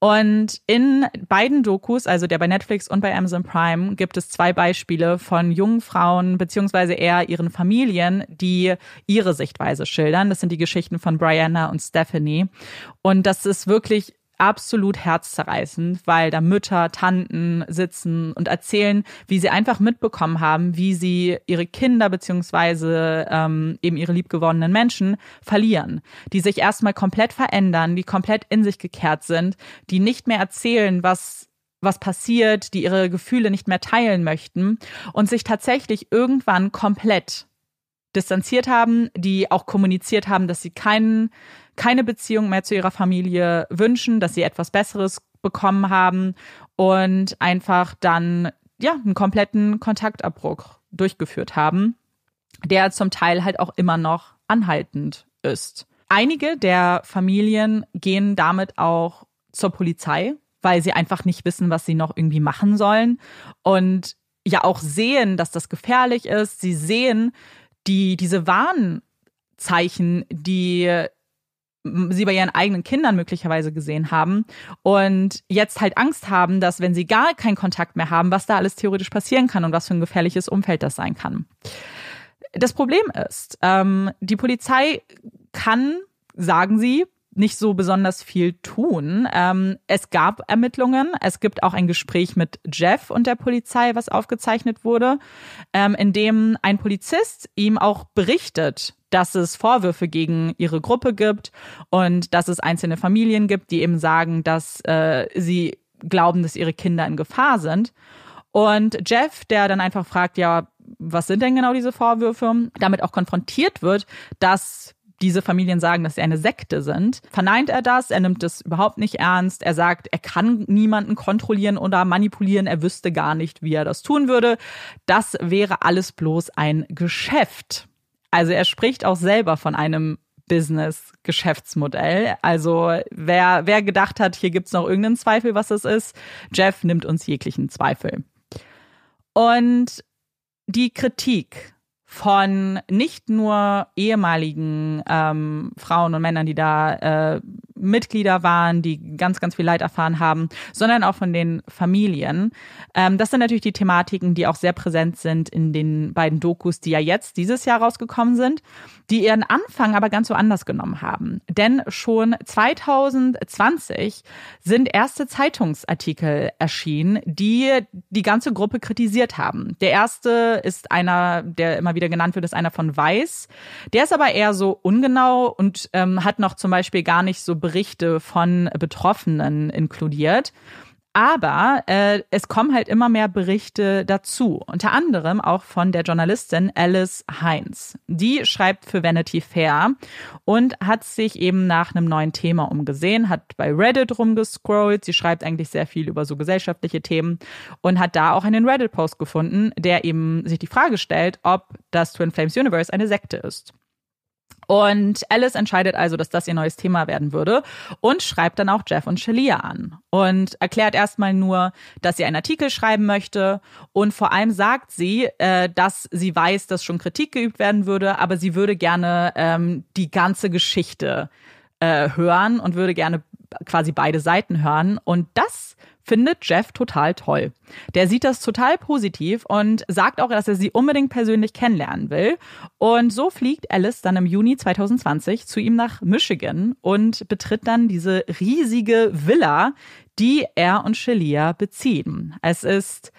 Und in beiden Dokus, also der bei Netflix und bei Amazon Prime, gibt es zwei Beispiele von jungen Frauen beziehungsweise eher ihren Familien, die ihre Sichtweise schildern. Das sind die Geschichten von Brianna und Stephanie. Und das ist wirklich absolut herzzerreißend, weil da Mütter, Tanten sitzen und erzählen, wie sie einfach mitbekommen haben, wie sie ihre Kinder beziehungsweise ähm, eben ihre liebgewonnenen Menschen verlieren, die sich erstmal komplett verändern, die komplett in sich gekehrt sind, die nicht mehr erzählen, was was passiert, die ihre Gefühle nicht mehr teilen möchten und sich tatsächlich irgendwann komplett distanziert haben, die auch kommuniziert haben, dass sie keinen keine Beziehung mehr zu ihrer Familie wünschen, dass sie etwas Besseres bekommen haben und einfach dann ja einen kompletten Kontaktabbruch durchgeführt haben, der zum Teil halt auch immer noch anhaltend ist. Einige der Familien gehen damit auch zur Polizei, weil sie einfach nicht wissen, was sie noch irgendwie machen sollen und ja auch sehen, dass das gefährlich ist. Sie sehen die diese Warnzeichen, die sie bei ihren eigenen Kindern möglicherweise gesehen haben und jetzt halt Angst haben, dass wenn sie gar keinen Kontakt mehr haben, was da alles theoretisch passieren kann und was für ein gefährliches Umfeld das sein kann. Das Problem ist, ähm, die Polizei kann, sagen sie, nicht so besonders viel tun. Ähm, es gab Ermittlungen. Es gibt auch ein Gespräch mit Jeff und der Polizei, was aufgezeichnet wurde, ähm, in dem ein Polizist ihm auch berichtet, dass es Vorwürfe gegen ihre Gruppe gibt und dass es einzelne Familien gibt, die eben sagen, dass äh, sie glauben, dass ihre Kinder in Gefahr sind. Und Jeff, der dann einfach fragt, ja, was sind denn genau diese Vorwürfe, damit auch konfrontiert wird, dass diese Familien sagen, dass sie eine Sekte sind, verneint er das, er nimmt es überhaupt nicht ernst, er sagt, er kann niemanden kontrollieren oder manipulieren, er wüsste gar nicht, wie er das tun würde. Das wäre alles bloß ein Geschäft. Also er spricht auch selber von einem Business-Geschäftsmodell. Also wer, wer gedacht hat, hier gibt's noch irgendeinen Zweifel, was es ist, Jeff nimmt uns jeglichen Zweifel. Und die Kritik von nicht nur ehemaligen ähm, Frauen und Männern, die da äh, Mitglieder waren, die ganz, ganz viel Leid erfahren haben, sondern auch von den Familien. Ähm, das sind natürlich die Thematiken, die auch sehr präsent sind in den beiden Dokus, die ja jetzt dieses Jahr rausgekommen sind, die ihren Anfang aber ganz so anders genommen haben. Denn schon 2020 sind erste Zeitungsartikel erschienen, die die ganze Gruppe kritisiert haben. Der erste ist einer, der immer wieder genannt wird, ist einer von Weiß. Der ist aber eher so ungenau und ähm, hat noch zum Beispiel gar nicht so Berichte von Betroffenen inkludiert. Aber äh, es kommen halt immer mehr Berichte dazu. Unter anderem auch von der Journalistin Alice Heinz. Die schreibt für Vanity Fair und hat sich eben nach einem neuen Thema umgesehen, hat bei Reddit rumgescrollt. Sie schreibt eigentlich sehr viel über so gesellschaftliche Themen und hat da auch einen Reddit-Post gefunden, der eben sich die Frage stellt, ob das Twin Flames Universe eine Sekte ist. Und Alice entscheidet also, dass das ihr neues Thema werden würde und schreibt dann auch Jeff und Shalia an und erklärt erstmal nur, dass sie einen Artikel schreiben möchte und vor allem sagt sie, äh, dass sie weiß, dass schon Kritik geübt werden würde, aber sie würde gerne ähm, die ganze Geschichte äh, hören und würde gerne quasi beide Seiten hören und das findet Jeff total toll. Der sieht das total positiv und sagt auch, dass er sie unbedingt persönlich kennenlernen will. Und so fliegt Alice dann im Juni 2020 zu ihm nach Michigan und betritt dann diese riesige Villa, die er und Shelia beziehen. Es ist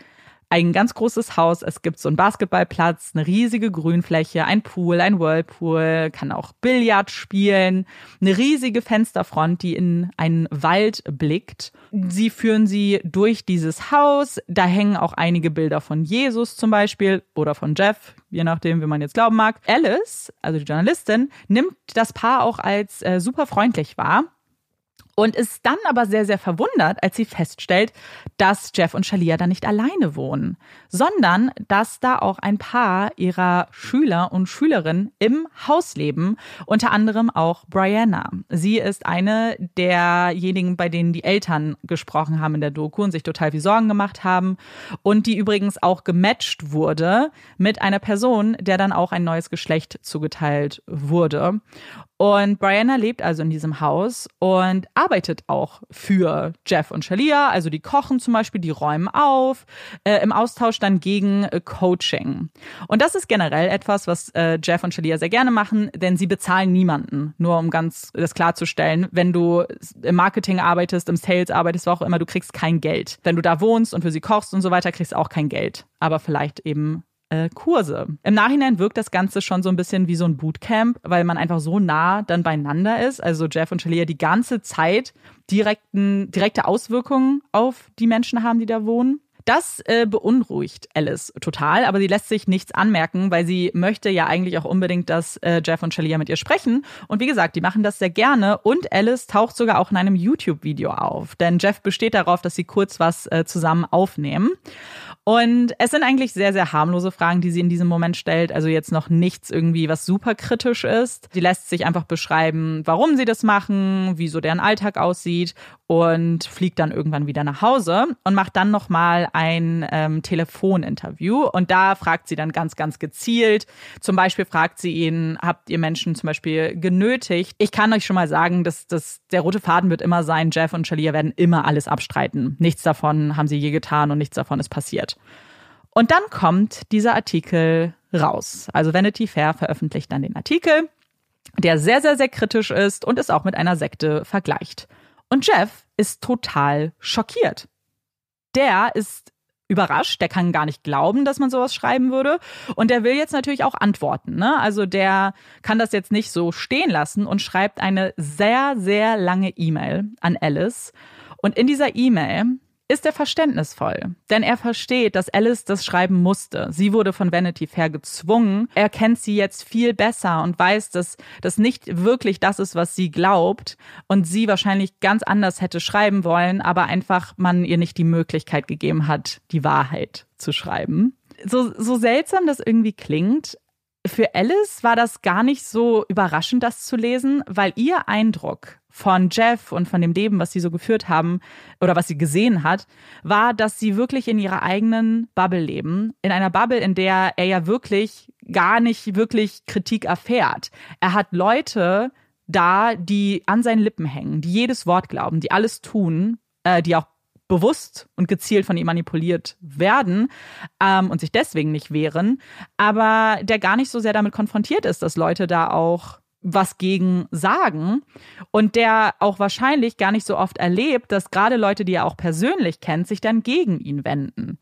ein ganz großes Haus. Es gibt so einen Basketballplatz, eine riesige Grünfläche, ein Pool, ein Whirlpool, kann auch Billard spielen, eine riesige Fensterfront, die in einen Wald blickt. Sie führen sie durch dieses Haus. Da hängen auch einige Bilder von Jesus zum Beispiel oder von Jeff, je nachdem, wie man jetzt glauben mag. Alice, also die Journalistin, nimmt das Paar auch als äh, super freundlich wahr und ist dann aber sehr, sehr verwundert, als sie feststellt, dass Jeff und Shalia da nicht alleine wohnen, sondern dass da auch ein paar ihrer Schüler und Schülerinnen im Haus leben, unter anderem auch Brianna. Sie ist eine derjenigen, bei denen die Eltern gesprochen haben in der Doku und sich total viel Sorgen gemacht haben und die übrigens auch gematcht wurde mit einer Person, der dann auch ein neues Geschlecht zugeteilt wurde. Und Brianna lebt also in diesem Haus und arbeitet auch für Jeff und Shalia. Also die kochen zum Beispiel, die räumen auf, äh, im Austausch dann gegen äh, Coaching. Und das ist generell etwas, was äh, Jeff und Shalia sehr gerne machen, denn sie bezahlen niemanden. Nur um ganz das klarzustellen, wenn du im Marketing arbeitest, im Sales arbeitest, wo auch immer, du kriegst kein Geld. Wenn du da wohnst und für sie kochst und so weiter, kriegst du auch kein Geld. Aber vielleicht eben äh, Kurse. Im Nachhinein wirkt das Ganze schon so ein bisschen wie so ein Bootcamp, weil man einfach so nah dann beieinander ist. Also Jeff und Shalia die ganze Zeit direkten, direkte Auswirkungen auf die Menschen haben, die da wohnen. Das äh, beunruhigt Alice total, aber sie lässt sich nichts anmerken, weil sie möchte ja eigentlich auch unbedingt, dass äh, Jeff und Shalia mit ihr sprechen. Und wie gesagt, die machen das sehr gerne und Alice taucht sogar auch in einem YouTube-Video auf, denn Jeff besteht darauf, dass sie kurz was äh, zusammen aufnehmen. Und es sind eigentlich sehr, sehr harmlose Fragen, die sie in diesem Moment stellt. Also jetzt noch nichts irgendwie, was super kritisch ist. Sie lässt sich einfach beschreiben, warum sie das machen, wie so deren Alltag aussieht und fliegt dann irgendwann wieder nach Hause und macht dann nochmal ein ähm, Telefoninterview. Und da fragt sie dann ganz, ganz gezielt. Zum Beispiel fragt sie ihn, habt ihr Menschen zum Beispiel genötigt? Ich kann euch schon mal sagen, dass, dass der rote Faden wird immer sein, Jeff und Shalia werden immer alles abstreiten. Nichts davon haben sie je getan und nichts davon ist passiert. Und dann kommt dieser Artikel raus. Also Vanity Fair veröffentlicht dann den Artikel, der sehr, sehr, sehr kritisch ist und es auch mit einer Sekte vergleicht. Und Jeff ist total schockiert. Der ist überrascht, der kann gar nicht glauben, dass man sowas schreiben würde. Und der will jetzt natürlich auch antworten. Ne? Also der kann das jetzt nicht so stehen lassen und schreibt eine sehr, sehr lange E-Mail an Alice. Und in dieser E-Mail ist er verständnisvoll, denn er versteht, dass Alice das schreiben musste. Sie wurde von Vanity Fair gezwungen. Er kennt sie jetzt viel besser und weiß, dass das nicht wirklich das ist, was sie glaubt und sie wahrscheinlich ganz anders hätte schreiben wollen, aber einfach man ihr nicht die Möglichkeit gegeben hat, die Wahrheit zu schreiben. So, so seltsam das irgendwie klingt, für Alice war das gar nicht so überraschend, das zu lesen, weil ihr Eindruck von Jeff und von dem Leben, was sie so geführt haben oder was sie gesehen hat, war, dass sie wirklich in ihrer eigenen Bubble leben. In einer Bubble, in der er ja wirklich gar nicht wirklich Kritik erfährt. Er hat Leute da, die an seinen Lippen hängen, die jedes Wort glauben, die alles tun, äh, die auch bewusst und gezielt von ihm manipuliert werden ähm, und sich deswegen nicht wehren, aber der gar nicht so sehr damit konfrontiert ist, dass Leute da auch was gegen sagen und der auch wahrscheinlich gar nicht so oft erlebt, dass gerade Leute, die er auch persönlich kennt, sich dann gegen ihn wenden.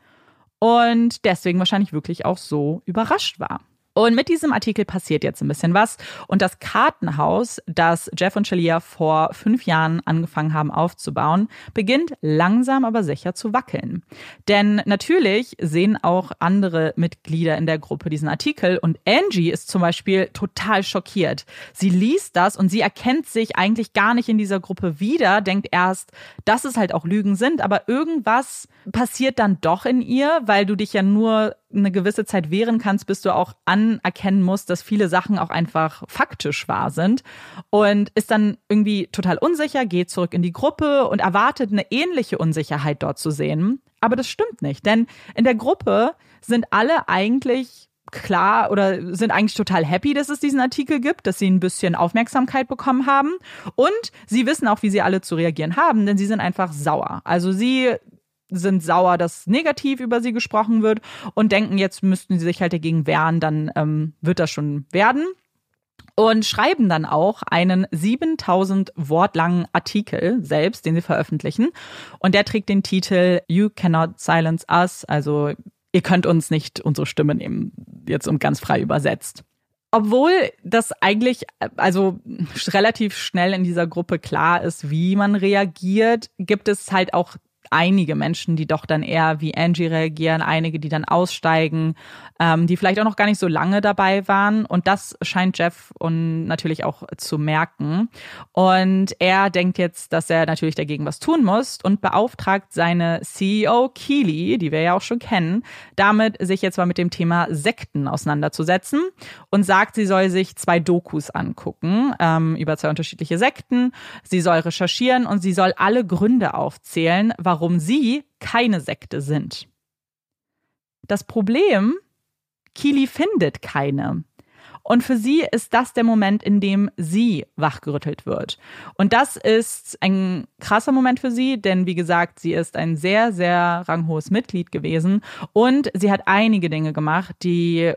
Und deswegen wahrscheinlich wirklich auch so überrascht war. Und mit diesem Artikel passiert jetzt ein bisschen was. Und das Kartenhaus, das Jeff und Shalia vor fünf Jahren angefangen haben aufzubauen, beginnt langsam aber sicher zu wackeln. Denn natürlich sehen auch andere Mitglieder in der Gruppe diesen Artikel und Angie ist zum Beispiel total schockiert. Sie liest das und sie erkennt sich eigentlich gar nicht in dieser Gruppe wieder, denkt erst, dass es halt auch Lügen sind, aber irgendwas passiert dann doch in ihr, weil du dich ja nur eine gewisse Zeit wehren kannst, bis du auch anerkennen musst, dass viele Sachen auch einfach faktisch wahr sind und ist dann irgendwie total unsicher, geht zurück in die Gruppe und erwartet eine ähnliche Unsicherheit dort zu sehen. Aber das stimmt nicht, denn in der Gruppe sind alle eigentlich klar oder sind eigentlich total happy, dass es diesen Artikel gibt, dass sie ein bisschen Aufmerksamkeit bekommen haben und sie wissen auch, wie sie alle zu reagieren haben, denn sie sind einfach sauer. Also sie sind sauer, dass negativ über sie gesprochen wird und denken, jetzt müssten sie sich halt dagegen wehren, dann ähm, wird das schon werden. Und schreiben dann auch einen 7000 Wort langen Artikel selbst, den sie veröffentlichen. Und der trägt den Titel You Cannot Silence Us, also ihr könnt uns nicht unsere Stimme nehmen, jetzt um ganz frei übersetzt. Obwohl das eigentlich, also relativ schnell in dieser Gruppe klar ist, wie man reagiert, gibt es halt auch einige Menschen, die doch dann eher wie Angie reagieren, einige, die dann aussteigen, ähm, die vielleicht auch noch gar nicht so lange dabei waren. Und das scheint Jeff und natürlich auch zu merken. Und er denkt jetzt, dass er natürlich dagegen was tun muss und beauftragt seine CEO Keely, die wir ja auch schon kennen, damit sich jetzt mal mit dem Thema Sekten auseinanderzusetzen und sagt, sie soll sich zwei Dokus angucken ähm, über zwei unterschiedliche Sekten. Sie soll recherchieren und sie soll alle Gründe aufzählen, warum sie keine Sekte sind. Das Problem, Kili findet keine. Und für sie ist das der Moment, in dem sie wachgerüttelt wird. Und das ist ein krasser Moment für sie, denn wie gesagt, sie ist ein sehr, sehr ranghohes Mitglied gewesen und sie hat einige Dinge gemacht, die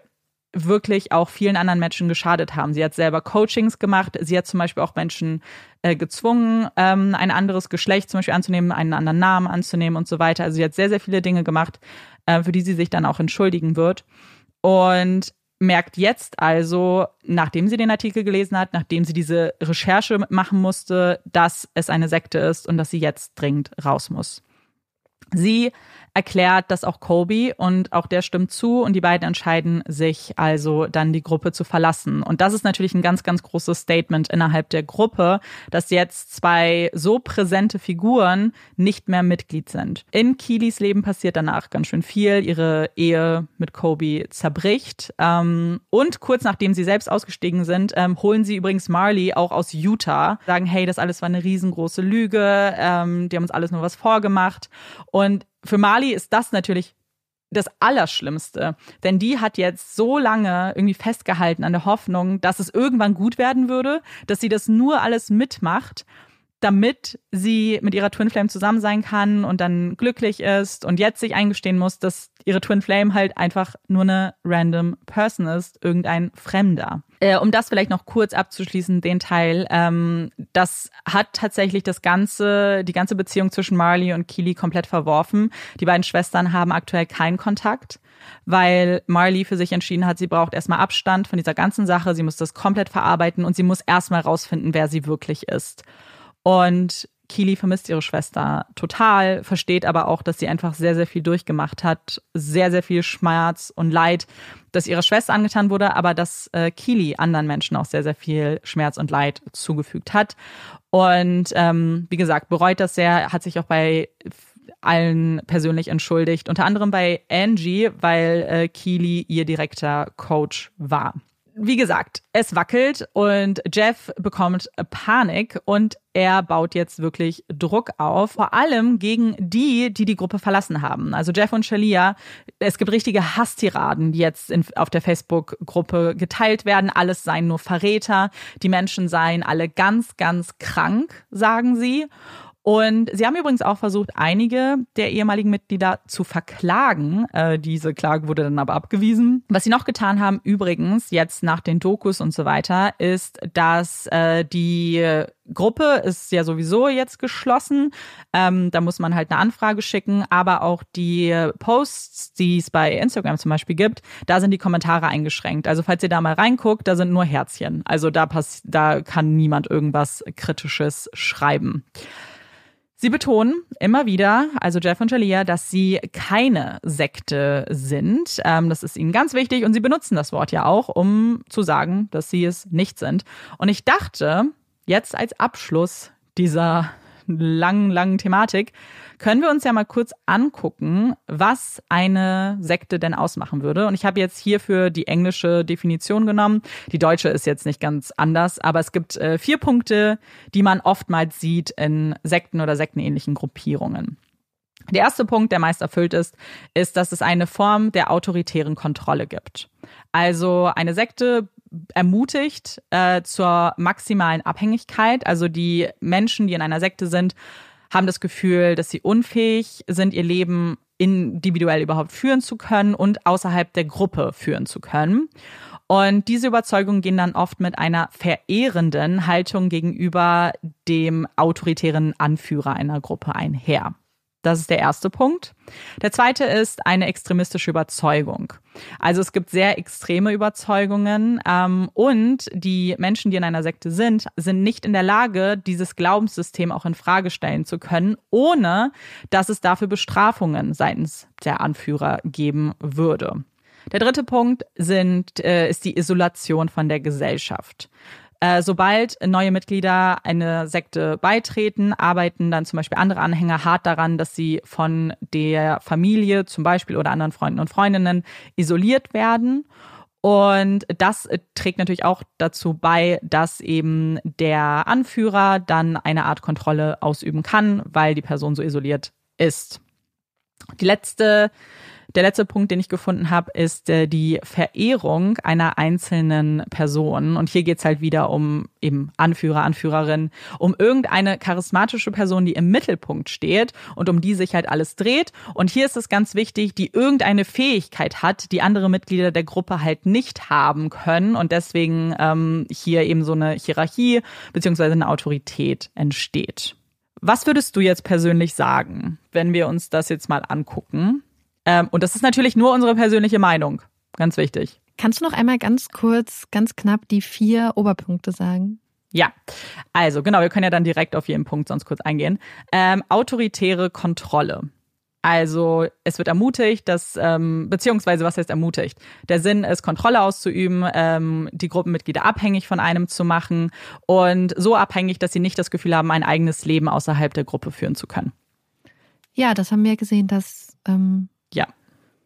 wirklich auch vielen anderen Menschen geschadet haben. Sie hat selber Coachings gemacht. Sie hat zum Beispiel auch Menschen äh, gezwungen, ähm, ein anderes Geschlecht zum Beispiel anzunehmen, einen anderen Namen anzunehmen und so weiter. Also sie hat sehr, sehr viele Dinge gemacht, äh, für die sie sich dann auch entschuldigen wird. Und merkt jetzt also, nachdem sie den Artikel gelesen hat, nachdem sie diese Recherche machen musste, dass es eine Sekte ist und dass sie jetzt dringend raus muss. Sie erklärt das auch Kobe und auch der stimmt zu und die beiden entscheiden sich also dann die Gruppe zu verlassen. Und das ist natürlich ein ganz, ganz großes Statement innerhalb der Gruppe, dass jetzt zwei so präsente Figuren nicht mehr Mitglied sind. In Kilis Leben passiert danach ganz schön viel. Ihre Ehe mit Kobe zerbricht. Ähm, und kurz nachdem sie selbst ausgestiegen sind, ähm, holen sie übrigens Marley auch aus Utah, sagen, hey, das alles war eine riesengroße Lüge, ähm, die haben uns alles nur was vorgemacht. Und für Mali ist das natürlich das Allerschlimmste. Denn die hat jetzt so lange irgendwie festgehalten an der Hoffnung, dass es irgendwann gut werden würde, dass sie das nur alles mitmacht damit sie mit ihrer Twin Flame zusammen sein kann und dann glücklich ist und jetzt sich eingestehen muss, dass ihre Twin Flame halt einfach nur eine random Person ist, irgendein Fremder. Äh, um das vielleicht noch kurz abzuschließen, den Teil, ähm, das hat tatsächlich das ganze, die ganze Beziehung zwischen Marley und Keely komplett verworfen. Die beiden Schwestern haben aktuell keinen Kontakt weil Marley für sich entschieden hat, sie braucht erstmal Abstand von dieser ganzen Sache, sie muss das komplett verarbeiten und sie muss erstmal rausfinden, wer sie wirklich ist. Und Kili vermisst ihre Schwester total, versteht aber auch, dass sie einfach sehr, sehr viel durchgemacht hat, sehr, sehr viel Schmerz und Leid, das ihrer Schwester angetan wurde, aber dass äh, Kili anderen Menschen auch sehr, sehr viel Schmerz und Leid zugefügt hat. Und ähm, wie gesagt, bereut das sehr, hat sich auch bei allen persönlich entschuldigt, unter anderem bei Angie, weil äh, Keely ihr direkter Coach war wie gesagt, es wackelt und Jeff bekommt Panik und er baut jetzt wirklich Druck auf, vor allem gegen die, die die Gruppe verlassen haben. Also Jeff und Shalia, es gibt richtige Hasstiraden, die jetzt in, auf der Facebook-Gruppe geteilt werden. Alles seien nur Verräter, die Menschen seien alle ganz, ganz krank, sagen sie. Und sie haben übrigens auch versucht, einige der ehemaligen Mitglieder zu verklagen. Äh, diese Klage wurde dann aber abgewiesen. Was sie noch getan haben, übrigens, jetzt nach den Dokus und so weiter, ist, dass äh, die Gruppe ist ja sowieso jetzt geschlossen. Ähm, da muss man halt eine Anfrage schicken, aber auch die Posts, die es bei Instagram zum Beispiel gibt, da sind die Kommentare eingeschränkt. Also falls ihr da mal reinguckt, da sind nur Herzchen. Also da, pass da kann niemand irgendwas Kritisches schreiben. Sie betonen immer wieder, also Jeff und Jalia, dass sie keine Sekte sind. Ähm, das ist ihnen ganz wichtig und sie benutzen das Wort ja auch, um zu sagen, dass sie es nicht sind. Und ich dachte, jetzt als Abschluss dieser langen, langen Thematik, können wir uns ja mal kurz angucken, was eine Sekte denn ausmachen würde. Und ich habe jetzt hierfür die englische Definition genommen. Die deutsche ist jetzt nicht ganz anders, aber es gibt äh, vier Punkte, die man oftmals sieht in Sekten oder sektenähnlichen Gruppierungen. Der erste Punkt, der meist erfüllt ist, ist, dass es eine Form der autoritären Kontrolle gibt. Also eine Sekte ermutigt äh, zur maximalen Abhängigkeit. Also die Menschen, die in einer Sekte sind, haben das Gefühl, dass sie unfähig sind, ihr Leben individuell überhaupt führen zu können und außerhalb der Gruppe führen zu können. Und diese Überzeugungen gehen dann oft mit einer verehrenden Haltung gegenüber dem autoritären Anführer einer Gruppe einher. Das ist der erste Punkt. Der zweite ist eine extremistische Überzeugung. Also es gibt sehr extreme Überzeugungen ähm, und die Menschen, die in einer Sekte sind, sind nicht in der Lage, dieses Glaubenssystem auch in Frage stellen zu können, ohne dass es dafür Bestrafungen seitens der Anführer geben würde. Der dritte Punkt sind, äh, ist die Isolation von der Gesellschaft. Äh, sobald neue Mitglieder eine Sekte beitreten, arbeiten dann zum Beispiel andere Anhänger hart daran, dass sie von der Familie zum Beispiel oder anderen Freunden und Freundinnen isoliert werden. Und das trägt natürlich auch dazu bei, dass eben der Anführer dann eine Art Kontrolle ausüben kann, weil die Person so isoliert ist. Die letzte der letzte Punkt, den ich gefunden habe, ist äh, die Verehrung einer einzelnen Person. Und hier geht's halt wieder um eben Anführer, Anführerin, um irgendeine charismatische Person, die im Mittelpunkt steht und um die sich halt alles dreht. Und hier ist es ganz wichtig, die irgendeine Fähigkeit hat, die andere Mitglieder der Gruppe halt nicht haben können. Und deswegen ähm, hier eben so eine Hierarchie beziehungsweise eine Autorität entsteht. Was würdest du jetzt persönlich sagen, wenn wir uns das jetzt mal angucken? Ähm, und das ist natürlich nur unsere persönliche Meinung. Ganz wichtig. Kannst du noch einmal ganz kurz, ganz knapp die vier Oberpunkte sagen? Ja, also genau, wir können ja dann direkt auf jeden Punkt sonst kurz eingehen. Ähm, autoritäre Kontrolle. Also es wird ermutigt, dass, ähm, beziehungsweise was heißt ermutigt? Der Sinn ist, Kontrolle auszuüben, ähm, die Gruppenmitglieder abhängig von einem zu machen und so abhängig, dass sie nicht das Gefühl haben, ein eigenes Leben außerhalb der Gruppe führen zu können. Ja, das haben wir gesehen, dass ähm, ja.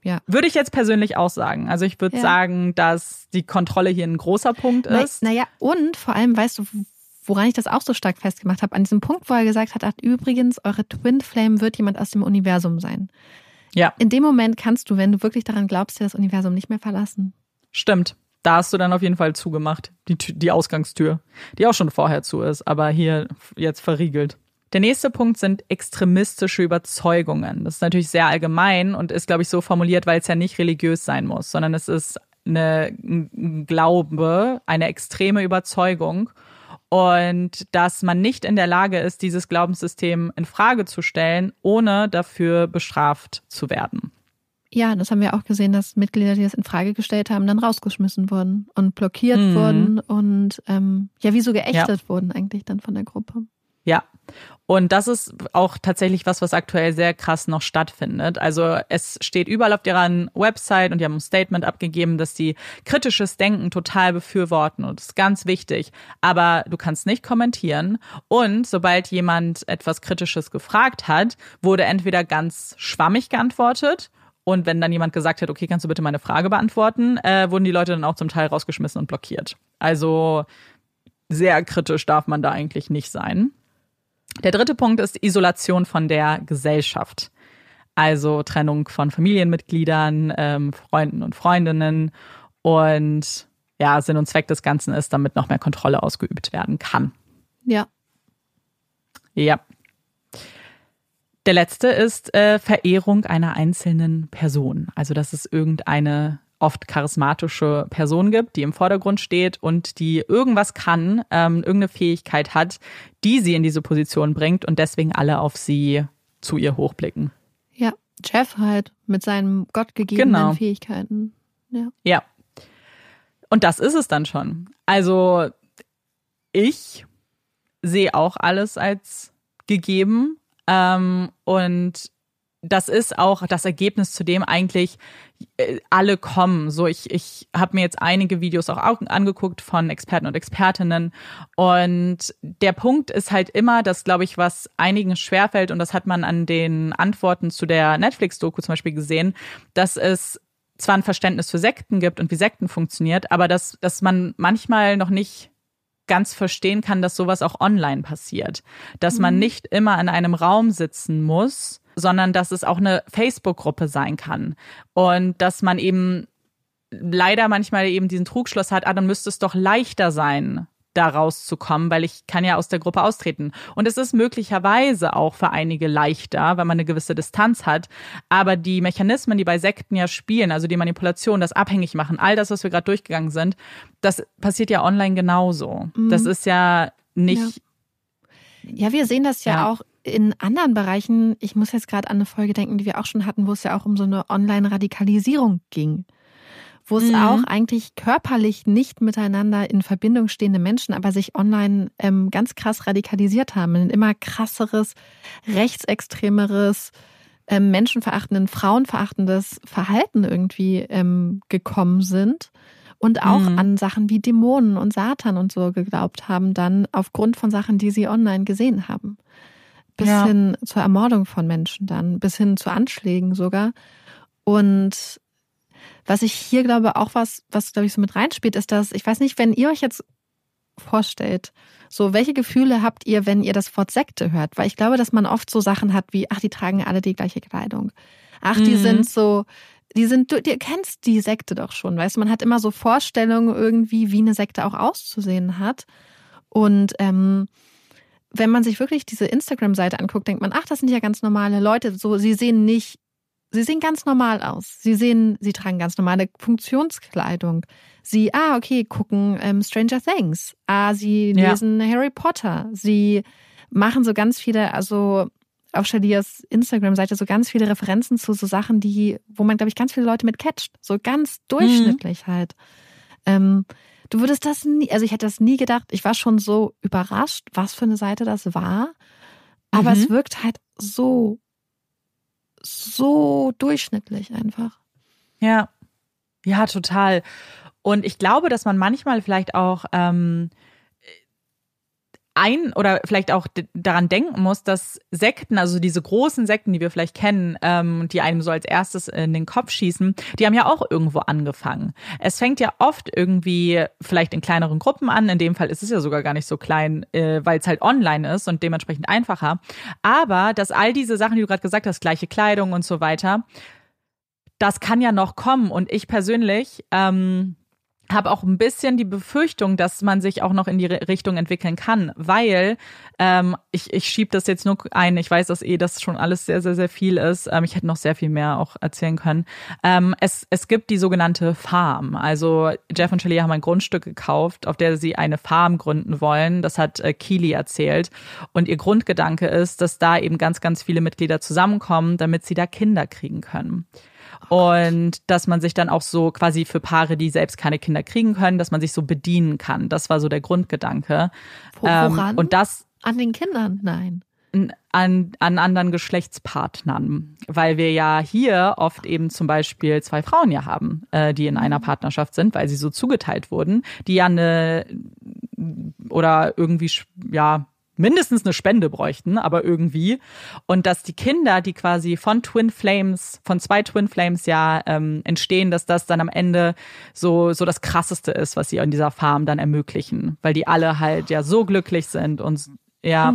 Ja. Würde ich jetzt persönlich auch sagen. Also ich würde Ja. sagen, dass die Kontrolle hier ein großer Punkt ist. Naja, und vor allem, weißt du, woran ich das auch so stark festgemacht habe, an diesem Punkt, wo er gesagt hat, ach, übrigens, eure Twin Flame wird jemand aus dem Universum sein. Ja, In dem Moment kannst du, wenn du wirklich daran glaubst, dir das Universum nicht mehr verlassen. stimmt. Da hast du dann auf jeden Fall zugemacht, die, die Ausgangstür, die auch schon vorher zu ist, aber hier jetzt verriegelt. Der nächste Punkt sind extremistische Überzeugungen. Das ist natürlich sehr allgemein und ist, glaube ich, so formuliert, weil es ja nicht religiös sein muss, sondern es ist eine, ein Glaube, eine extreme Überzeugung und dass man nicht in der Lage ist, dieses Glaubenssystem in Frage zu stellen, ohne dafür bestraft zu werden. Ja, das haben wir auch gesehen, dass Mitglieder, die das in Frage gestellt haben, dann rausgeschmissen wurden und blockiert Mhm. wurden und ähm, ja, wie so geächtet wurden eigentlich dann von der Gruppe. Ja. Und das ist auch tatsächlich was, was aktuell sehr krass noch stattfindet. Also es steht überall auf deren Website und die haben ein Statement abgegeben, dass die kritisches Denken total befürworten und das ist ganz wichtig. Aber du kannst nicht kommentieren und sobald jemand etwas Kritisches gefragt hat, wurde entweder ganz schwammig geantwortet und wenn dann jemand gesagt hat, okay, kannst du bitte meine Frage beantworten, äh, wurden die Leute dann auch zum Teil rausgeschmissen und blockiert. Also sehr kritisch darf man da eigentlich nicht sein. Der dritte Punkt ist Isolation von der Gesellschaft. Also Trennung von Familienmitgliedern, ähm, Freunden und Freundinnen. Und ja, Sinn und Zweck des Ganzen ist, damit noch mehr Kontrolle ausgeübt werden kann. Ja. Ja. Der letzte ist äh, Verehrung einer einzelnen Person. Also, dass es irgendeine oft charismatische Person gibt, die im Vordergrund steht und die irgendwas kann, ähm, irgendeine Fähigkeit hat, die sie in diese Position bringt und deswegen alle auf sie zu ihr hochblicken. Ja. Jeff halt mit seinen gottgegebenen Genau. Fähigkeiten. Ja. Ja. Und das ist es dann schon. Also ich sehe auch alles als gegeben. Ähm, und das ist auch das Ergebnis, zu dem eigentlich äh, alle kommen. So, ich, ich habe mir jetzt einige Videos auch au- angeguckt von Experten und Expertinnen. Und der Punkt ist halt immer, dass, glaube ich, was einigen schwerfällt, und das hat man an den Antworten zu der Netflix-Doku zum Beispiel gesehen, dass es zwar ein Verständnis für Sekten gibt und wie Sekten funktioniert, aber dass, dass man manchmal noch nicht ganz verstehen kann, dass sowas auch online passiert. Dass man nicht immer in einem Raum sitzen muss, sondern dass es auch eine Facebook-Gruppe sein kann. Und dass man eben leider manchmal eben diesen Trugschluss hat, ah, dann müsste es doch leichter sein, da rauszukommen, weil ich kann ja aus der Gruppe austreten. Und es ist möglicherweise auch für einige leichter, wenn man eine gewisse Distanz hat. Aber die Mechanismen, die bei Sekten ja spielen, also die Manipulation, das abhängig machen, all das, was wir gerade durchgegangen sind, das passiert ja online genauso. Das ist ja nicht, Ja, wir sehen das ja, Ja. auch in anderen Bereichen, ich muss jetzt gerade an eine Folge denken, die wir auch schon hatten, wo es ja auch um so eine Online-Radikalisierung ging. Wo es Mhm. auch eigentlich körperlich nicht miteinander in Verbindung stehende Menschen, aber sich online ähm, ganz krass radikalisiert haben, in ein immer krasseres, rechtsextremeres, ähm, menschenverachtenden, frauenverachtendes Verhalten irgendwie ähm, gekommen sind und auch Mhm. an Sachen wie Dämonen und Satan und so geglaubt haben, dann aufgrund von Sachen, die sie online gesehen haben. Bis Ja. hin zur Ermordung von Menschen dann, bis hin zu Anschlägen sogar. Und was ich hier glaube, auch was, was glaube ich so mit reinspielt, ist, dass, ich weiß nicht, wenn ihr euch jetzt vorstellt, so welche Gefühle habt ihr, wenn ihr das Wort Sekte hört? Weil ich glaube, dass man oft so Sachen hat wie, ach, die tragen alle die gleiche Kleidung. Ach, die Mhm. sind so, die sind, du, du kennst die Sekte doch schon, weißt du, man hat immer so Vorstellungen irgendwie, wie eine Sekte auch auszusehen hat. Und ähm, wenn man sich wirklich diese Instagram-Seite anguckt, denkt man, ach, das sind ja ganz normale Leute. So, sie sehen nicht, sie sehen ganz normal aus. Sie sehen, sie tragen ganz normale Funktionskleidung. Sie, ah, okay, gucken ähm, Stranger Things. Ah, sie Ja. lesen Harry Potter. Sie machen so ganz viele, also auf Shalias Instagram-Seite so ganz viele Referenzen zu so Sachen, die, wo man, glaube ich, ganz viele Leute mit catcht. So ganz durchschnittlich halt. Ähm, du würdest das nie, also ich hätte das nie gedacht. Ich war schon so überrascht, was für eine Seite das war. Aber Mhm. es wirkt halt so, so durchschnittlich einfach. Ja, ja, total. Und ich glaube, dass man manchmal vielleicht auch ähm, ein oder vielleicht auch daran denken muss, dass Sekten, also diese großen Sekten, die wir vielleicht kennen, ähm, die einem so als erstes in den Kopf schießen, die haben ja auch irgendwo angefangen. Es fängt ja oft irgendwie vielleicht in kleineren Gruppen an. In dem Fall ist es ja sogar gar nicht so klein, äh, weil es halt online ist und dementsprechend einfacher. Aber dass all diese Sachen, die du gerade gesagt hast, gleiche Kleidung und so weiter, das kann ja noch kommen. Und ich persönlich ähm, habe auch ein bisschen die Befürchtung, dass man sich auch noch in die Ri- Richtung entwickeln kann, weil ähm, ich, ich schiebe das jetzt nur ein. Ich weiß, dass eh das schon alles sehr, sehr, sehr viel ist. Ähm, ich hätte noch sehr viel mehr auch erzählen können. Ähm, es, es gibt die sogenannte Farm. Also Jeff und Shelley haben ein Grundstück gekauft, auf der sie eine Farm gründen wollen. Das hat äh, Keely erzählt. Und ihr Grundgedanke ist, dass da eben ganz, ganz viele Mitglieder zusammenkommen, damit sie da Kinder kriegen können. Und dass man sich dann auch so quasi für Paare, die selbst keine Kinder kriegen können, dass man sich so bedienen kann. Das war so der Grundgedanke. Wo- Ähm, woran? und das An den Kindern? Nein. an, an anderen Geschlechtspartnern, weil wir ja hier oft eben zum Beispiel zwei Frauen ja haben, äh, die in einer Partnerschaft sind, weil sie so zugeteilt wurden, die ja eine oder irgendwie ja mindestens eine Spende bräuchten, aber irgendwie und dass die Kinder, die quasi von Twin Flames, von zwei Twin Flames ja ähm, entstehen, dass das dann am Ende so so das krasseste ist, was sie in dieser Farm dann ermöglichen, weil die alle halt ja so glücklich sind und ja.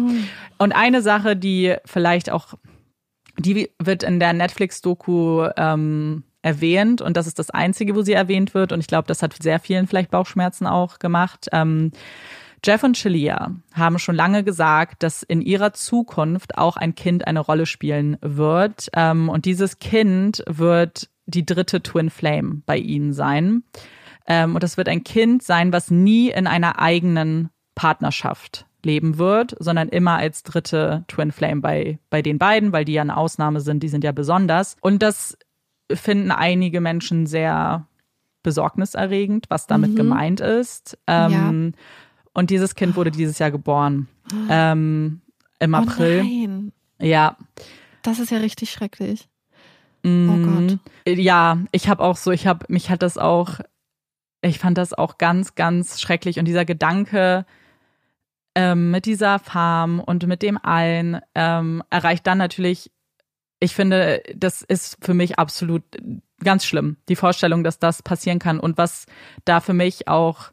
Und eine Sache, die vielleicht auch, die wird in der Netflix-Doku ähm, erwähnt und das ist das Einzige, wo sie erwähnt wird und ich glaube, das hat sehr vielen vielleicht Bauchschmerzen auch gemacht. Ähm, Jeff und Shalia haben schon lange gesagt, dass in ihrer Zukunft auch ein Kind eine Rolle spielen wird. Ähm, und dieses Kind wird die dritte Twin Flame bei ihnen sein. Ähm, und das wird ein Kind sein, was nie in einer eigenen Partnerschaft leben wird, sondern immer als dritte Twin Flame bei, bei den beiden, weil die ja eine Ausnahme sind, die sind ja besonders. Und das finden einige Menschen sehr besorgniserregend, was damit gemeint ist. Ähm, Und dieses Kind wurde dieses Jahr geboren. Ähm, Im April. Oh nein. Ja. Das ist ja richtig schrecklich. Mhm. Oh Gott. Ja, ich habe auch so, ich habe, mich hat das auch, ich fand das auch ganz, ganz schrecklich. Und dieser Gedanke ähm, mit dieser Farm und mit dem allen ähm, erreicht dann natürlich, ich finde, das ist für mich absolut ganz schlimm, die Vorstellung, dass das passieren kann. Und was da für mich auch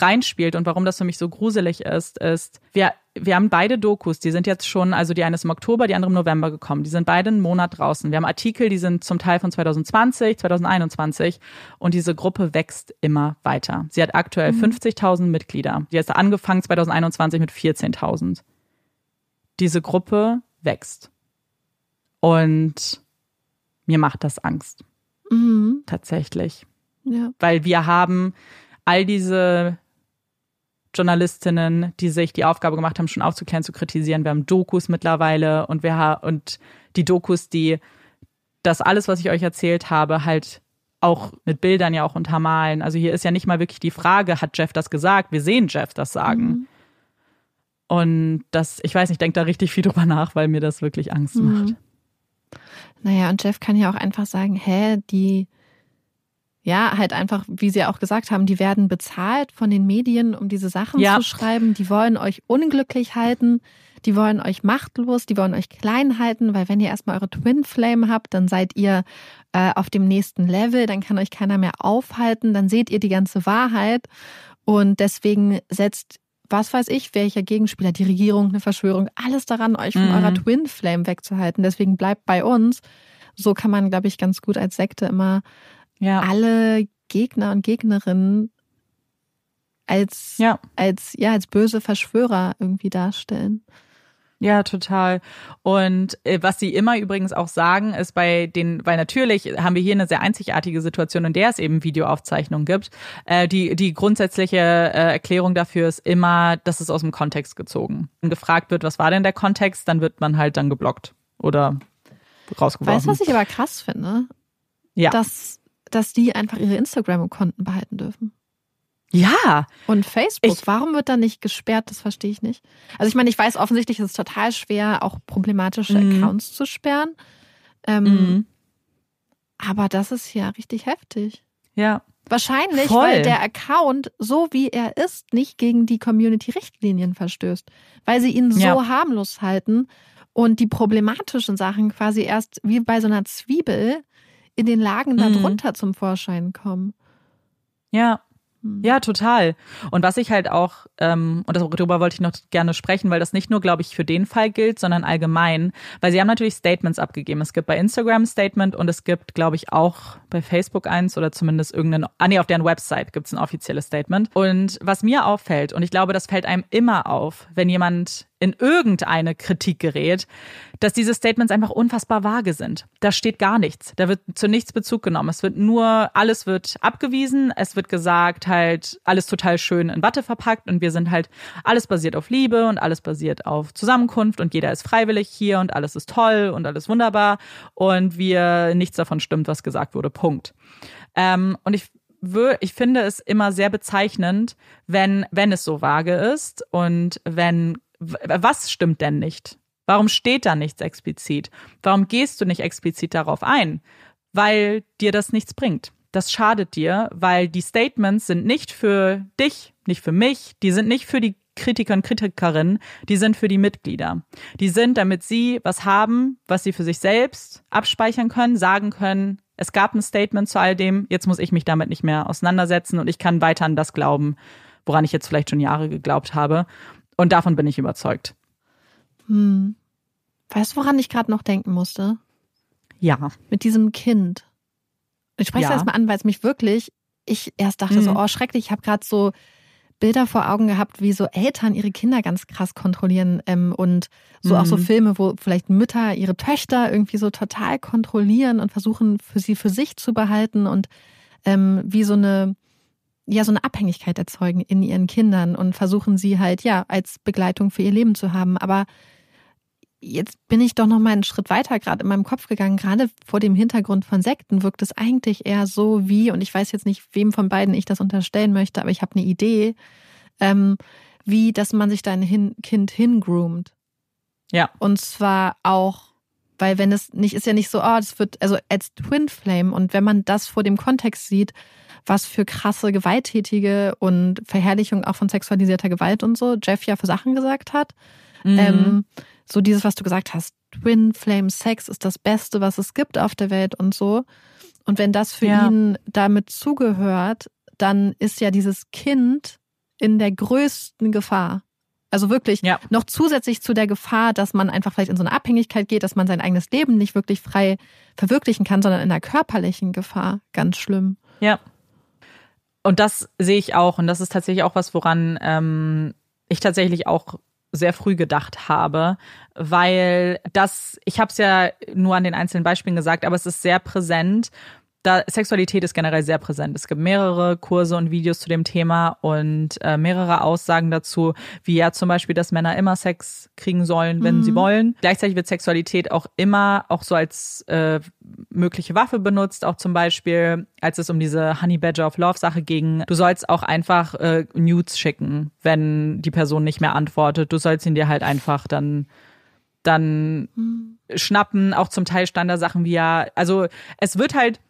reinspielt und warum das für mich so gruselig ist, ist, wir, wir haben beide Dokus, die sind jetzt schon, also die eine ist im Oktober, die andere im November gekommen. Die sind beide einen Monat draußen. Wir haben Artikel, die sind zum Teil von 2020, 2021 und diese Gruppe wächst immer weiter. Sie hat aktuell 50.000 Mitglieder. Die hat angefangen 2021 mit 14.000. Diese Gruppe wächst. Und mir macht das Angst, Mhm. tatsächlich Ja. weil wir haben all diese Journalistinnen, die sich die Aufgabe gemacht haben, schon aufzuklären, zu kritisieren. Wir haben Dokus mittlerweile und wir haben, und die Dokus, die das alles, was ich euch erzählt habe, halt auch mit Bildern ja auch untermalen. Also hier ist ja nicht mal wirklich die Frage, hat Jeff das gesagt? Wir sehen Jeff das sagen. Mhm. Und das, ich weiß nicht, ich denke da richtig viel drüber nach, weil mir das wirklich Angst mhm. macht. Naja, und Jeff kann ja auch einfach sagen, hä, die, ja, halt einfach, wie Sie auch gesagt haben, die werden bezahlt von den Medien, um diese Sachen ja. zu schreiben. Die wollen euch unglücklich halten. Die wollen euch machtlos, die wollen euch klein halten, weil wenn ihr erstmal eure Twin Flame habt, dann seid ihr äh, auf dem nächsten Level, dann kann euch keiner mehr aufhalten, dann seht ihr die ganze Wahrheit und deswegen setzt was weiß ich, welcher Gegenspieler, die Regierung, eine Verschwörung, alles daran, euch von mhm. eurer Twin Flame wegzuhalten. Deswegen bleibt bei uns. So kann man, glaube ich, ganz gut als Sekte immer ja. alle Gegner und Gegnerinnen als, ja. als, ja, als böse Verschwörer irgendwie darstellen. Ja, total. Und äh, was sie immer übrigens auch sagen, ist bei den, weil natürlich haben wir hier eine sehr einzigartige Situation, in der es eben Videoaufzeichnungen gibt. Äh, die, die grundsätzliche äh, Erklärung dafür ist immer, dass es aus dem Kontext gezogen. Wenn gefragt wird, was war denn der Kontext, dann wird man halt dann geblockt oder rausgeworfen. Weißt du, was ich aber krass finde? Ja. Dass, dass die einfach ihre Instagram-Konten behalten dürfen. Ja. Und Facebook, ich, warum wird da nicht gesperrt? Das verstehe ich nicht. Also ich meine, ich weiß offensichtlich, ist es total schwer, auch problematische mhm. Accounts zu sperren. Ähm, mhm. Aber das ist ja richtig heftig. Ja. Wahrscheinlich, Voll. weil der Account, so wie er ist, nicht gegen die Community-Richtlinien verstößt. Weil sie ihn so ja. harmlos halten und die problematischen Sachen quasi erst wie bei so einer Zwiebel in den Lagen mhm. darunter zum Vorschein kommen. Ja, hm. Ja, total. Und was ich halt auch, ähm, und darüber wollte ich noch gerne sprechen, weil das nicht nur, glaube ich, für den Fall gilt, sondern allgemein, weil sie haben natürlich Statements abgegeben. Es gibt bei Instagram ein Statement und es gibt, glaube ich, auch bei Facebook eins oder zumindest irgendein, ah nee, auf deren Website gibt es ein offizielles Statement. Und was mir auffällt, und ich glaube, das fällt einem immer auf, wenn jemand in irgendeine Kritik gerät, dass diese Statements einfach unfassbar vage sind. Da steht gar nichts. Da wird zu nichts Bezug genommen. Es wird nur, alles wird abgewiesen. Es wird gesagt, halt, alles total schön in Watte verpackt und wir sind halt, alles basiert auf Liebe und alles basiert auf Zusammenkunft und jeder ist freiwillig hier und alles ist toll und alles wunderbar und wir, nichts davon stimmt, was gesagt wurde. Punkt. Ähm, und ich ich finde es immer sehr bezeichnend, wenn, wenn es so vage ist und wenn was stimmt denn nicht? Warum steht da nichts explizit? Warum gehst du nicht explizit darauf ein? Weil dir das nichts bringt. Das schadet dir, weil die Statements sind nicht für dich, nicht für mich, die sind nicht für die Kritiker und Kritikerinnen, die sind für die Mitglieder. Die sind, damit sie was haben, was sie für sich selbst abspeichern können, sagen können, es gab ein Statement zu all dem, jetzt muss ich mich damit nicht mehr auseinandersetzen und ich kann weiter an das glauben, woran ich jetzt vielleicht schon Jahre geglaubt habe. Und davon bin ich überzeugt. Hm. Weißt du, woran ich gerade noch denken musste? Ja. Mit diesem Kind. Ich spreche ja. es erstmal an, weil es mich wirklich, ich erst dachte mhm. so, oh, schrecklich, ich habe gerade so Bilder vor Augen gehabt, wie so Eltern ihre Kinder ganz krass kontrollieren ähm, und so mhm. auch so mhm. Filme, wo vielleicht Mütter ihre Töchter irgendwie so total kontrollieren und versuchen, für sie für sich zu behalten und ähm, wie so eine ja so eine Abhängigkeit erzeugen in ihren Kindern und versuchen sie halt ja als Begleitung für ihr Leben zu haben. Aber jetzt bin ich doch noch mal einen Schritt weiter gerade in meinem Kopf gegangen. Gerade vor dem Hintergrund von Sekten wirkt es eigentlich eher so wie, und ich weiß jetzt nicht, wem von beiden ich das unterstellen möchte, aber ich habe eine Idee, ähm, wie, dass man sich dein hin Kind hingroomt. Ja. Und zwar auch, weil wenn es nicht, ist ja nicht so, oh, das wird, also als Twin Flame und wenn man das vor dem Kontext sieht, was für krasse gewalttätige und Verherrlichung auch von sexualisierter Gewalt und so Jeff ja für Sachen gesagt hat. Mhm. Ähm, so dieses, was du gesagt hast, Twin Flame Sex ist das Beste, was es gibt auf der Welt und so. Und wenn das für ja. ihn damit zugehört, dann ist ja dieses Kind in der größten Gefahr. Also wirklich ja. noch zusätzlich zu der Gefahr, dass man einfach vielleicht in so eine Abhängigkeit geht, dass man sein eigenes Leben nicht wirklich frei verwirklichen kann, sondern in der körperlichen Gefahr. Ganz schlimm. Ja. Und das sehe ich auch. Und das ist tatsächlich auch was, woran ähm, ich tatsächlich auch sehr früh gedacht habe, weil das, ich habe es ja nur an den einzelnen Beispielen gesagt, aber es ist sehr präsent, da Sexualität ist generell sehr präsent. Es gibt mehrere Kurse und Videos zu dem Thema und äh, mehrere Aussagen dazu, wie ja zum Beispiel, dass Männer immer Sex kriegen sollen, wenn mhm. sie wollen. Gleichzeitig wird Sexualität auch immer auch so als äh, mögliche Waffe benutzt, auch zum Beispiel, als es um diese Honey Badger of Love Sache ging. Du sollst auch einfach äh, Nudes schicken, wenn die Person nicht mehr antwortet. Du sollst ihn dir halt einfach dann dann mhm. schnappen. Auch zum Teil stand da Sachen wie ja, also es wird halt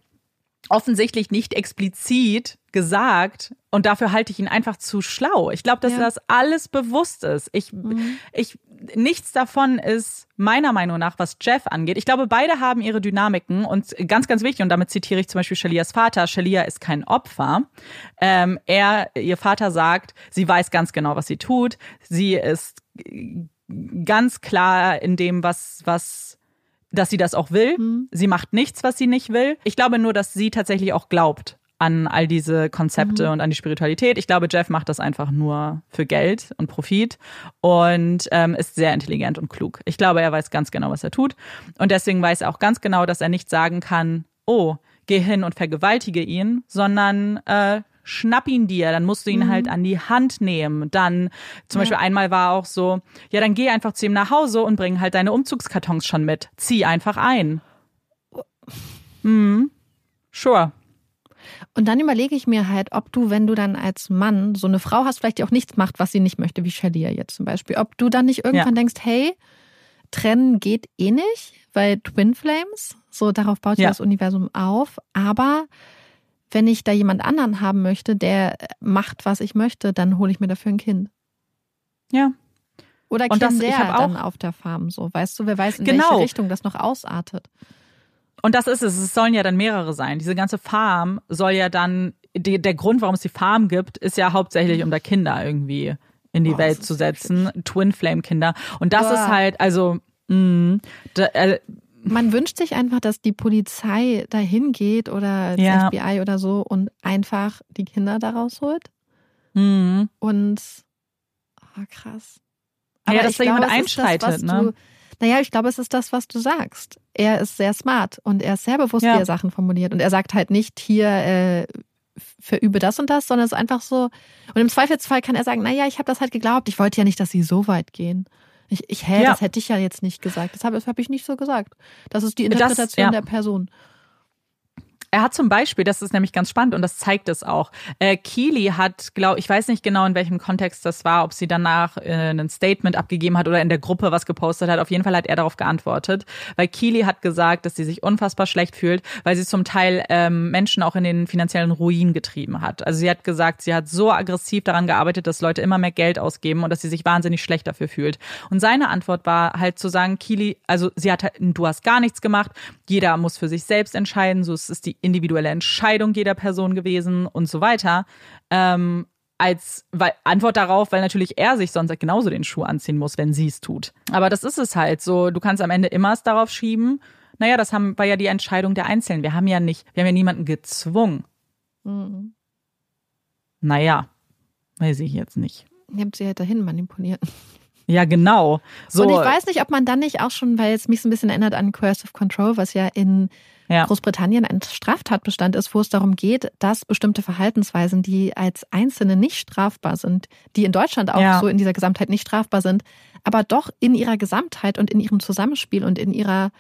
offensichtlich nicht explizit gesagt und dafür halte ich ihn einfach zu schlau. Ich glaube, dass ja. das alles bewusst ist. Ich, mhm. ich, nichts davon ist meiner Meinung nach, was Jeff angeht. Ich glaube, beide haben ihre Dynamiken und ganz, ganz wichtig, und damit zitiere ich zum Beispiel Shalias Vater. Shalia ist kein Opfer. Ähm, er, ihr Vater sagt, sie weiß ganz genau, was sie tut. Sie ist ganz klar in dem, was, was dass sie das auch will. Mhm. Sie macht nichts, was sie nicht will. Ich glaube nur, dass sie tatsächlich auch glaubt an all diese Konzepte mhm. und an die Spiritualität. Ich glaube, Jeff macht das einfach nur für Geld und Profit und ähm, ist sehr intelligent und klug. Ich glaube, er weiß ganz genau, was er tut. Und deswegen weiß er auch ganz genau, dass er nicht sagen kann, oh, geh hin und vergewaltige ihn, sondern äh, schnapp ihn dir, dann musst du ihn halt mhm. halt an die Hand nehmen. Dann, zum ja. Beispiel einmal war auch so, ja, dann geh einfach zu ihm nach Hause und bring halt deine Umzugskartons schon mit. Zieh einfach ein. Mhm. Sure. Und dann überlege ich mir halt, ob du, wenn du dann als Mann so eine Frau hast, vielleicht die auch nichts macht, was sie nicht möchte, wie Shalia jetzt zum Beispiel, ob du dann nicht irgendwann ja. denkst, hey, trennen geht eh nicht, weil Twin Flames, so darauf baut ja das Universum auf, aber wenn ich da jemand anderen haben möchte, der macht, was ich möchte, dann hole ich mir dafür ein Kind. Ja. Oder Kinder das, ich auch, dann auf der Farm so. Weißt du, wer weiß, in genau. welche Richtung das noch ausartet. Und das ist es. Es sollen ja dann mehrere sein. Diese ganze Farm soll ja dann, die, der Grund, warum es die Farm gibt, ist ja hauptsächlich, um da Kinder irgendwie in die oh, Welt zu setzen. Twin Flame Kinder. Und das Boah. ist halt, also, mh, da, äh, man wünscht sich einfach, dass die Polizei dahin geht oder das ja. FBI oder so und einfach die Kinder da rausholt. Mhm. Und oh, krass. Aber ja, dass da jemand einschreitet, das, ne? Du, naja, ich glaube, es ist das, was du sagst. Er ist sehr smart und er ist sehr bewusst, ja. wie er Sachen formuliert. Und er sagt halt nicht hier, äh, verübe das und das, sondern es ist einfach so. Und im Zweifelsfall kann er sagen, naja, ich habe das halt geglaubt. Ich wollte ja nicht, dass sie so weit gehen. Ich, ich hä, ja. das hätte ich ja jetzt nicht gesagt. Das habe hab ich nicht so gesagt. Das ist die Interpretation das, ja. der Person. Er hat zum Beispiel, das ist nämlich ganz spannend und das zeigt es auch. Äh, Keely hat, glaube ich, weiß nicht genau in welchem Kontext das war, ob sie danach äh, ein Statement abgegeben hat oder in der Gruppe was gepostet hat. Auf jeden Fall hat er darauf geantwortet, weil Keely hat gesagt, dass sie sich unfassbar schlecht fühlt, weil sie zum Teil ähm, Menschen auch in den finanziellen Ruin getrieben hat. Also sie hat gesagt, sie hat so aggressiv daran gearbeitet, dass Leute immer mehr Geld ausgeben und dass sie sich wahnsinnig schlecht dafür fühlt. Und seine Antwort war halt zu sagen, Keely, also sie hat, halt, du hast gar nichts gemacht, jeder muss für sich selbst entscheiden, so ist es die individuelle Entscheidung jeder Person gewesen und so weiter. Ähm, als weil, Antwort darauf, weil natürlich er sich sonst genauso den Schuh anziehen muss, wenn sie es tut. Aber das ist es halt so. Du kannst am Ende immer es darauf schieben. Naja, das haben, war ja die Entscheidung der Einzelnen. Wir haben ja nicht, wir haben ja niemanden gezwungen. Mhm. Naja, weiß ich jetzt nicht. Ihr habt sie halt dahin manipuliert. Ja, genau. So. Und ich weiß nicht, ob man dann nicht auch schon, weil es mich so ein bisschen erinnert an Coercive Control, was ja in ja. Großbritannien ein Straftatbestand ist, wo es darum geht, dass bestimmte Verhaltensweisen, die als Einzelne nicht strafbar sind, die in Deutschland auch ja. so in dieser Gesamtheit nicht strafbar sind, aber doch in ihrer Gesamtheit und in ihrem Zusammenspiel und in ihrer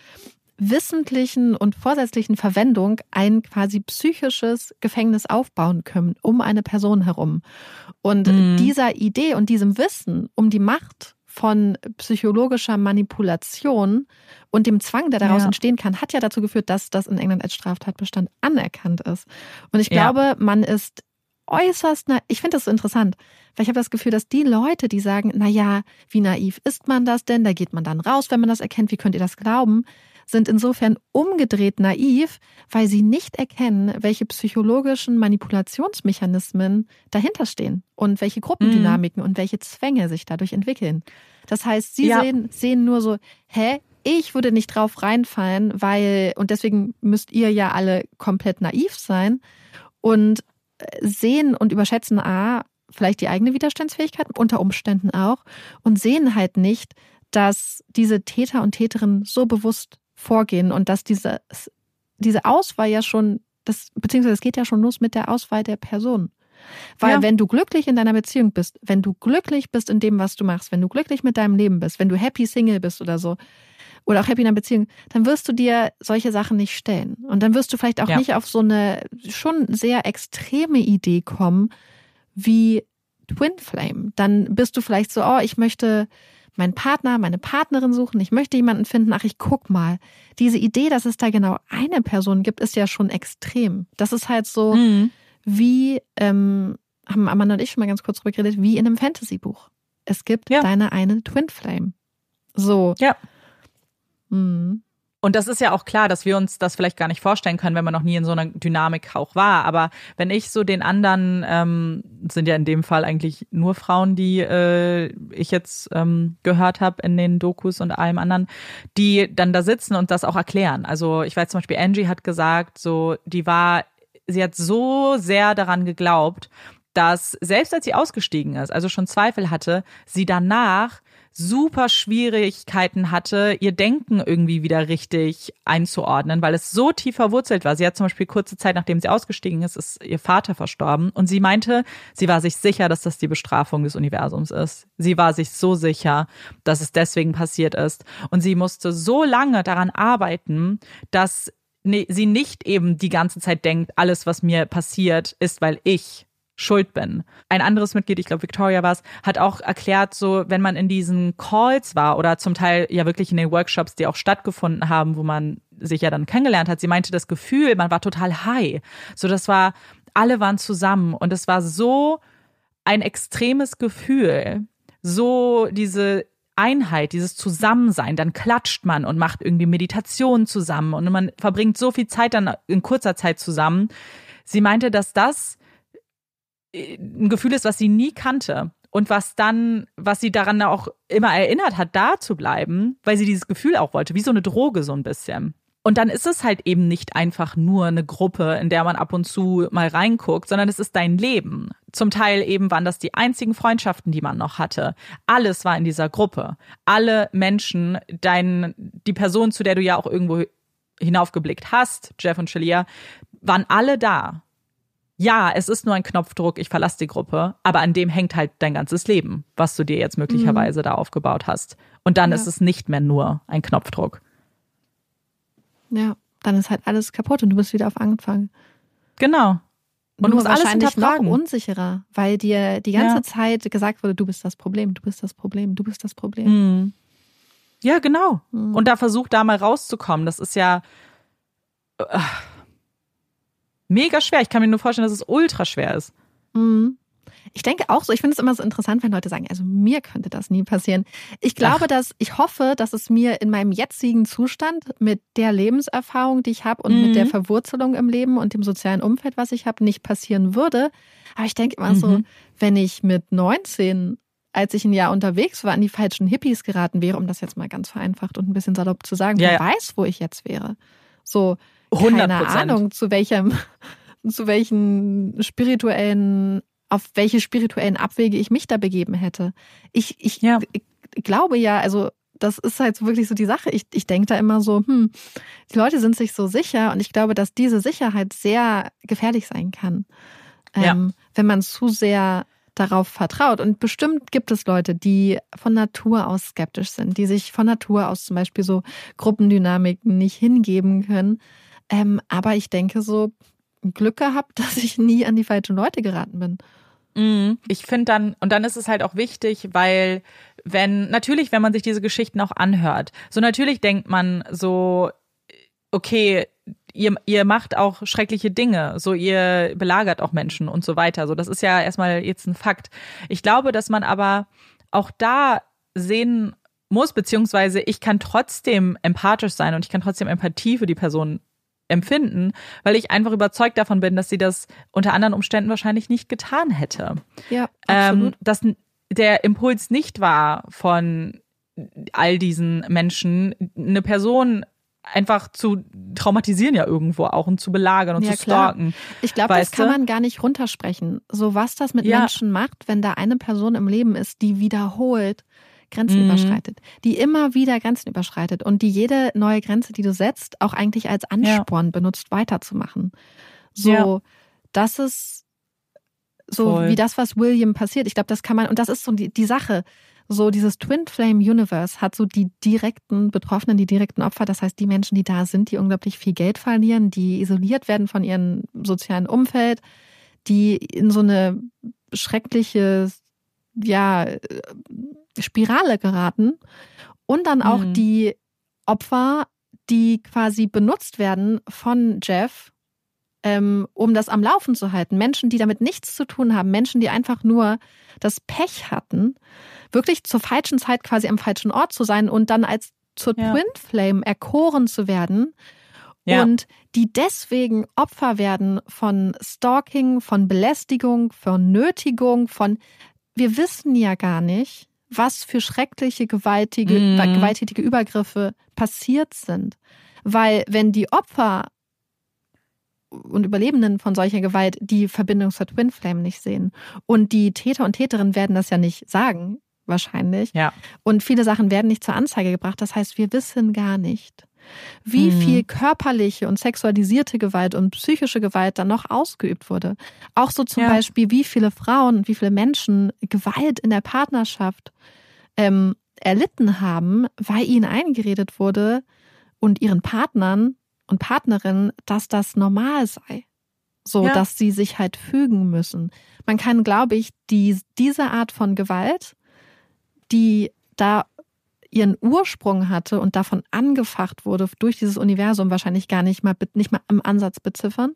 wissentlichen und vorsätzlichen Verwendung ein quasi psychisches Gefängnis aufbauen können um eine Person herum. Und mhm. dieser Idee und diesem Wissen um die Macht von psychologischer Manipulation und dem Zwang, der daraus ja. entstehen kann, hat ja dazu geführt, dass das in England als Straftatbestand anerkannt ist. Und ich glaube, ja. man ist äußerst, na ich finde das so interessant, weil ich habe das Gefühl, dass die Leute, die sagen, na ja, wie naiv ist man das denn? Da geht man dann raus, wenn man das erkennt. Wie könnt ihr das glauben? sind insofern umgedreht naiv, weil sie nicht erkennen, welche psychologischen Manipulationsmechanismen dahinter stehen und welche Gruppendynamiken mhm. und welche Zwänge sich dadurch entwickeln. Das heißt, sie ja. sehen, sehen nur so, hä, ich würde nicht drauf reinfallen, weil, und deswegen müsst ihr ja alle komplett naiv sein und äh, sehen und überschätzen A, vielleicht die eigene Widerstandsfähigkeit, unter Umständen auch, und sehen halt nicht, dass diese Täter und Täterinnen so bewusst vorgehen und dass diese, diese Auswahl ja schon Das, beziehungsweise es geht ja schon los mit der Auswahl der Person. Weil Ja. wenn du glücklich in deiner Beziehung bist, wenn du glücklich bist in dem, was du machst, wenn du glücklich mit deinem Leben bist, wenn du happy Single bist oder so, oder auch happy in einer Beziehung, dann wirst du dir solche Sachen nicht stellen. Und dann wirst du vielleicht auch Ja. nicht auf so eine schon sehr extreme Idee kommen, wie Twin Flame. Dann bist du vielleicht so, oh, ich möchte meinen Partner, meine Partnerin suchen, ich möchte jemanden finden, ach, ich guck mal. Diese Idee, dass es da genau eine Person gibt, ist ja schon extrem. Das ist halt so, Mhm. wie, ähm, haben Amanda und ich schon mal ganz kurz drüber geredet, wie in einem Fantasy-Buch. Es gibt Ja. deine eine Twin Flame. So. Ja. Mhm. Und das ist ja auch klar, dass wir uns das vielleicht gar nicht vorstellen können, wenn man noch nie in so einer Dynamik auch war. Aber wenn ich so den anderen, ähm, sind ja in dem Fall eigentlich nur Frauen, die äh, ich jetzt ähm, gehört habe in den Dokus und allem anderen, die dann da sitzen und das auch erklären. Also ich weiß zum Beispiel, Angie hat gesagt, so die war, sie hat so sehr daran geglaubt, dass selbst als sie ausgestiegen ist, also schon Zweifel hatte, sie danach super Schwierigkeiten hatte, ihr Denken irgendwie wieder richtig einzuordnen, weil es so tief verwurzelt war. Sie hat zum Beispiel kurze Zeit, nachdem sie ausgestiegen ist, ist ihr Vater verstorben und sie meinte, sie war sich sicher, dass das die Bestrafung des Universums ist. Sie war sich so sicher, dass es deswegen passiert ist und sie musste so lange daran arbeiten, dass ne- sie nicht eben die ganze Zeit denkt, alles, was mir passiert, ist, weil ich schuld bin. Ein anderes Mitglied, ich glaube Victoria war es, hat auch erklärt, so wenn man in diesen Calls war oder zum Teil ja wirklich in den Workshops, die auch stattgefunden haben, wo man sich ja dann kennengelernt hat, sie meinte das Gefühl, man war total high. So das war, alle waren zusammen und es war so ein extremes Gefühl, so diese Einheit, dieses Zusammensein, dann klatscht man und macht irgendwie Meditation zusammen und man verbringt so viel Zeit dann in kurzer Zeit zusammen. Sie meinte, dass das ein Gefühl ist, was sie nie kannte und was dann, was sie daran auch immer erinnert hat, da zu bleiben, weil sie dieses Gefühl auch wollte, wie so eine Droge so ein bisschen. Und dann ist es halt eben nicht einfach nur eine Gruppe, in der man ab und zu mal reinguckt, sondern es ist dein Leben. Zum Teil eben waren das die einzigen Freundschaften, die man noch hatte. Alles war in dieser Gruppe. Alle Menschen, dein, die Person, zu der du ja auch irgendwo hinaufgeblickt hast, Jeff und Shalia, waren alle da. Ja, es ist nur ein Knopfdruck, ich verlasse die Gruppe, aber an dem hängt halt dein ganzes Leben, was du dir jetzt möglicherweise da aufgebaut hast. Und dann Ja. ist es nicht mehr nur ein Knopfdruck. Ja, dann ist halt alles kaputt und du bist wieder auf Anfang. Genau. Und du Nur musst alles wahrscheinlich noch hinterfragen. unsicherer, weil dir die ganze Ja. Zeit gesagt wurde, du bist das Problem, du bist das Problem, du bist das Problem. Mhm. Ja, genau. Mhm. Und da versucht da mal rauszukommen. Das ist ja äh, mega schwer. Ich kann mir nur vorstellen, dass es ultra schwer ist. Mhm. Ich denke auch so, ich finde es immer so interessant, wenn Leute sagen, also mir könnte das nie passieren. Ich glaube, Ach. dass, ich hoffe, dass es mir in meinem jetzigen Zustand mit der Lebenserfahrung, die ich habe und mit Mhm. der Verwurzelung im Leben und dem sozialen Umfeld, was ich habe, nicht passieren würde. Aber ich denke immer so, Mhm. wenn ich mit 19, als ich ein Jahr unterwegs war, an die falschen Hippies geraten wäre, um das jetzt mal ganz vereinfacht und ein bisschen salopp zu sagen, Ja, wer ja. weiß, wo ich jetzt wäre. So, 100 keine Ahnung, zu welchem, zu welchen spirituellen, auf welche spirituellen Abwege ich mich da begeben hätte. Ich, ich, Ja. ich glaube ja, also das ist halt so wirklich so die Sache. Ich, ich denke da immer so, hm, die Leute sind sich so sicher und ich glaube, dass diese Sicherheit sehr gefährlich sein kann, Ja. ähm, wenn man zu sehr darauf vertraut. Und bestimmt gibt es Leute, die von Natur aus skeptisch sind, die sich von Natur aus zum Beispiel so Gruppendynamiken nicht hingeben können. Ähm, aber ich denke so, Glück gehabt, dass ich nie an die falschen Leute geraten bin. Mhm. Ich finde dann, und dann ist es halt auch wichtig, weil wenn, natürlich, wenn man sich diese Geschichten auch anhört, so natürlich denkt man so, okay, ihr, ihr macht auch schreckliche Dinge, so ihr belagert auch Menschen und so weiter. So, das ist ja erstmal jetzt ein Fakt. Ich glaube, dass man aber auch da sehen muss, beziehungsweise ich kann trotzdem empathisch sein und ich kann trotzdem Empathie für die Person empfinden, weil ich einfach überzeugt davon bin, dass sie das unter anderen Umständen wahrscheinlich nicht getan hätte. Ja, Ähm, absolut. dass n- der Impuls nicht war von all diesen Menschen, eine Person einfach zu traumatisieren ja irgendwo auch und zu belagern und Ja, zu klar. stalken. Ich glaube, das kann man gar nicht runtersprechen. So was das mit Ja. Menschen macht, wenn da eine Person im Leben ist, die wiederholt Grenzen Mhm. überschreitet, die immer wieder Grenzen überschreitet und die jede neue Grenze, die du setzt, auch eigentlich als Ansporn benutzt, weiterzumachen. So, Ja. das ist so Voll. wie das, was William passiert. Ich glaube, das kann man, und das ist so die, die Sache. So dieses Twin Flame Universe hat so die direkten Betroffenen, die direkten Opfer, das heißt die Menschen, die da sind, die unglaublich viel Geld verlieren, die isoliert werden von ihrem sozialen Umfeld, die in so eine schreckliche, ja, Spirale geraten. Und dann auch Mhm. die Opfer, die quasi benutzt werden von Jeff, ähm, um das am Laufen zu halten. Menschen, die damit nichts zu tun haben, Menschen, die einfach nur das Pech hatten, wirklich zur falschen Zeit quasi am falschen Ort zu sein und dann als zur Ja. Twin Flame erkoren zu werden Ja. und die deswegen Opfer werden von Stalking, von Belästigung, von Nötigung, von wir wissen ja gar nicht, was für schreckliche gewaltige, Mhm. gewalttätige Übergriffe passiert sind. Weil wenn die Opfer und Überlebenden von solcher Gewalt die Verbindung zur Twin Flame nicht sehen und die Täter und Täterinnen werden das ja nicht sagen, wahrscheinlich. Ja. Und viele Sachen werden nicht zur Anzeige gebracht. Das heißt, wir wissen gar nicht, wie Mhm. viel körperliche und sexualisierte Gewalt und psychische Gewalt dann noch ausgeübt wurde. Auch so zum Ja. Beispiel, wie viele Frauen und wie viele Menschen Gewalt in der Partnerschaft ähm, erlitten haben, weil ihnen eingeredet wurde und ihren Partnern und Partnerinnen, dass das normal sei. So, Ja. dass sie sich halt fügen müssen. Man kann, glaube ich, die, diese Art von Gewalt, die da ihren Ursprung hatte und davon angefacht wurde durch dieses Universum, wahrscheinlich gar nicht mal, nicht mal im Ansatz beziffern.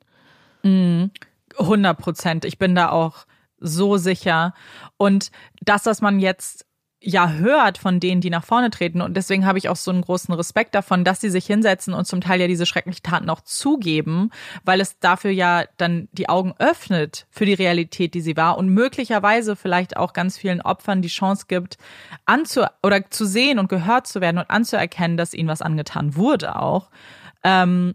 Mhm. 100 Prozent. Ich bin da auch so sicher. Und das, was man jetzt ja hört von denen, die nach vorne treten. Und deswegen habe ich auch so einen großen Respekt davon, dass sie sich hinsetzen und zum Teil ja diese schrecklichen Taten auch zugeben, weil es dafür ja dann die Augen öffnet für die Realität, die sie war und möglicherweise vielleicht auch ganz vielen Opfern die Chance gibt, anzu oder zu sehen und gehört zu werden und anzuerkennen, dass ihnen was angetan wurde auch. Ähm,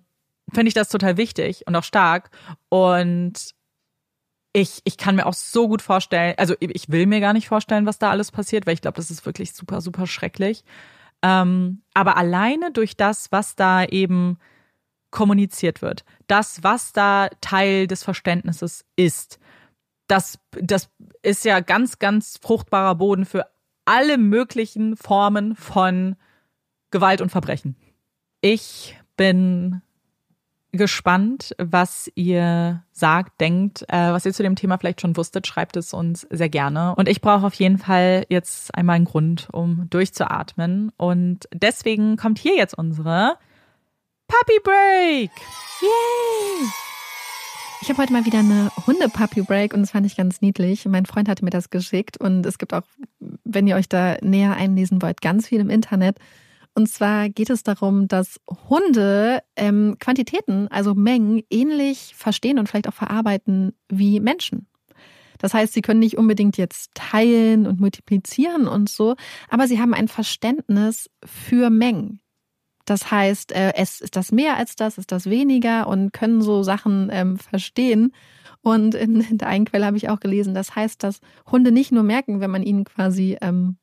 finde ich das total wichtig und auch stark. Und ich, ich kann mir auch so gut vorstellen, also ich will mir gar nicht vorstellen, was da alles passiert, weil ich glaube, das ist wirklich super, super schrecklich. Ähm, aber alleine durch das, was da eben kommuniziert wird, das, was da Teil des Verständnisses ist, das, das ist ja ganz, ganz fruchtbarer Boden für alle möglichen Formen von Gewalt und Verbrechen. Ich bin gespannt, was ihr sagt, denkt, äh, was ihr zu dem Thema vielleicht schon wusstet, schreibt es uns sehr gerne. Und ich brauche auf jeden Fall jetzt einmal einen Grund, um durchzuatmen. Und deswegen kommt hier jetzt unsere Puppy Break. Yay! Ich habe heute mal wieder eine Hunde-Puppy-Break und das fand ich ganz niedlich. Mein Freund hatte mir das geschickt und es gibt auch, wenn ihr euch da näher einlesen wollt, ganz viel im Internet. Und zwar geht es darum, dass Hunde ähm, Quantitäten, also Mengen, ähnlich verstehen und vielleicht auch verarbeiten wie Menschen. Das heißt, sie können nicht unbedingt jetzt teilen und multiplizieren und so, aber sie haben ein Verständnis für Mengen. Das heißt, äh, es ist das mehr als das, ist das weniger und können so Sachen ähm, verstehen. Und in, in der einen Quelle habe ich auch gelesen, das heißt, dass Hunde nicht nur merken, wenn man ihnen quasi ähm,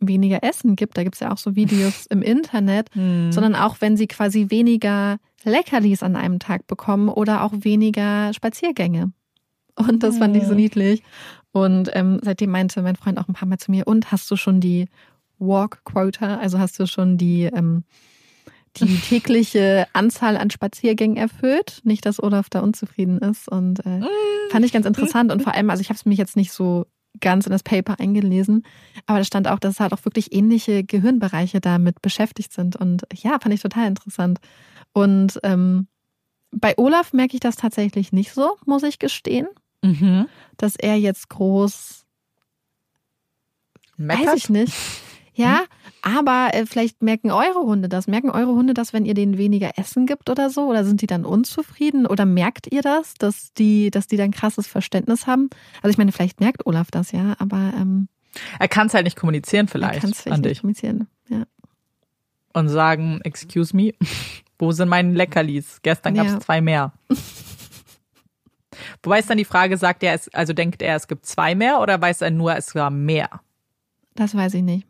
weniger Essen gibt, da gibt es ja auch so Videos im Internet, Hm. sondern auch wenn sie quasi weniger Leckerlis an einem Tag bekommen oder auch weniger Spaziergänge. Und das fand ich so niedlich. Und ähm, seitdem meinte mein Freund auch ein paar Mal zu mir, und hast du schon die Walk Quota, also hast du schon die, ähm, die tägliche Anzahl an Spaziergängen erfüllt? Nicht, dass Olaf da unzufrieden ist. Und äh, fand ich ganz interessant. Und vor allem, also ich habe es mich jetzt nicht so ganz in das Paper eingelesen, aber da stand auch, dass halt auch wirklich ähnliche Gehirnbereiche damit beschäftigt sind. Und ja, fand ich total interessant. Und ähm, bei Olaf merke ich das tatsächlich nicht so, muss ich gestehen, Mhm. dass er jetzt groß Meckert? Weiß ich nicht. Ja, aber äh, vielleicht merken eure Hunde das. Merken eure Hunde das, wenn ihr denen weniger Essen gibt oder so? Oder sind die dann unzufrieden? Oder merkt ihr das, dass die, dass die dann krasses Verständnis haben? Also ich meine, vielleicht merkt Olaf das ja, aber ähm, Er kann es halt nicht kommunizieren vielleicht kann es vielleicht nicht dich kommunizieren. Ja. und sagen, excuse me, wo sind meine Leckerlis? Gestern gab es zwei mehr. Wobei ist dann die Frage, sagt er, es, also denkt er, es gibt zwei mehr oder weiß er nur, es war mehr? Das weiß ich nicht.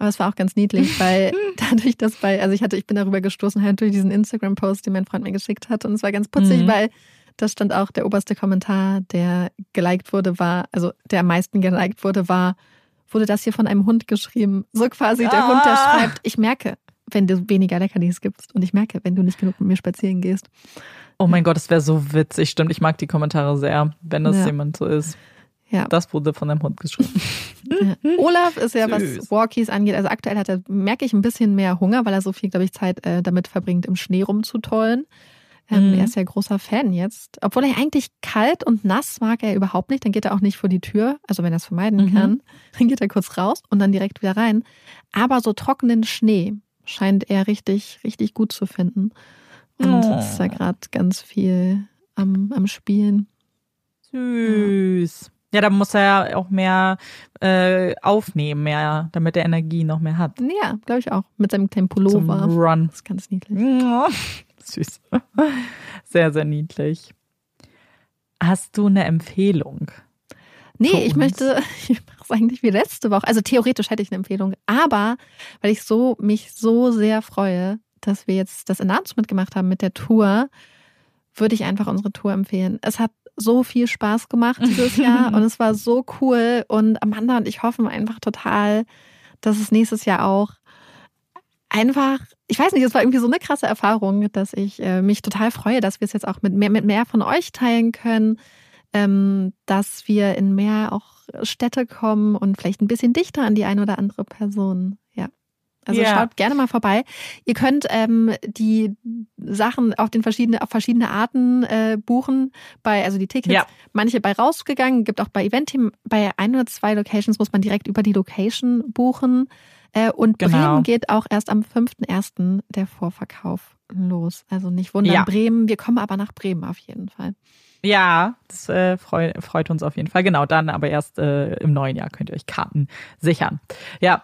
Aber es war auch ganz niedlich, weil dadurch, dass bei, also ich hatte, ich bin darüber gestoßen halt durch diesen Instagram-Post, den mein Freund mir geschickt hat. Und es war ganz putzig, Mhm. weil da stand auch der oberste Kommentar, der geliked wurde, war, also der am meisten geliked wurde, war, wurde das hier von einem Hund geschrieben. So quasi der Hund, der Ah. schreibt, ich merke, wenn du weniger Leckerlis gibst und ich merke, wenn du nicht genug mit mir spazieren gehst. Oh mein Gott, das wäre so witzig. Stimmt, ich mag die Kommentare sehr, wenn das Ja. jemand so ist. Ja. Das wurde von einem Hund geschrieben. Olaf ist ja, was Süß. Walkies angeht, also aktuell hat er, merke ich, ein bisschen mehr Hunger, weil er so viel, glaube ich, Zeit äh, damit verbringt, im Schnee rumzutollen. Ähm, Mhm. Er ist ja großer Fan jetzt. Obwohl er eigentlich kalt und nass mag er überhaupt nicht, dann geht er auch nicht vor die Tür, also wenn er es vermeiden Mhm. kann, dann geht er kurz raus und dann direkt wieder rein. Aber so trockenen Schnee scheint er richtig, richtig gut zu finden. Und Oh. ist da gerade ganz viel am, am Spielen. Süß. Ja, da muss er ja auch mehr äh, aufnehmen, mehr, damit er Energie noch mehr hat. Ja, glaube ich auch. Mit seinem kleinen Zum Pullover. Run. Das ist ganz niedlich. Süß. Sehr, sehr niedlich. Hast du eine Empfehlung? Nee, ich möchte, ich mache es eigentlich wie letzte Woche. Also theoretisch hätte ich eine Empfehlung, aber weil ich so mich so sehr freue, dass wir jetzt das Announcement gemacht haben mit der Tour, würde ich einfach unsere Tour empfehlen. Es hat so viel Spaß gemacht dieses Jahr und es war so cool und Amanda und ich hoffen einfach total, dass es nächstes Jahr auch einfach, ich weiß nicht, es war irgendwie so eine krasse Erfahrung, dass ich äh, mich total freue, dass wir es jetzt auch mit mehr, mit mehr von euch teilen können, ähm, dass wir in mehr auch Städte kommen und vielleicht ein bisschen dichter an die eine oder andere Person. Also Ja. schaut gerne mal vorbei. Ihr könnt ähm, die Sachen auf den verschiedene, auf verschiedene Arten äh, buchen. Bei, also die Tickets, Ja. manche bei rausgegangen, gibt auch bei Eventim, bei ein oder zwei Locations muss man direkt über die Location buchen. Äh, und Genau. Bremen geht auch erst am 5.1. der Vorverkauf los. Also nicht wundern, Ja. Bremen. Wir kommen aber nach Bremen auf jeden Fall. Ja, das äh, freu, freut uns auf jeden Fall. Genau, dann aber erst äh, im neuen Jahr könnt ihr euch Karten sichern. Ja.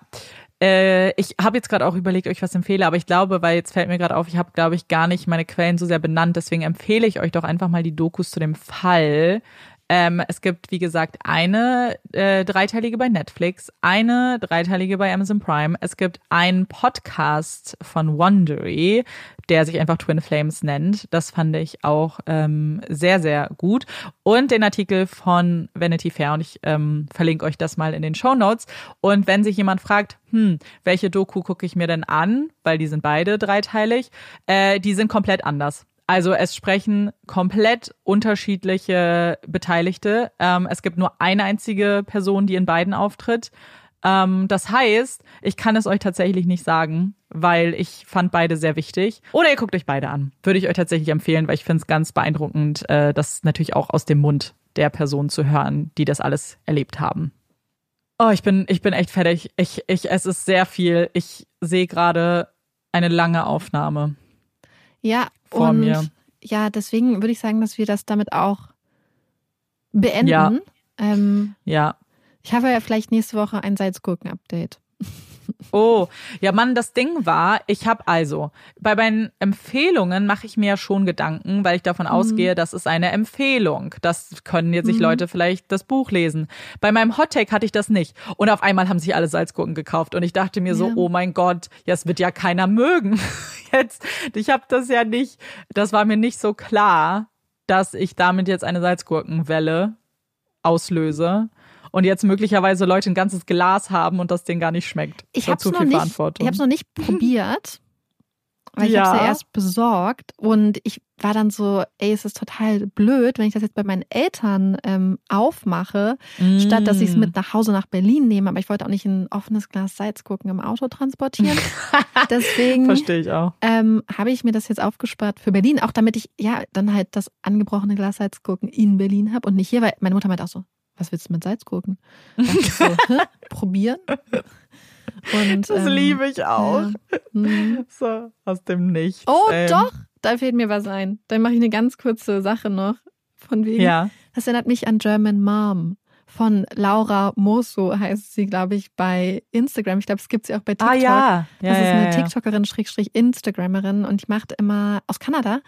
Äh, ich habe jetzt gerade auch überlegt, euch was empfehle, aber ich glaube, weil jetzt fällt mir gerade auf, ich habe, glaube ich, gar nicht meine Quellen so sehr benannt. Deswegen empfehle ich euch doch einfach mal die Dokus zu dem Fall. Ähm, es gibt, wie gesagt, eine äh, dreiteilige bei Netflix, eine dreiteilige bei Amazon Prime. Es gibt einen Podcast von Wondery, der sich einfach Twin Flames nennt. Das fand ich auch ähm, sehr, sehr gut. Und den Artikel von Vanity Fair. Und ich ähm, verlinke euch das mal in den Show Notes. Und wenn sich jemand fragt, hm, welche Doku gucke ich mir denn an, weil die sind beide dreiteilig, äh, die sind komplett anders. Also es sprechen komplett unterschiedliche Beteiligte. Ähm, es gibt nur eine einzige Person, die in beiden auftritt. Ähm, das heißt, ich kann es euch tatsächlich nicht sagen, weil ich fand beide sehr wichtig. Oder ihr guckt euch beide an. Würde ich euch tatsächlich empfehlen, weil ich finde es ganz beeindruckend, äh, das natürlich auch aus dem Mund der Person zu hören, die das alles erlebt haben. Oh, ich bin, ich bin echt fertig. Ich, ich, es ist sehr viel. Ich sehe gerade eine lange Aufnahme. Ja, Vor und mir. ja, deswegen würde ich sagen, dass wir das damit auch beenden. Ja. Ähm, Ja, ich habe ja vielleicht nächste Woche ein Salzgurken-Update. Oh, ja, Mann, das Ding war, ich habe also, bei meinen Empfehlungen mache ich mir ja schon Gedanken, weil ich davon ausgehe, das ist eine Empfehlung. Das können jetzt sich Leute vielleicht das Buch lesen. Bei meinem Hottake hatte ich das nicht. Und auf einmal haben sich alle Salzgurken gekauft. Und ich dachte mir so, Ja. oh mein Gott, ja, es wird ja keiner mögen. Jetzt, ich habe das ja nicht, das war mir nicht so klar, dass ich damit jetzt eine Salzgurkenwelle auslöse. Und jetzt möglicherweise Leute ein ganzes Glas haben und das denen gar nicht schmeckt. Ich habe es zu noch viel nicht, Verantwortung. ich hab's noch nicht probiert, weil ich Ja. habe es ja erst besorgt und ich war dann so, ey, es ist total blöd, wenn ich das jetzt bei meinen Eltern ähm, aufmache, statt dass ich es Mm. mit nach Hause nach Berlin nehme. Aber ich wollte auch nicht ein offenes Glas Salzgurken im Auto transportieren. Deswegen Verstehe ich auch. ähm, habe ich mir das jetzt aufgespart für Berlin, auch damit ich ja dann halt das angebrochene Glas Salzgurken in Berlin habe und nicht hier, weil meine Mutter meint auch so, was willst du mit Salzgurken? So, probieren. Und, Das ähm, liebe ich auch. ja. Mhm. So, aus dem Nichts. Oh, ähm, doch, da fällt mir was ein. Dann mache ich eine ganz kurze Sache noch. Von wegen. Ja. Das erinnert mich an German Mom. Von Laura Mosso heißt sie, glaube ich, bei Instagram. Ich glaube, es gibt sie auch bei TikTok. Ah ja. ja das ist eine ja. TikTokerin, Schrägstrich Instagrammerin und die macht immer aus Kanada,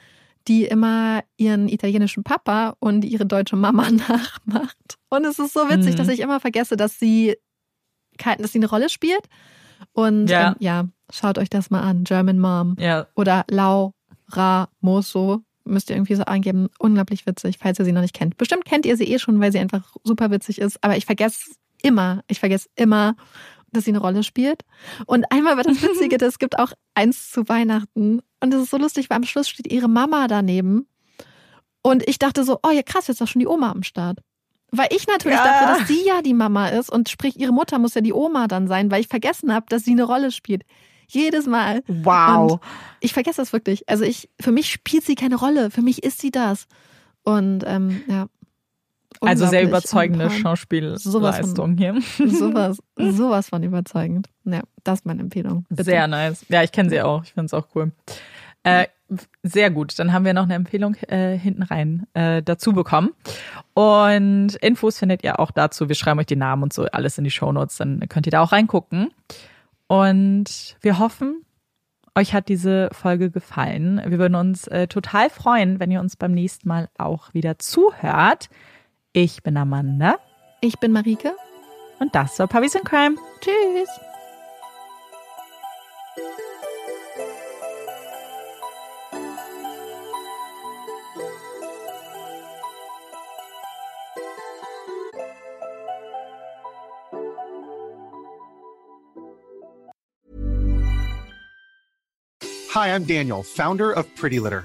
die immer ihren italienischen Papa und ihre deutsche Mama nachmacht. Und es ist so witzig, Mhm. dass ich immer vergesse, dass sie, dass sie eine Rolle spielt Und Ja. ähm, ja, schaut euch das mal an. German Mom Ja, oder Laura Mosso. Müsst ihr irgendwie so eingeben. Unglaublich witzig, falls ihr sie noch nicht kennt. Bestimmt kennt ihr sie eh schon, weil sie einfach super witzig ist. Aber ich vergesse immer, ich vergesse immer, dass sie eine Rolle spielt. Und einmal war das Witzige, das gibt auch eins zu Weihnachten. Und das ist so lustig, weil am Schluss steht ihre Mama daneben. Und ich dachte so, oh ja krass, jetzt ist doch schon die Oma am Start. Weil ich natürlich Ja. dachte, dass sie ja die Mama ist und sprich, ihre Mutter muss ja die Oma dann sein, weil ich vergessen habe, dass sie eine Rolle spielt. Jedes Mal. wow. Und ich vergesse das wirklich. Also ich, für mich spielt sie keine Rolle. Für mich ist sie das. Und ähm, ja. Also sehr überzeugende Schauspielleistung hier. Sowas, sowas von überzeugend. Ja, das ist meine Empfehlung. Bitte. Sehr nice. Ja, ich kenne sie auch. Ich finde es auch cool. Äh, sehr gut. Dann haben wir noch eine Empfehlung äh, hinten rein äh, dazu bekommen. Und Infos findet ihr auch dazu. Wir schreiben euch die Namen und so alles in die Shownotes. Dann könnt ihr da auch reingucken. Und wir hoffen, euch hat diese Folge gefallen. Wir würden uns äh, total freuen, wenn ihr uns beim nächsten Mal auch wieder zuhört. Ich bin Amanda Ich bin Marike. und das war Puppies in Crime. Tschüss. Hi, I'm Daniel, founder of Pretty Litter.